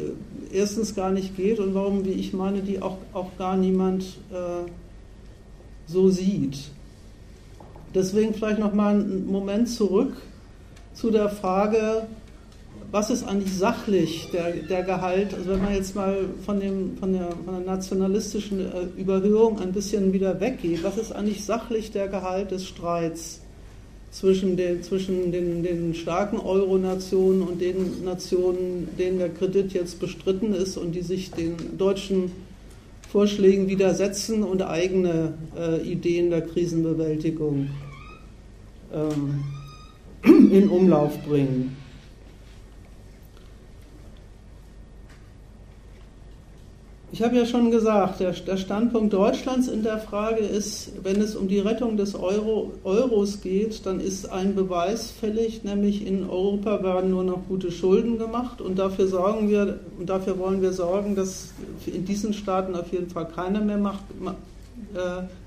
erstens gar nicht geht und warum, wie ich meine, die auch, auch gar niemand so sieht. Deswegen vielleicht noch mal einen Moment zurück zu der Frage, was ist eigentlich sachlich der, der Gehalt? Also wenn man jetzt mal von, dem, von, der, von der nationalistischen äh, Überhöhung ein bisschen wieder weggeht, was ist eigentlich sachlich der Gehalt des Streits zwischen den, zwischen den, den starken Euro-Nationen und den Nationen, denen der Kredit jetzt bestritten ist und die sich den deutschen Vorschlägen widersetzen und eigene äh, Ideen der Krisenbewältigung in Umlauf bringen? Ich habe ja schon gesagt, der, der, Standpunkt Deutschlands in der Frage ist, wenn es um die Rettung des Euro, Euros geht, dann ist ein Beweis fällig, nämlich in Europa werden nur noch gute Schulden gemacht und dafür sorgen wir und dafür wollen wir sorgen, dass in diesen Staaten auf jeden Fall keine mehr macht,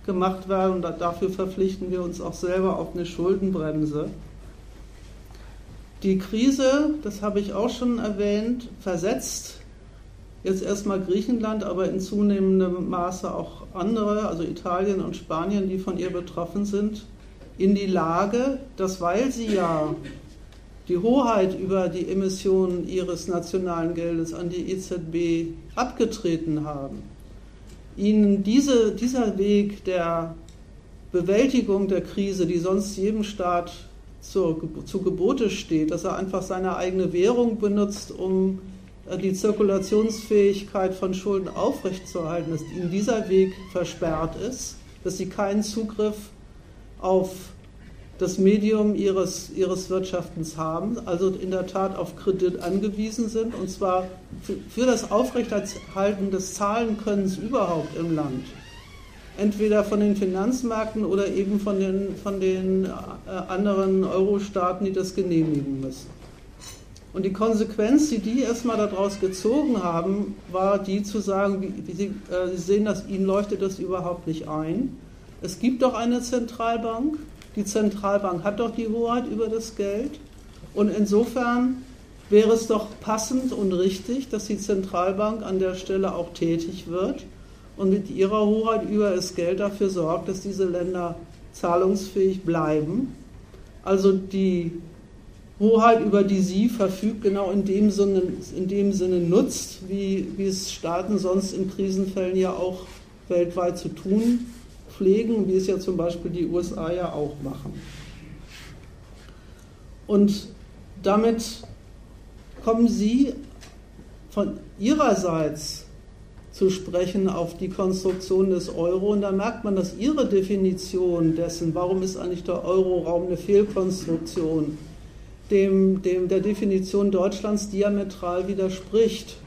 gemacht werden und dafür verpflichten wir uns auch selber auf eine Schuldenbremse. Die Krise, das habe ich auch schon erwähnt, versetzt Jetzt erstmal Griechenland, aber in zunehmendem Maße auch andere, also Italien und Spanien, die von ihr betroffen sind, in die Lage, dass weil sie ja die Hoheit über die Emissionen ihres nationalen Geldes an die EZB abgetreten haben, ihnen diese, dieser Weg der Bewältigung der Krise, die sonst jedem Staat zu, zu Gebote steht, dass er einfach seine eigene Währung benutzt, um äh, die Zirkulationsfähigkeit von Schulden aufrechtzuerhalten, dass ihnen dieser Weg versperrt ist, dass sie keinen Zugriff auf das Medium ihres, ihres Wirtschaftens haben, also in der Tat auf Kredit angewiesen sind, und zwar für, für das Aufrechterhalten des Zahlenkönnens überhaupt im Land. Entweder von den Finanzmärkten oder eben von den, von den äh, anderen Euro-Staaten, die das genehmigen müssen. Und die Konsequenz, die die erstmal daraus gezogen haben, war die zu sagen, wie, wie sie, äh, sie sehen, dass ihnen leuchtet das überhaupt nicht ein. Es gibt doch eine Zentralbank, die Zentralbank hat doch die Hoheit über das Geld. Und insofern wäre es doch passend und richtig, dass die Zentralbank an der Stelle auch tätig wird und mit ihrer Hoheit über das Geld dafür sorgt, dass diese Länder zahlungsfähig bleiben. Also die Hoheit, über die sie verfügt, genau in dem Sinne, in dem Sinne nutzt, wie, wie es Staaten sonst in Krisenfällen ja auch weltweit zu tun pflegen, wie es ja zum Beispiel die USA ja auch machen. Und damit kommen Sie von Ihrerseits zu sprechen auf die Konstruktion des Euro und da merkt man, dass Ihre Definition dessen, warum ist eigentlich der Euroraum eine Fehlkonstruktion, dem, dem der Definition Deutschlands diametral widerspricht.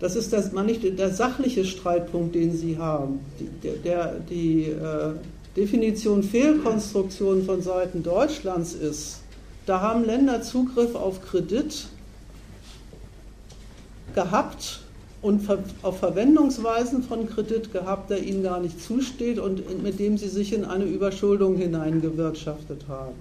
Das ist das, man nicht der sachliche Streitpunkt, den Sie haben. Die, der, die äh, Definition Fehlkonstruktion von Seiten Deutschlands ist, da haben Länder Zugriff auf Kredit gehabt und auf Verwendungsweisen von Kredit gehabt, der ihnen gar nicht zusteht und mit dem sie sich in eine Überschuldung hineingewirtschaftet haben.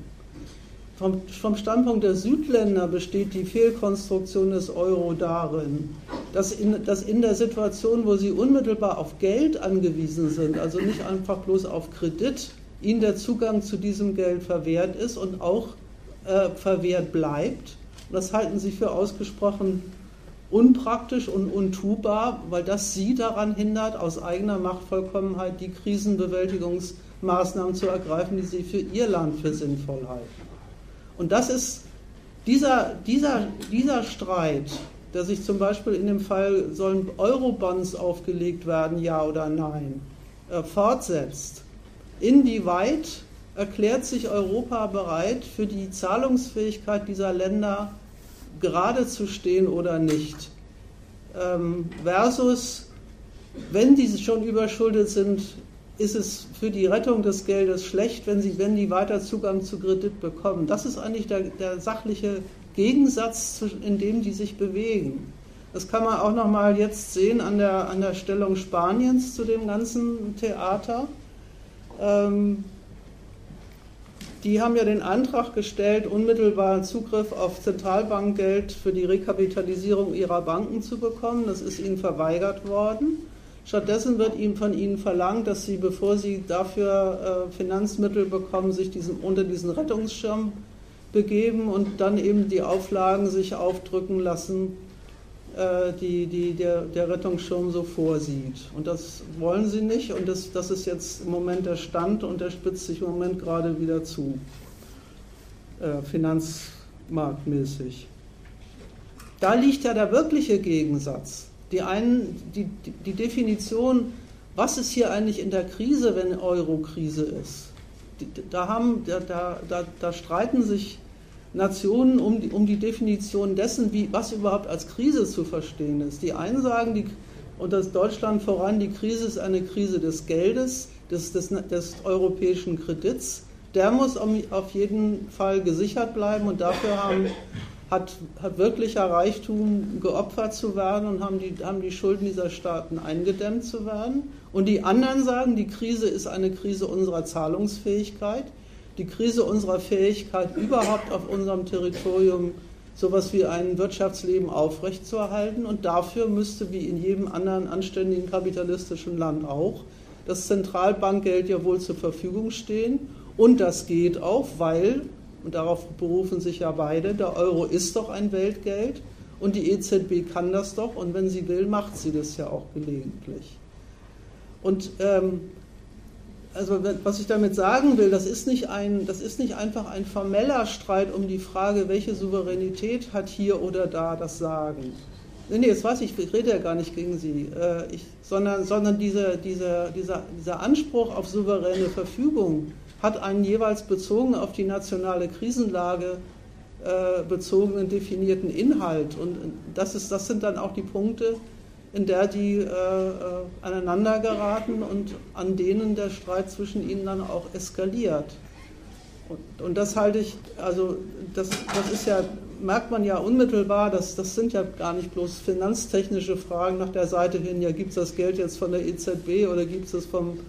Vom, vom, Standpunkt der Südländer besteht die Fehlkonstruktion des Euro darin, dass in, dass in der Situation, wo sie unmittelbar auf Geld angewiesen sind, also nicht einfach bloß auf Kredit, ihnen der Zugang zu diesem Geld verwehrt ist und auch äh, verwehrt bleibt. das halten sie für ausgesprochen unpraktisch und untubar, weil das sie daran hindert, aus eigener Machtvollkommenheit die Krisenbewältigungsmaßnahmen zu ergreifen, die sie für ihr Land für sinnvoll halten. Und das ist dieser, dieser, dieser Streit, der sich zum Beispiel in dem Fall, sollen Eurobonds aufgelegt werden, ja oder nein, äh, fortsetzt. Inwieweit erklärt sich Europa bereit, für die Zahlungsfähigkeit dieser Länder gerade zu stehen oder nicht? Ähm, versus, wenn diese schon überschuldet sind, ist es für die Rettung des Geldes schlecht, wenn, sie, wenn die weiter Zugang zu Kredit bekommen. Das ist eigentlich der, der sachliche Gegensatz, in dem die sich bewegen. Das kann man auch noch mal jetzt sehen an der, an der Stellung Spaniens zu dem ganzen Theater. Ähm, die haben ja den Antrag gestellt, unmittelbar Zugriff auf Zentralbankgeld für die Rekapitalisierung ihrer Banken zu bekommen. Das ist ihnen verweigert worden. Stattdessen wird ihm von ihnen verlangt, dass sie, bevor sie dafür äh, Finanzmittel bekommen, sich diesen, unter diesen Rettungsschirm begeben und dann eben die Auflagen sich aufdrücken lassen, äh, die, die der, der Rettungsschirm so vorsieht. Und das wollen sie nicht und das, das ist jetzt im Moment der Stand und der spitzt sich im Moment gerade wieder zu, äh, finanzmarktmäßig. Da liegt ja der wirkliche Gegensatz. Die einen, die, die Definition, was ist hier eigentlich in der Krise, wenn Euro-Krise ist? Da, haben, da, da, da streiten sich Nationen um die, um die Definition dessen, wie, was überhaupt als Krise zu verstehen ist. Die einen sagen, die, und das Deutschland voran, die Krise ist eine Krise des Geldes, des, des, des europäischen Kredits. Der muss auf jeden Fall gesichert bleiben und dafür haben hat, hat wirklicher Reichtum geopfert zu werden und haben die, haben die Schulden dieser Staaten eingedämmt zu werden. Und die anderen sagen, die Krise ist eine Krise unserer Zahlungsfähigkeit, die Krise unserer Fähigkeit, überhaupt auf unserem Territorium sowas wie ein Wirtschaftsleben aufrechtzuerhalten. Und dafür müsste, wie in jedem anderen anständigen kapitalistischen Land auch, das Zentralbankgeld ja wohl zur Verfügung stehen. Und das geht auch, weil und darauf berufen sich ja beide, der Euro ist doch ein Weltgeld und die EZB kann das doch und wenn sie will, macht sie das ja auch gelegentlich. Und ähm, also was ich damit sagen will, das ist, nicht ein, das ist nicht einfach ein formeller Streit um die Frage, welche Souveränität hat hier oder da das Sagen. Nee, jetzt weiß ich, ich rede ja gar nicht gegen Sie, äh, ich, sondern, sondern diese, diese, dieser, dieser Anspruch auf souveräne Verfügung hat einen jeweils bezogen auf die nationale Krisenlage äh, bezogenen definierten Inhalt. Und das, ist, das sind dann auch die Punkte, in der die äh, äh, aneinander geraten und an denen der Streit zwischen ihnen dann auch eskaliert. Und, und das halte ich, also das, das ist ja, merkt man ja unmittelbar, das, das sind ja gar nicht bloß finanztechnische Fragen nach der Seite hin, ja gibt es das Geld jetzt von der EZB oder gibt es vom,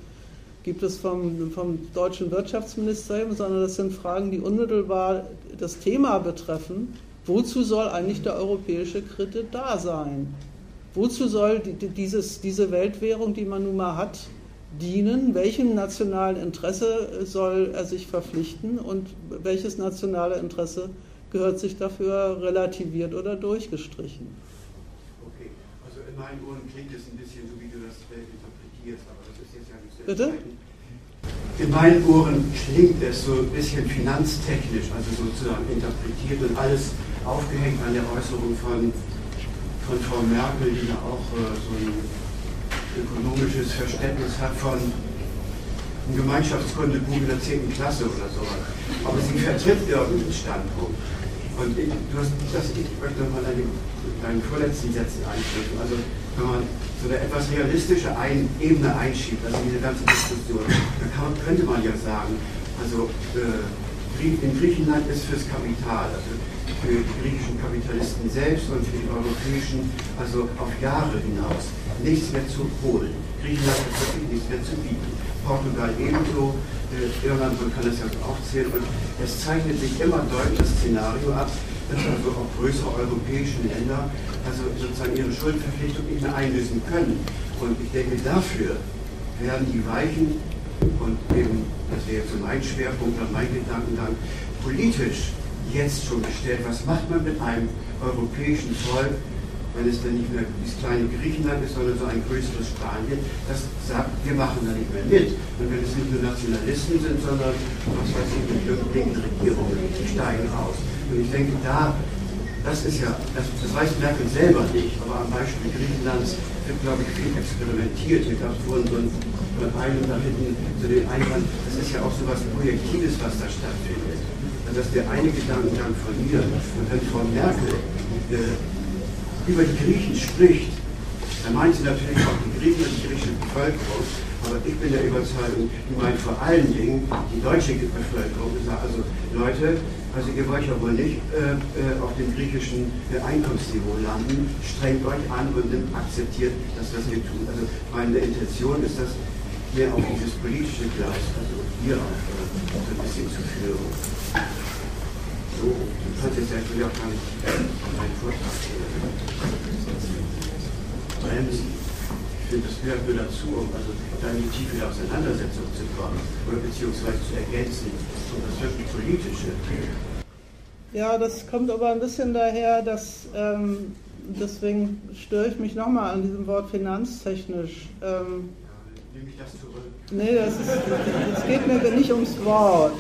gibt es vom, vom deutschen Wirtschaftsministerium, sondern das sind Fragen, die unmittelbar das Thema betreffen. Wozu soll eigentlich der europäische Kredit da sein? Wozu soll dieses, diese Weltwährung, die man nun mal hat, dienen? Welchem nationalen Interesse soll er sich verpflichten und welches nationale Interesse gehört sich dafür relativiert oder durchgestrichen? Okay, also in meinen Ohren klingt es ein bisschen so, wie du das interpretierst, aber das ist jetzt ja nicht so Bitte? In meinen Ohren klingt es so ein bisschen finanztechnisch, also sozusagen interpretiert und alles aufgehängt an der Äußerung von von Frau Merkel, die ja auch äh, so ein ökonomisches Verständnis hat von einem Gemeinschaftskundebuch in der 10. Klasse oder sowas. Aber sie vertritt irgendeinen Standpunkt. Und ich, du hast, das, ich möchte nochmal deine, deinen vorletzten Sätzen einsprechen. Also wenn man so eine etwas realistische ein Ebene einschiebt, also diese ganze Diskussion, dann kann, könnte man ja sagen, also äh, in Griechenland ist fürs Kapital, also für die griechischen Kapitalisten selbst und für die europäischen, also auf Jahre hinaus, nichts mehr zu holen. Griechenland hat wirklich nichts mehr zu bieten. Portugal ebenso, äh, Irland, man kann es ja auch zählen. Und es zeichnet sich immer deutlich das Szenario ab, also auch größere europäische Länder also sozusagen ihre Schuldenverpflichtung nicht einlösen können. Und ich denke, dafür werden die Weichen und eben, das wäre jetzt so mein Schwerpunkt und mein Gedankengang, politisch jetzt schon gestellt. Was macht man mit einem europäischen Volk, wenn es dann nicht mehr dieses kleine Griechenland ist, sondern so ein größeres Spanien, das sagt, wir machen da nicht mehr mit. Und wenn es nicht nur Nationalisten sind, sondern, was weiß ich, mit irgendwelchen Regierungen, die steigen aus. Und ich denke, da, das ist ja, das, das weiß Merkel selber nicht, aber am Beispiel Griechenlands wird, glaube ich, viel experimentiert. Hier gab es vorhin so ein von einem da hinten zu den Einwand, das ist ja auch so etwas Projektives, was da stattfindet. Also das ist der eine Gedankengang von mir. Und wenn Frau Merkel äh, über die Griechen spricht, dann meint sie natürlich auch die Griechen und die griechische Bevölkerung. Aber ich bin der Überzeugung, die meint vor allen Dingen die deutsche Bevölkerung. Also Leute, also ihr wollt ja wohl nicht äh, äh, auf dem griechischen äh, Einkommensniveau landen. Strengt euch an und akzeptiert, dass das wir tun. Also meine Intention ist das, mehr auf dieses politische Gleis, also hier auch äh, so ein bisschen zu führen. So, du kannst jetzt eigentlich auch gar nicht meinen Vortrag bremsen. Finde, das gehört nur dazu, um also da in die tiefe Auseinandersetzung zu kommen oder beziehungsweise zu ergänzen, um das wirklich politische. Ja, das kommt aber ein bisschen daher, dass ähm, deswegen störe ich mich nochmal an diesem Wort finanztechnisch. Ähm, nehme ich das zurück. Nee, das ist, es geht mir nicht ums Wort,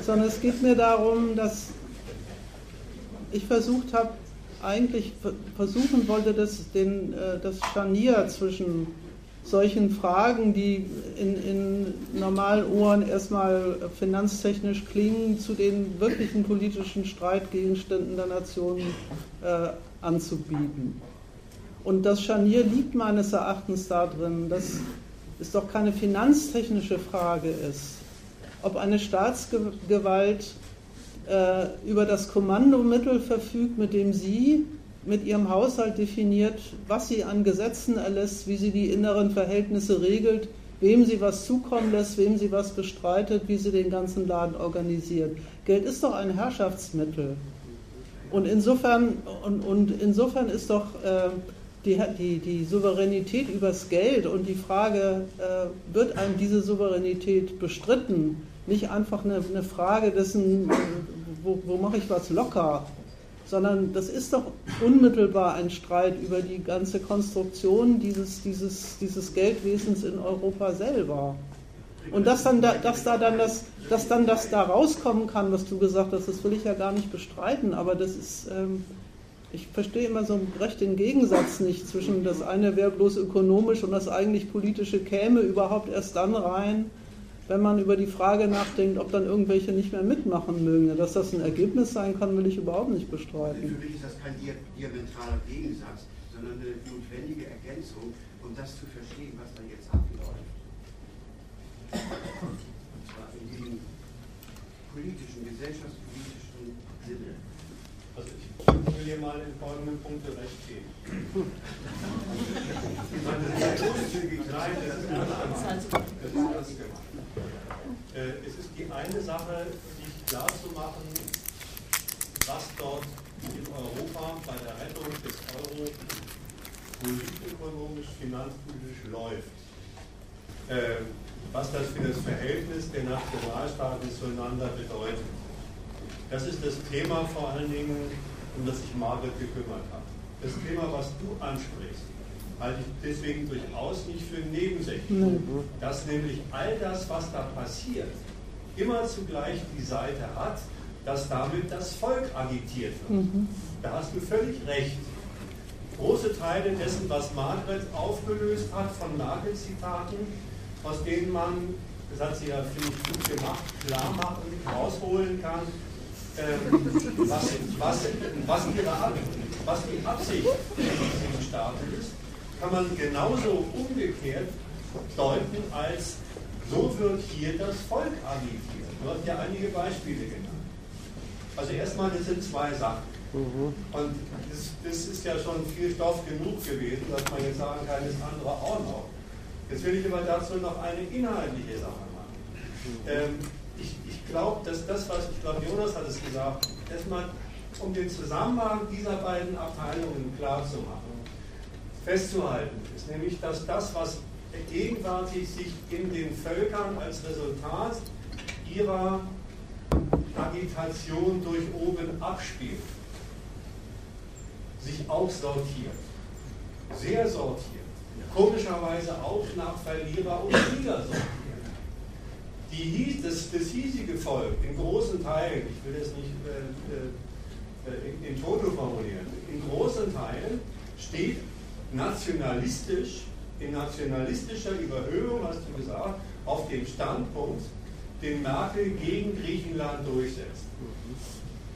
sondern es geht mir darum, dass ich versucht habe, eigentlich versuchen wollte, das, den, äh, das Scharnier zwischen solchen Fragen, die in, in normalen Ohren erstmal finanztechnisch klingen, zu den wirklichen politischen Streitgegenständen der Nationen äh, anzubieten. Und das Scharnier liegt meines Erachtens darin, dass es doch keine finanztechnische Frage ist, ob eine Staatsgewalt über das Kommandomittel verfügt, mit dem sie mit ihrem Haushalt definiert, was sie an Gesetzen erlässt, wie sie die inneren Verhältnisse regelt, wem sie was zukommen lässt, wem sie was bestreitet, wie sie den ganzen Laden organisiert. Geld ist doch ein Herrschaftsmittel. Und insofern, und, und insofern ist doch äh, die, die, die Souveränität übers Geld und die Frage, äh, wird einem diese Souveränität bestritten, nicht einfach eine, eine Frage dessen, wo, wo mache ich was locker, sondern das ist doch unmittelbar ein Streit über die ganze Konstruktion dieses, dieses, dieses Geldwesens in Europa selber. Und dass dann, da, dass, da dann das, dass dann das da rauskommen kann, was du gesagt hast, das will ich ja gar nicht bestreiten, aber das ist, ähm, ich verstehe immer so recht den Gegensatz nicht zwischen das eine wäre bloß ökonomisch und das eigentlich politische käme überhaupt erst dann rein, wenn man über die Frage nachdenkt, ob dann irgendwelche nicht mehr mitmachen mögen. Dass das ein Ergebnis sein kann, will ich überhaupt nicht bestreiten. Für mich ist das kein diametraler Gegensatz, sondern eine notwendige Ergänzung, um das zu verstehen, was da jetzt abläuft. Und zwar in diesem politischen, gesellschaftspolitischen Sinne. Also ich will dir mal in folgenden Punkten recht geben. Nein, das ist ernst gemacht. Äh, es ist die eine Sache, sich klarzumachen, was dort in Europa bei der Rettung des Euro politökonomisch, finanzpolitisch läuft. Äh, was das für das Verhältnis der Nationalstaaten zueinander bedeutet. Das ist das Thema vor allen Dingen, um das sich Margaret gekümmert hat. Das Thema, was du ansprichst, halte ich deswegen durchaus nicht für nebensächlich. Mhm. Dass nämlich all das, was da passiert, immer zugleich die Seite hat, dass damit das Volk agitiert wird. Mhm. Da hast du völlig recht. Große Teile dessen, was Margaret aufgelöst hat von Merkel-Zitaten, aus denen man, das hat sie ja, finde ich, gut gemacht, klar machen, rausholen kann, ähm, was, was, was, ihre, was die Absicht dieses Staates ist kann man genauso umgekehrt deuten, als so wird hier das Volk agitiert. Du hast ja einige Beispiele genannt. Also erstmal, das sind zwei Sachen. Mhm. Und das, das, ist ja schon viel Stoff genug gewesen, dass man jetzt sagen kann, das andere auch noch. Jetzt will ich aber dazu noch eine inhaltliche Sache machen. Mhm. Ähm, ich, ich glaube, dass das, was, ich glaube, Jonas hat es gesagt, erstmal, um den Zusammenhang dieser beiden Abteilungen klar zu machen festzuhalten ist, nämlich dass das, was gegenwärtig sich in den Völkern als Resultat ihrer Agitation durch oben abspielt, sich auch sortiert, sehr sortiert, komischerweise auch nach Verlierer und Sieger sortiert. Die, das, das hiesige Volk in großen Teilen, ich will das nicht äh, äh, in, in Toto formulieren, in großen Teilen steht nationalistisch, in nationalistischer Überhöhung, hast du gesagt, auf dem Standpunkt, den Merkel gegen Griechenland durchsetzt.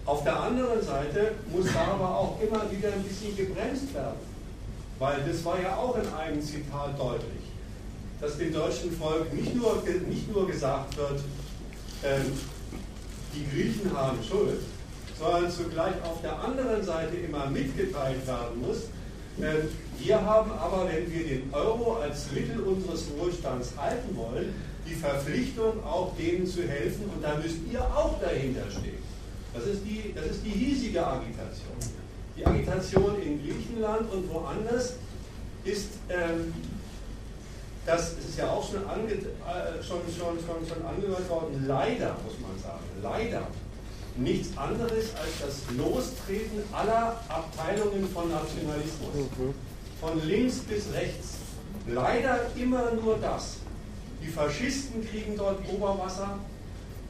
Auf der anderen Seite muss da aber auch immer wieder ein bisschen gebremst werden, weil das war ja auch in einem Zitat deutlich, dass dem deutschen Volk nicht nur, nicht nur gesagt wird, äh, die Griechen haben Schuld, sondern zugleich auf der anderen Seite immer mitgeteilt werden muss, wir haben aber, wenn wir den Euro als Mittel unseres Wohlstands halten wollen, die Verpflichtung, auch denen zu helfen und da müsst ihr auch dahinter stehen. Das ist die, das ist die hiesige Agitation. Die Agitation in Griechenland und woanders ist, ähm, das ist ja auch schon, ange, äh, schon, schon, schon, schon angehört worden, leider, muss man sagen, leider nichts anderes als das Lostreten aller Abteilungen von Nationalismus. Von links bis rechts. Leider immer nur das. Die Faschisten kriegen dort Oberwasser.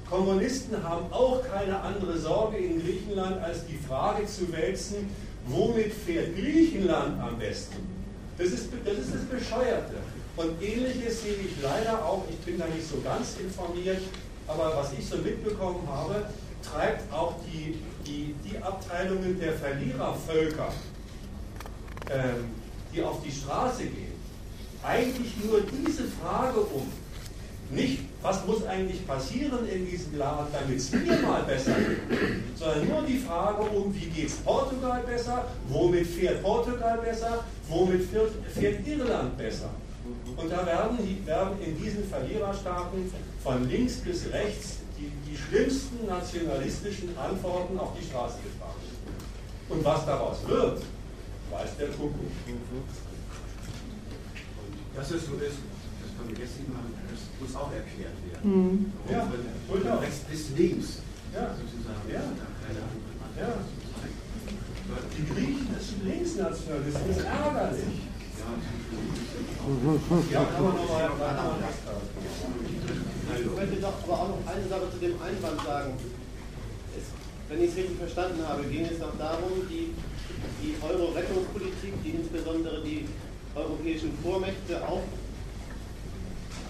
Kommunisten haben auch keine andere Sorge in Griechenland, als die Frage zu wälzen, womit fährt Griechenland am besten? Das ist, das ist das Bescheuerte. Und ähnliches sehe ich leider auch, ich bin da nicht so ganz informiert, aber was ich so mitbekommen habe, treibt auch die, die, die Abteilungen der Verlierervölker ähm, die auf die Straße gehen, eigentlich nur diese Frage um. Nicht, was muss eigentlich passieren in diesem Land, damit es mir mal besser geht, sondern nur die Frage um, wie geht es Portugal besser, womit fährt Portugal besser, womit fährt, fährt Irland besser. Und da werden, werden in diesen Verliererstaaten von links bis rechts die, schlimmsten nationalistischen Antworten auf die Straße getragen. Und was daraus wird, weiß der Kuckuck. Dass es so ist, das können wir jetzt nicht machen, das muss auch erklärt werden. Mhm. Ja, von rechts bis links ja. sozusagen. Ja. Da keine andere ja. Die Griechen, das sind Linksnationalisten, das ist ärgerlich. Ja, kann man nochmal Ich möchte doch aber auch noch eine Sache zu dem Einwand sagen. Es, wenn ich es richtig verstanden habe, ging es doch darum, die, die Euro-Rettungspolitik, die insbesondere die europäischen Vormächte auch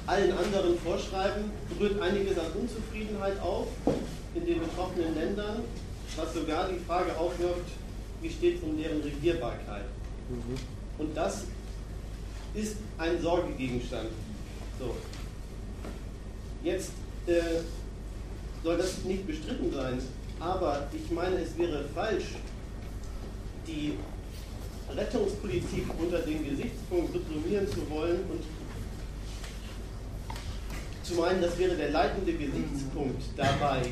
allen anderen vorschreiben, rührt einiges an Unzufriedenheit auf in den betroffenen Ländern, was sogar die Frage aufwirft, wie steht es um deren Regierbarkeit. Mhm. Und das ist ein Sorgegegenstand. So. Jetzt äh, soll das nicht bestritten sein, aber ich meine, es wäre falsch, die Rettungspolitik unter den Gesichtspunkt subsumieren zu wollen und zu meinen, das wäre der leitende Gesichtspunkt dabei,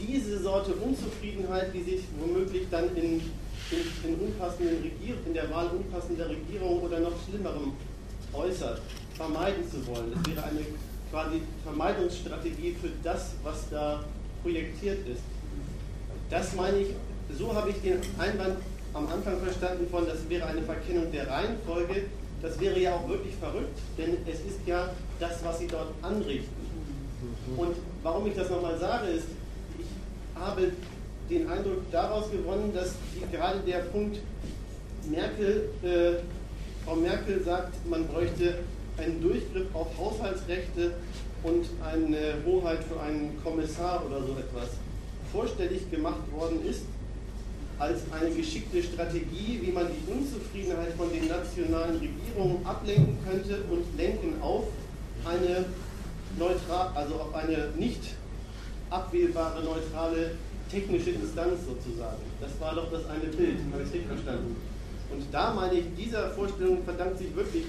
diese Sorte Unzufriedenheit, die sich womöglich dann in, in, in, unpassenden Regier in der Wahl unpassender Regierung oder noch Schlimmerem äußert, vermeiden zu wollen. Das wäre eine quasi Vermeidungsstrategie für das, was da projektiert ist. Das meine ich, so habe ich den Einwand am Anfang verstanden von, das wäre eine Verkennung der Reihenfolge. Das wäre ja auch wirklich verrückt, denn es ist ja das, was sie dort anrichten. Und warum ich das nochmal sage, ist, ich habe den Eindruck daraus gewonnen, dass gerade der Punkt Merkel, äh, Frau Merkel sagt, man bräuchte einen Durchgriff auf Haushaltsrechte und eine Hoheit für einen Kommissar oder so etwas vorstellig gemacht worden ist als eine geschickte Strategie, wie man die Unzufriedenheit von den nationalen Regierungen ablenken könnte und lenken auf eine neutral, also auf eine nicht abwählbare neutrale technische Instanz sozusagen. Das war doch das eine Bild, habe ich richtig verstanden. Und da meine ich, dieser Vorstellung verdankt sich wirklich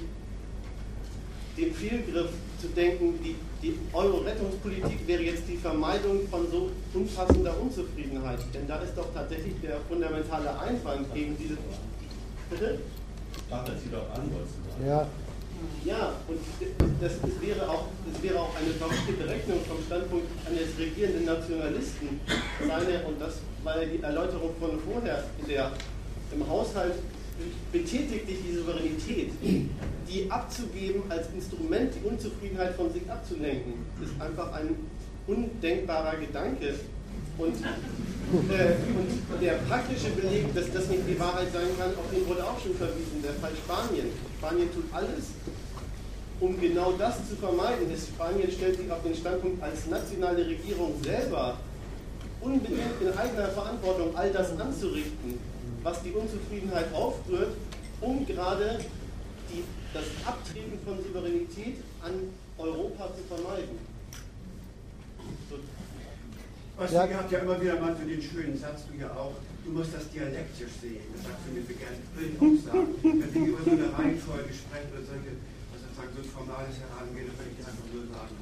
dem Fehlgriff zu denken, die, die Euro-Rettungspolitik wäre jetzt die Vermeidung von so umfassender Unzufriedenheit. Denn da ist doch tatsächlich der fundamentale Einwand gegen diese. Bitte? Sprach das sie doch an. Ja. Ja, und das, das, wäre auch, das wäre auch eine verrückte Berechnung vom Standpunkt eines regierenden Nationalisten. Seine, und das war ja die Erläuterung von vorher, in der im Haushalt betätigt dich die Souveränität, die abzugeben als Instrument, die Unzufriedenheit von sich abzulenken, ist einfach ein undenkbarer Gedanke. Und, äh, und der praktische Beleg, dass das nicht die Wahrheit sein kann, auf den wurde auch schon verwiesen, der Fall Spanien. Spanien tut alles, um genau das zu vermeiden. Spanien stellt sich auf den Standpunkt als nationale Regierung selber unbedingt in eigener Verantwortung all das anzurichten was die Unzufriedenheit aufrührt, um gerade die, das Abtreten von Souveränität an Europa zu vermeiden. So. Was ja. ihr habt ja immer wieder mal für den schönen Satz, du ja auch, du musst das dialektisch sehen. Das sagst du mir begrenzt Bild auch sagen. Wenn wir über so eine Reihenfolge sprechen oder solche, was sozusagen so ein formales Herangehen, dann würde ich einfach nur sagen,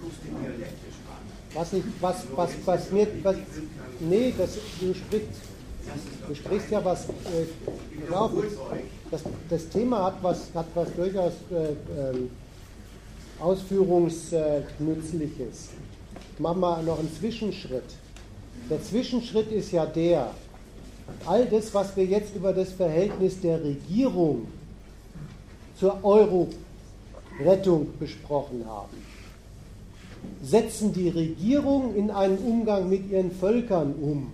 guckst den dialektisch an. Was, ich, was, was, was mir, was, nee, das, du sprichst Du sprichst ja was, äh, ja, das, das, Thema hat was, hat was durchaus äh, äh, Ausführungsnützliches. Machen wir noch einen Zwischenschritt. Der Zwischenschritt ist ja der, all das, was wir jetzt über das Verhältnis der Regierung zur Euro-Rettung besprochen haben, setzen die Regierungen in einen Umgang mit ihren Völkern um.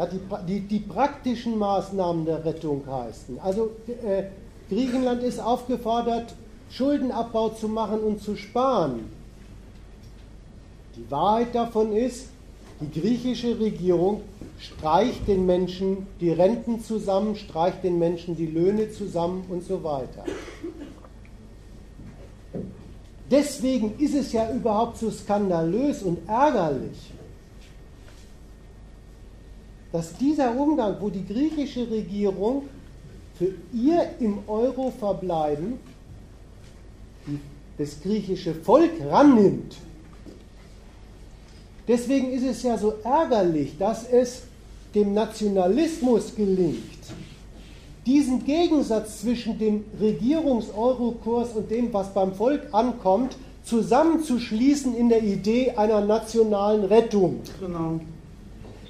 Ja, die, die, die praktischen Maßnahmen der Rettung heißen. Also äh, Griechenland ist aufgefordert, Schuldenabbau zu machen und zu sparen. Die Wahrheit davon ist, die griechische Regierung streicht den Menschen die Renten zusammen, streicht den Menschen die Löhne zusammen und so weiter. Deswegen ist es ja überhaupt so skandalös und ärgerlich, dass dieser Umgang, wo die griechische Regierung für ihr im Euro verbleiben, das griechische Volk rannimmt. Deswegen ist es ja so ärgerlich, dass es dem Nationalismus gelingt, diesen Gegensatz zwischen dem Regierungs-Euro-Kurs und dem, was beim Volk ankommt, zusammenzuschließen in der Idee einer nationalen Rettung. Genau.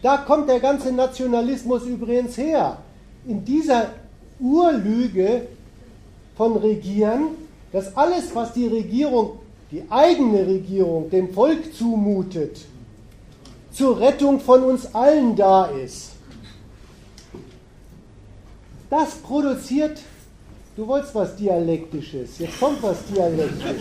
Da kommt der ganze Nationalismus übrigens her. In dieser Urlüge von Regieren, dass alles, was die Regierung, die eigene Regierung, dem Volk zumutet, zur Rettung von uns allen da ist. Das produziert, du wolltest was Dialektisches, jetzt kommt was Dialektisches.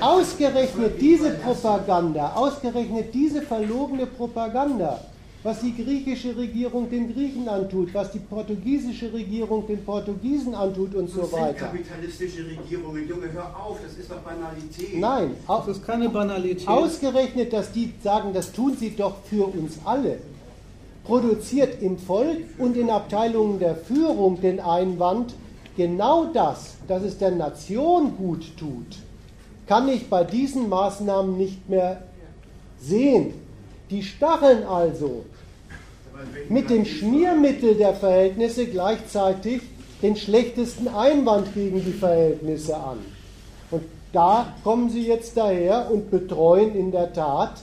Ausgerechnet diese Propaganda, ausgerechnet diese verlogene Propaganda, was die griechische Regierung den Griechen antut, was die portugiesische Regierung den Portugiesen antut und so weiter. kapitalistische Regierungen, Junge, hör auf, das ist doch Banalität. Nein, Das ist keine Banalität. Ausgerechnet, dass die sagen, das tun sie doch für uns alle, produziert im Volk und in Abteilungen der Führung den Einwand, genau das, dass es der Nation gut tut, kann ich bei diesen Maßnahmen nicht mehr sehen. Die stacheln also mit dem Schmiermittel der Verhältnisse gleichzeitig den schlechtesten Einwand gegen die Verhältnisse an. Und da kommen sie jetzt daher und betreuen in der Tat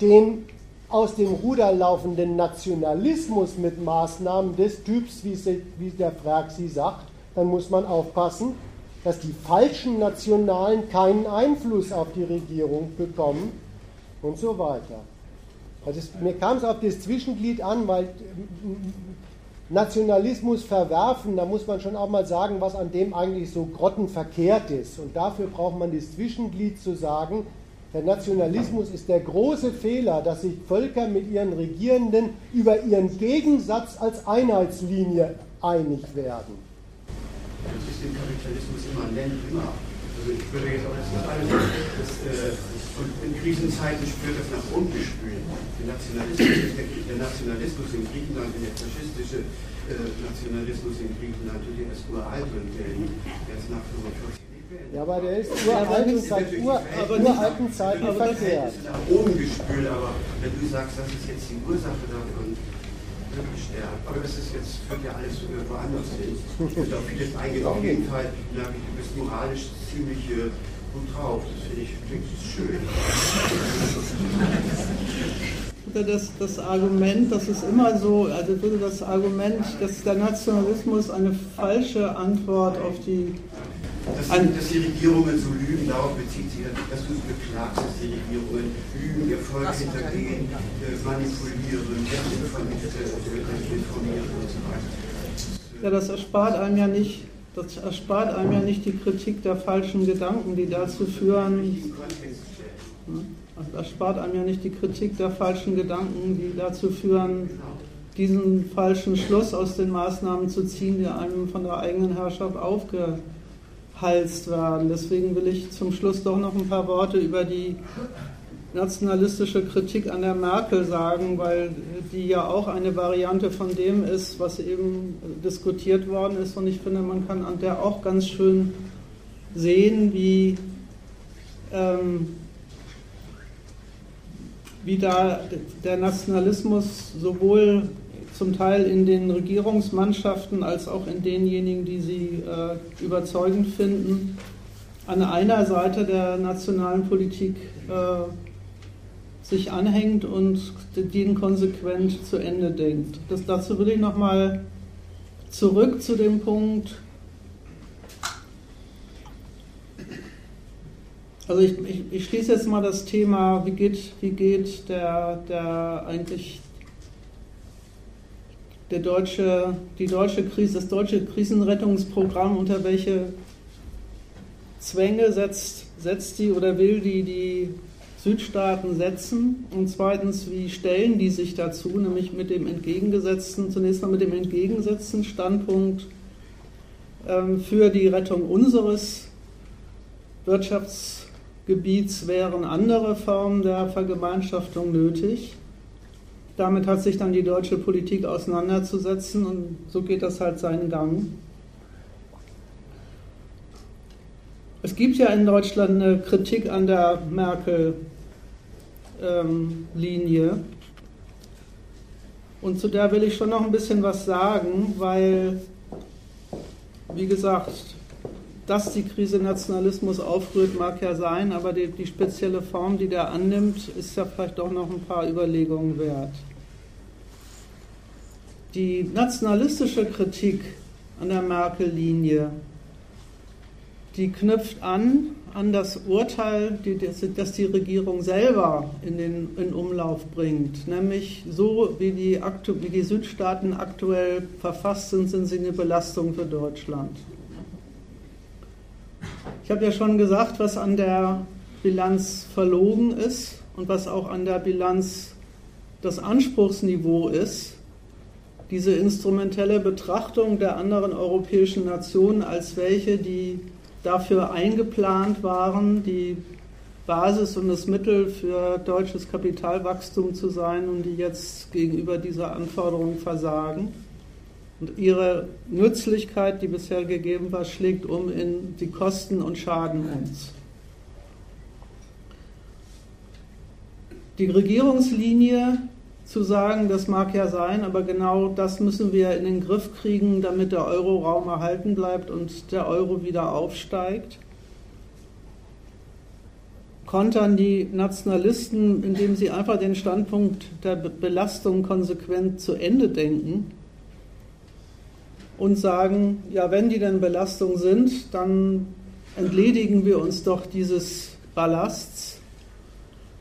den aus dem Ruder laufenden Nationalismus mit Maßnahmen des Typs, wie, sie, wie der Frag sie sagt, dann muss man aufpassen, dass die falschen Nationalen keinen Einfluss auf die Regierung bekommen und so weiter. Also es, mir kam es auf das Zwischenglied an, weil ähm, Nationalismus verwerfen, da muss man schon auch mal sagen, was an dem eigentlich so grottenverkehrt ist. Und dafür braucht man das Zwischenglied zu sagen, der Nationalismus ist der große Fehler, dass sich Völker mit ihren Regierenden über ihren Gegensatz als Einheitslinie einig werden. Das ist dem Kapitalismus immanent immer. Also ich würde jetzt auch nicht sagen, dass äh, und in Krisenzeiten spürt das nach unten gespült. Der Nationalismus, der, der Nationalismus in Griechenland, der faschistische äh, Nationalismus in Griechenland, der ist uralt und der ist nach 45 Ja, aber der ist uralten Zeiten, ur, uralten Zeiten verkehrt. nach oben gespült, aber wenn du sagst, das ist jetzt die Ursache davon, wirklich sterben. Aber das ist jetzt, führt ja alles äh, woanders hin. Ich bin auf vieles eingegangen. Auf jeden Fall merke du bist moralisch ziemlich äh, gut drauf. Das finde ich, klingt schön. Das, das Argument, das ist immer so, also würde das Argument, dass der Nationalismus eine falsche Antwort auf die Dass, die- dass die Regierungen so lügen, darauf bezieht sich, dass du es beklagst, dass die Regierungen lügen, ihr Volk hintergehen, äh, manipulieren, vernichten, informieren und so weiter. Ja, das erspart einem ja nicht, das erspart einem ja nicht die Kritik der falschen Gedanken, die dazu führen. Das erspart einem ja nicht die Kritik der falschen Gedanken, die dazu führen, diesen falschen Schluss aus den Maßnahmen zu ziehen, die einem von der eigenen Herrschaft aufgehalst werden. Deswegen will ich zum Schluss doch noch ein paar Worte über die nationalistische Kritik an der Merkel sagen, weil die ja auch eine Variante von dem ist, was eben diskutiert worden ist. Und ich finde, man kann an der auch ganz schön sehen, wie, ähm, wie da der Nationalismus sowohl zum Teil in den Regierungsmannschaften als auch in denjenigen, die sie äh, überzeugend finden, an einer Seite der nationalen Politik äh, sich anhängt und den konsequent zu Ende denkt. Das, dazu will ich nochmal zurück zu dem Punkt. Also ich, ich, ich schließe jetzt mal das Thema, wie geht, wie geht der, der eigentlich der deutsche, die deutsche Krise, das deutsche Krisenrettungsprogramm, unter welche Zwänge setzt, setzt die oder will die die Südstaaten setzen? Und zweitens, wie stellen die sich dazu, nämlich mit dem entgegengesetzten, zunächst mal mit dem entgegengesetzten Standpunkt ähm, für die Rettung unseres Wirtschaftsgebiets wären andere Formen der Vergemeinschaftung nötig. Damit hat sich dann die deutsche Politik auseinanderzusetzen und so geht das halt seinen Gang. Es gibt ja in Deutschland eine Kritik an der Merkel-Linie. Und zu der will ich schon noch ein bisschen was sagen, weil, wie gesagt, dass die Krise Nationalismus aufrührt, mag ja sein, aber die, die spezielle Form, die der annimmt, ist ja vielleicht doch noch ein paar Überlegungen wert. Die nationalistische Kritik an der Merkel-Linie, die knüpft an an das Urteil, die, das die Regierung selber in den in Umlauf bringt. Nämlich so, wie die, wie die Südstaaten aktuell verfasst sind, sind sie eine Belastung für Deutschland. Ich habe ja schon gesagt, was an der Bilanz verlogen ist und was auch an der Bilanz das Anspruchsniveau ist diese instrumentelle Betrachtung der anderen europäischen Nationen als welche, die dafür eingeplant waren, die Basis und das Mittel für deutsches Kapitalwachstum zu sein und die jetzt gegenüber dieser Anforderung versagen. Und ihre Nützlichkeit, die bisher gegeben war, schlägt um in die Kosten und Schaden uns. Die Regierungslinie zu sagen, das mag ja sein, aber genau das müssen wir in den Griff kriegen, damit der Euroraum erhalten bleibt und der Euro wieder aufsteigt. Kontern die Nationalisten, indem sie einfach den Standpunkt der Belastung konsequent zu Ende denken und sagen, ja, wenn die denn Belastung sind, dann entledigen wir uns doch dieses Ballasts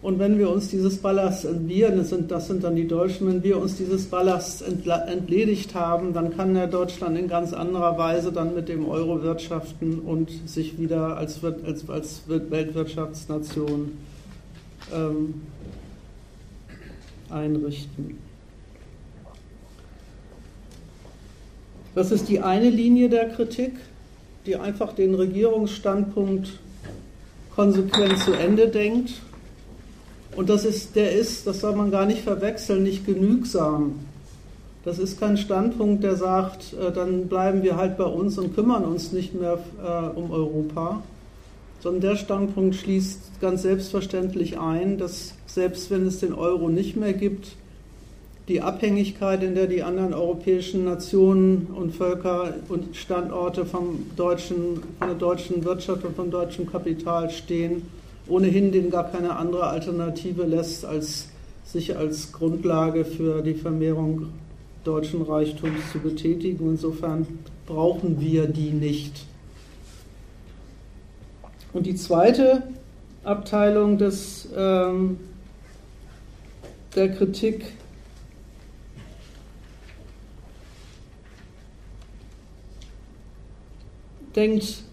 und wenn wir uns dieses Ballasts, wir, das sind, das sind dann die Deutschen, wenn wir uns dieses Ballasts entledigt haben, dann kann ja Deutschland in ganz anderer Weise dann mit dem Euro wirtschaften und sich wieder als, als, als Weltwirtschaftsnation ähm, einrichten. Das ist die eine Linie der Kritik, die einfach den Regierungsstandpunkt konsequent zu Ende denkt und das ist, der ist, das soll man gar nicht verwechseln, nicht genügsam. Das ist kein Standpunkt, der sagt, äh, dann bleiben wir halt bei uns und kümmern uns nicht mehr äh, um Europa, sondern der Standpunkt schließt ganz selbstverständlich ein, dass selbst wenn es den Euro nicht mehr gibt, die Abhängigkeit, in der die anderen europäischen Nationen und Völker und Standorte vom deutschen, von der deutschen Wirtschaft und vom deutschen Kapital stehen, ohnehin den gar keine andere Alternative lässt, als sich als Grundlage für die Vermehrung deutschen Reichtums zu betätigen. Insofern brauchen wir die nicht. Und die zweite Abteilung des, ähm, der Kritik denkt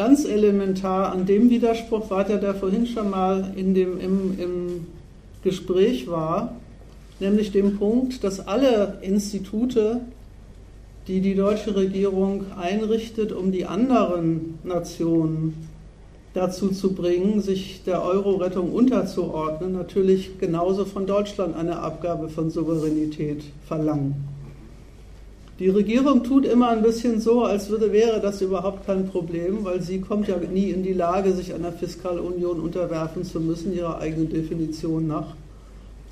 ganz elementar an dem Widerspruch weiter, der vorhin schon mal in dem, im, im Gespräch war, nämlich dem Punkt, dass alle Institute, die die deutsche Regierung einrichtet, um die anderen Nationen dazu zu bringen, sich der Euro-Rettung unterzuordnen, natürlich genauso von Deutschland eine Abgabe von Souveränität verlangen. Die Regierung tut immer ein bisschen so, als würde, wäre das überhaupt kein Problem, weil sie kommt ja nie in die Lage, sich einer Fiskalunion unterwerfen zu müssen, ihrer eigenen Definition nach.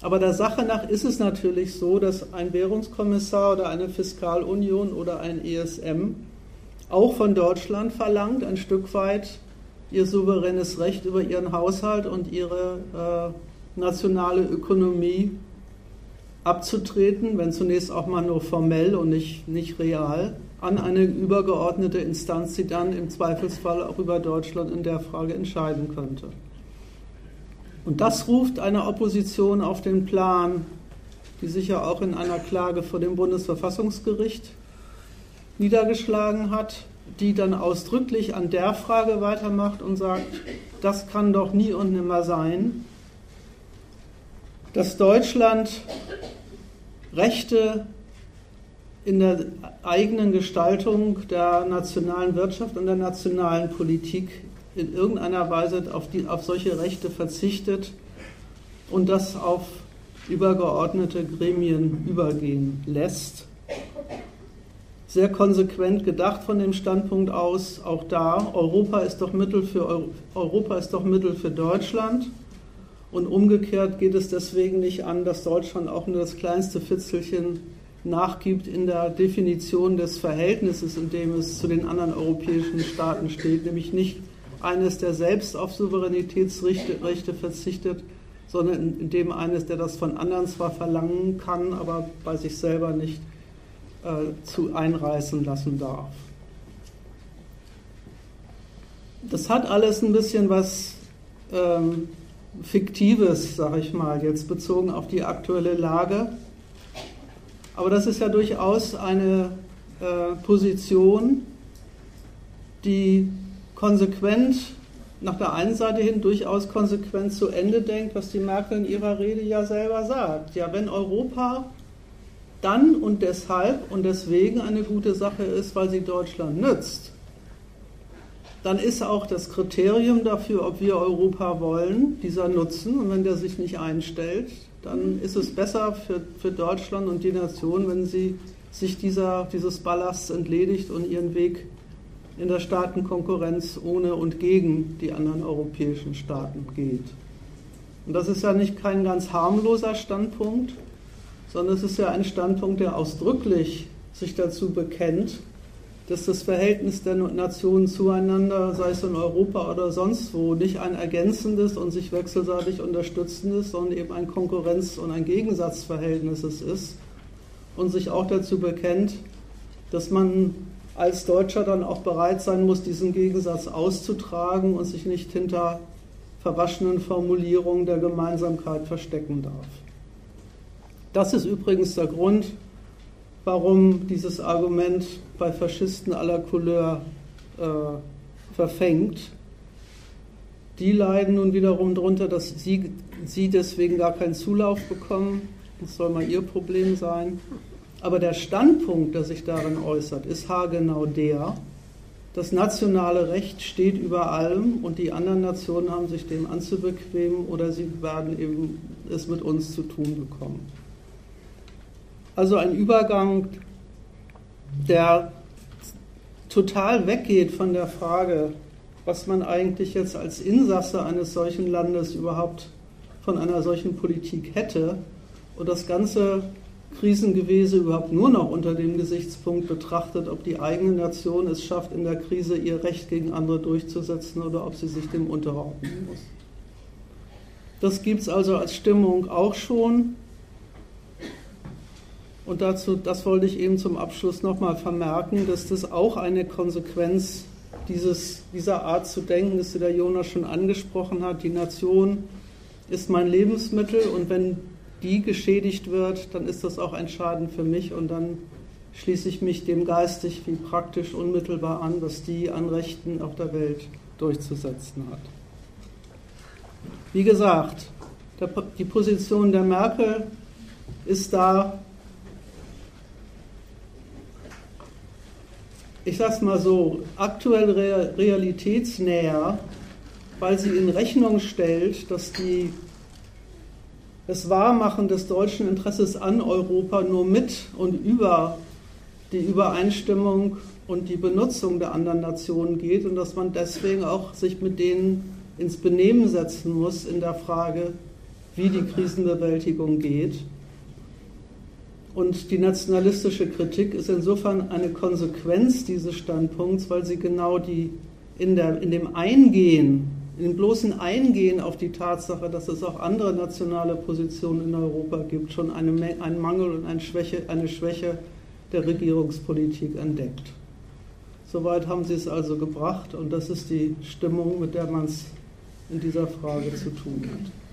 Aber der Sache nach ist es natürlich so, dass ein Währungskommissar oder eine Fiskalunion oder ein ESM auch von Deutschland verlangt, ein Stück weit ihr souveränes Recht über ihren Haushalt und ihre äh, nationale Ökonomie abzutreten, wenn zunächst auch mal nur formell und nicht, nicht real, an eine übergeordnete Instanz, die dann im Zweifelsfall auch über Deutschland in der Frage entscheiden könnte. Und das ruft eine Opposition auf den Plan, die sich ja auch in einer Klage vor dem Bundesverfassungsgericht niedergeschlagen hat, die dann ausdrücklich an der Frage weitermacht und sagt, das kann doch nie und nimmer sein, dass Deutschland Rechte in der eigenen Gestaltung der nationalen Wirtschaft und der nationalen Politik in irgendeiner Weise auf, die, auf solche Rechte verzichtet und das auf übergeordnete Gremien übergehen lässt. Sehr konsequent gedacht von dem Standpunkt aus, auch da, Europa ist doch Mittel für, Europa ist doch Mittel für Deutschland. Und umgekehrt geht es deswegen nicht an, dass Deutschland auch nur das kleinste Fitzelchen nachgibt in der Definition des Verhältnisses, in dem es zu den anderen europäischen Staaten steht, nämlich nicht eines, der selbst auf Souveränitätsrechte verzichtet, sondern in dem eines, der das von anderen zwar verlangen kann, aber bei sich selber nicht äh, zu einreißen lassen darf. Das hat alles ein bisschen was ähm, Fiktives, sage ich mal, jetzt bezogen auf die aktuelle Lage. Aber das ist ja durchaus eine äh, Position, die konsequent nach der einen Seite hin durchaus konsequent zu Ende denkt, was die Merkel in ihrer Rede ja selber sagt. Ja, wenn Europa dann und deshalb und deswegen eine gute Sache ist, weil sie Deutschland nützt, dann ist auch das Kriterium dafür, ob wir Europa wollen, dieser Nutzen. Und wenn der sich nicht einstellt, dann ist es besser für, für Deutschland und die Nation, wenn sie sich dieser, dieses Ballasts entledigt und ihren Weg in der Staatenkonkurrenz ohne und gegen die anderen europäischen Staaten geht. Und das ist ja nicht kein ganz harmloser Standpunkt, sondern es ist ja ein Standpunkt, der ausdrücklich sich dazu bekennt, dass das Verhältnis der Nationen zueinander, sei es in Europa oder sonst wo, nicht ein ergänzendes und sich wechselseitig unterstützendes, sondern eben ein Konkurrenz- und ein Gegensatzverhältnis ist und sich auch dazu bekennt, dass man als Deutscher dann auch bereit sein muss, diesen Gegensatz auszutragen und sich nicht hinter verwaschenen Formulierungen der Gemeinsamkeit verstecken darf. Das ist übrigens der Grund, warum dieses Argument bei Faschisten aller Couleur äh, verfängt. Die leiden nun wiederum darunter, dass sie, sie deswegen gar keinen Zulauf bekommen. Das soll mal ihr Problem sein. Aber der Standpunkt, der sich darin äußert, ist haargenau der, das nationale Recht steht über allem und die anderen Nationen haben sich dem anzubequemen oder sie werden eben es mit uns zu tun bekommen. Also ein Übergang, der total weggeht von der Frage, was man eigentlich jetzt als Insasse eines solchen Landes überhaupt von einer solchen Politik hätte und das ganze Krisengewese überhaupt nur noch unter dem Gesichtspunkt betrachtet, ob die eigene Nation es schafft, in der Krise ihr Recht gegen andere durchzusetzen oder ob sie sich dem unterordnen muss. Das gibt es also als Stimmung auch schon. Und dazu, das wollte ich eben zum Abschluss nochmal vermerken, dass das auch eine Konsequenz dieses, dieser Art zu denken ist, die der Jonas schon angesprochen hat. Die Nation ist mein Lebensmittel und wenn die geschädigt wird, dann ist das auch ein Schaden für mich und dann schließe ich mich dem geistig wie praktisch unmittelbar an, was die an Rechten auf der Welt durchzusetzen hat. Wie gesagt, die Position der Merkel ist da ich sag's mal so, aktuell realitätsnäher, weil sie in Rechnung stellt, dass die, das Wahrmachen des deutschen Interesses an Europa nur mit und über die Übereinstimmung und die Benutzung der anderen Nationen geht und dass man deswegen auch sich mit denen ins Benehmen setzen muss in der Frage, wie die Krisenbewältigung geht. Und die nationalistische Kritik ist insofern eine Konsequenz dieses Standpunkts, weil sie genau die in, der, in dem Eingehen, in dem bloßen Eingehen auf die Tatsache, dass es auch andere nationale Positionen in Europa gibt, schon eine, einen Mangel und eine Schwäche, eine Schwäche der Regierungspolitik entdeckt. Soweit haben sie es also gebracht und das ist die Stimmung, mit der man es in dieser Frage zu tun hat.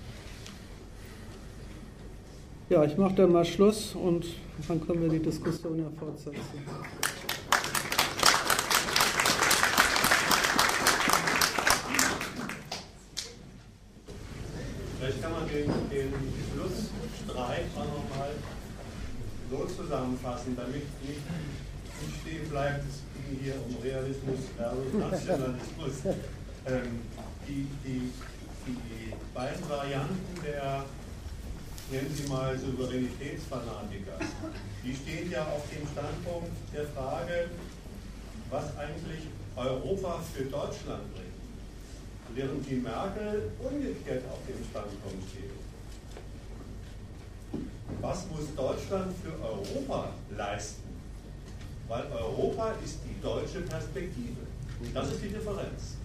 Ja, ich mache dann mal Schluss und dann können wir die Diskussion ja fortsetzen. Vielleicht kann man den, den Schlussstreit auch nochmal so zusammenfassen, damit nicht, stehen bleibt, es ging hier um Realismus versus Nationalismus. ähm, die, die, die beiden Varianten der nennen Sie mal Souveränitätsfanatiker, die stehen ja auf dem Standpunkt der Frage, was eigentlich Europa für Deutschland bringt. Während die Merkel umgekehrt auf dem Standpunkt steht. was muss Deutschland für Europa leisten? Weil Europa ist die deutsche Perspektive. Das ist die Differenz.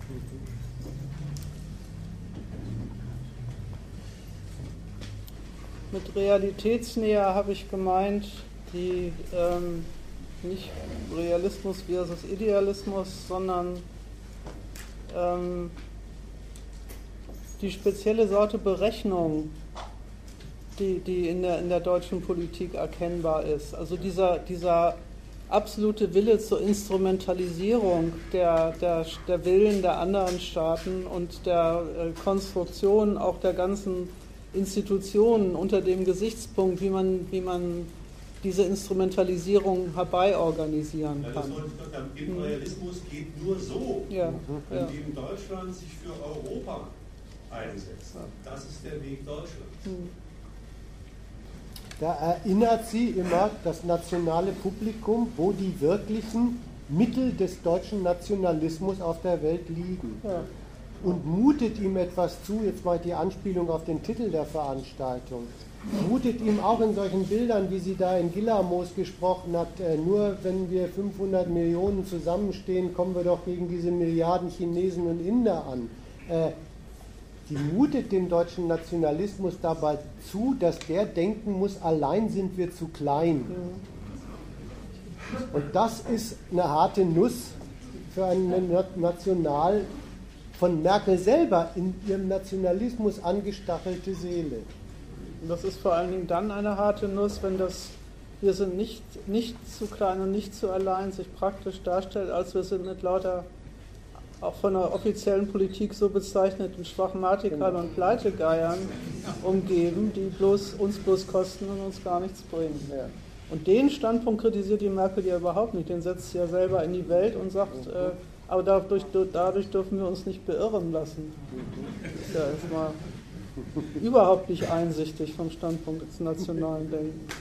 Mit Realitätsnähe habe ich gemeint, die ähm, nicht Realismus versus Idealismus, sondern ähm, die spezielle Sorte Berechnung, die, die in, der, in der deutschen Politik erkennbar ist. Also dieser, dieser absolute Wille zur Instrumentalisierung der, der, der Willen der anderen Staaten und der äh, Konstruktion auch der ganzen Institutionen unter dem Gesichtspunkt, wie man, wie man diese Instrumentalisierung herbeiorganisieren kann. Ja, das wollte ich sagen. Imperialismus hm. geht nur so, ja, indem ja. Deutschland sich für Europa einsetzt. Das ist der Weg Deutschlands. Hm. Da erinnert sie immer das nationale Publikum, wo die wirklichen Mittel des deutschen Nationalismus auf der Welt liegen. Ja. Und mutet ihm etwas zu, jetzt mal die Anspielung auf den Titel der Veranstaltung, mutet ihm auch in solchen Bildern, wie sie da in Gillamos gesprochen hat, äh, nur wenn wir 500 Millionen zusammenstehen, kommen wir doch gegen diese Milliarden Chinesen und Inder an. Äh, die mutet dem deutschen Nationalismus dabei zu, dass der denken muss, allein sind wir zu klein. Und das ist eine harte Nuss für eine national von Merkel selber in ihrem Nationalismus angestachelte Seele. Und das ist vor allen Dingen dann eine harte Nuss, wenn das wir sind nicht, nicht zu klein und nicht zu allein sich praktisch darstellt, als wir sind mit lauter auch von der offiziellen Politik so bezeichneten Schwachmatikern und Pleitegeiern umgeben, die bloß, uns bloß kosten und uns gar nichts bringen. Ja. Und den Standpunkt kritisiert die Merkel ja überhaupt nicht. Den setzt sie ja selber in die Welt und sagt, äh, aber dadurch, dadurch dürfen wir uns nicht beirren lassen. Das ist ja erstmal überhaupt nicht einsichtig vom Standpunkt des nationalen Denkens.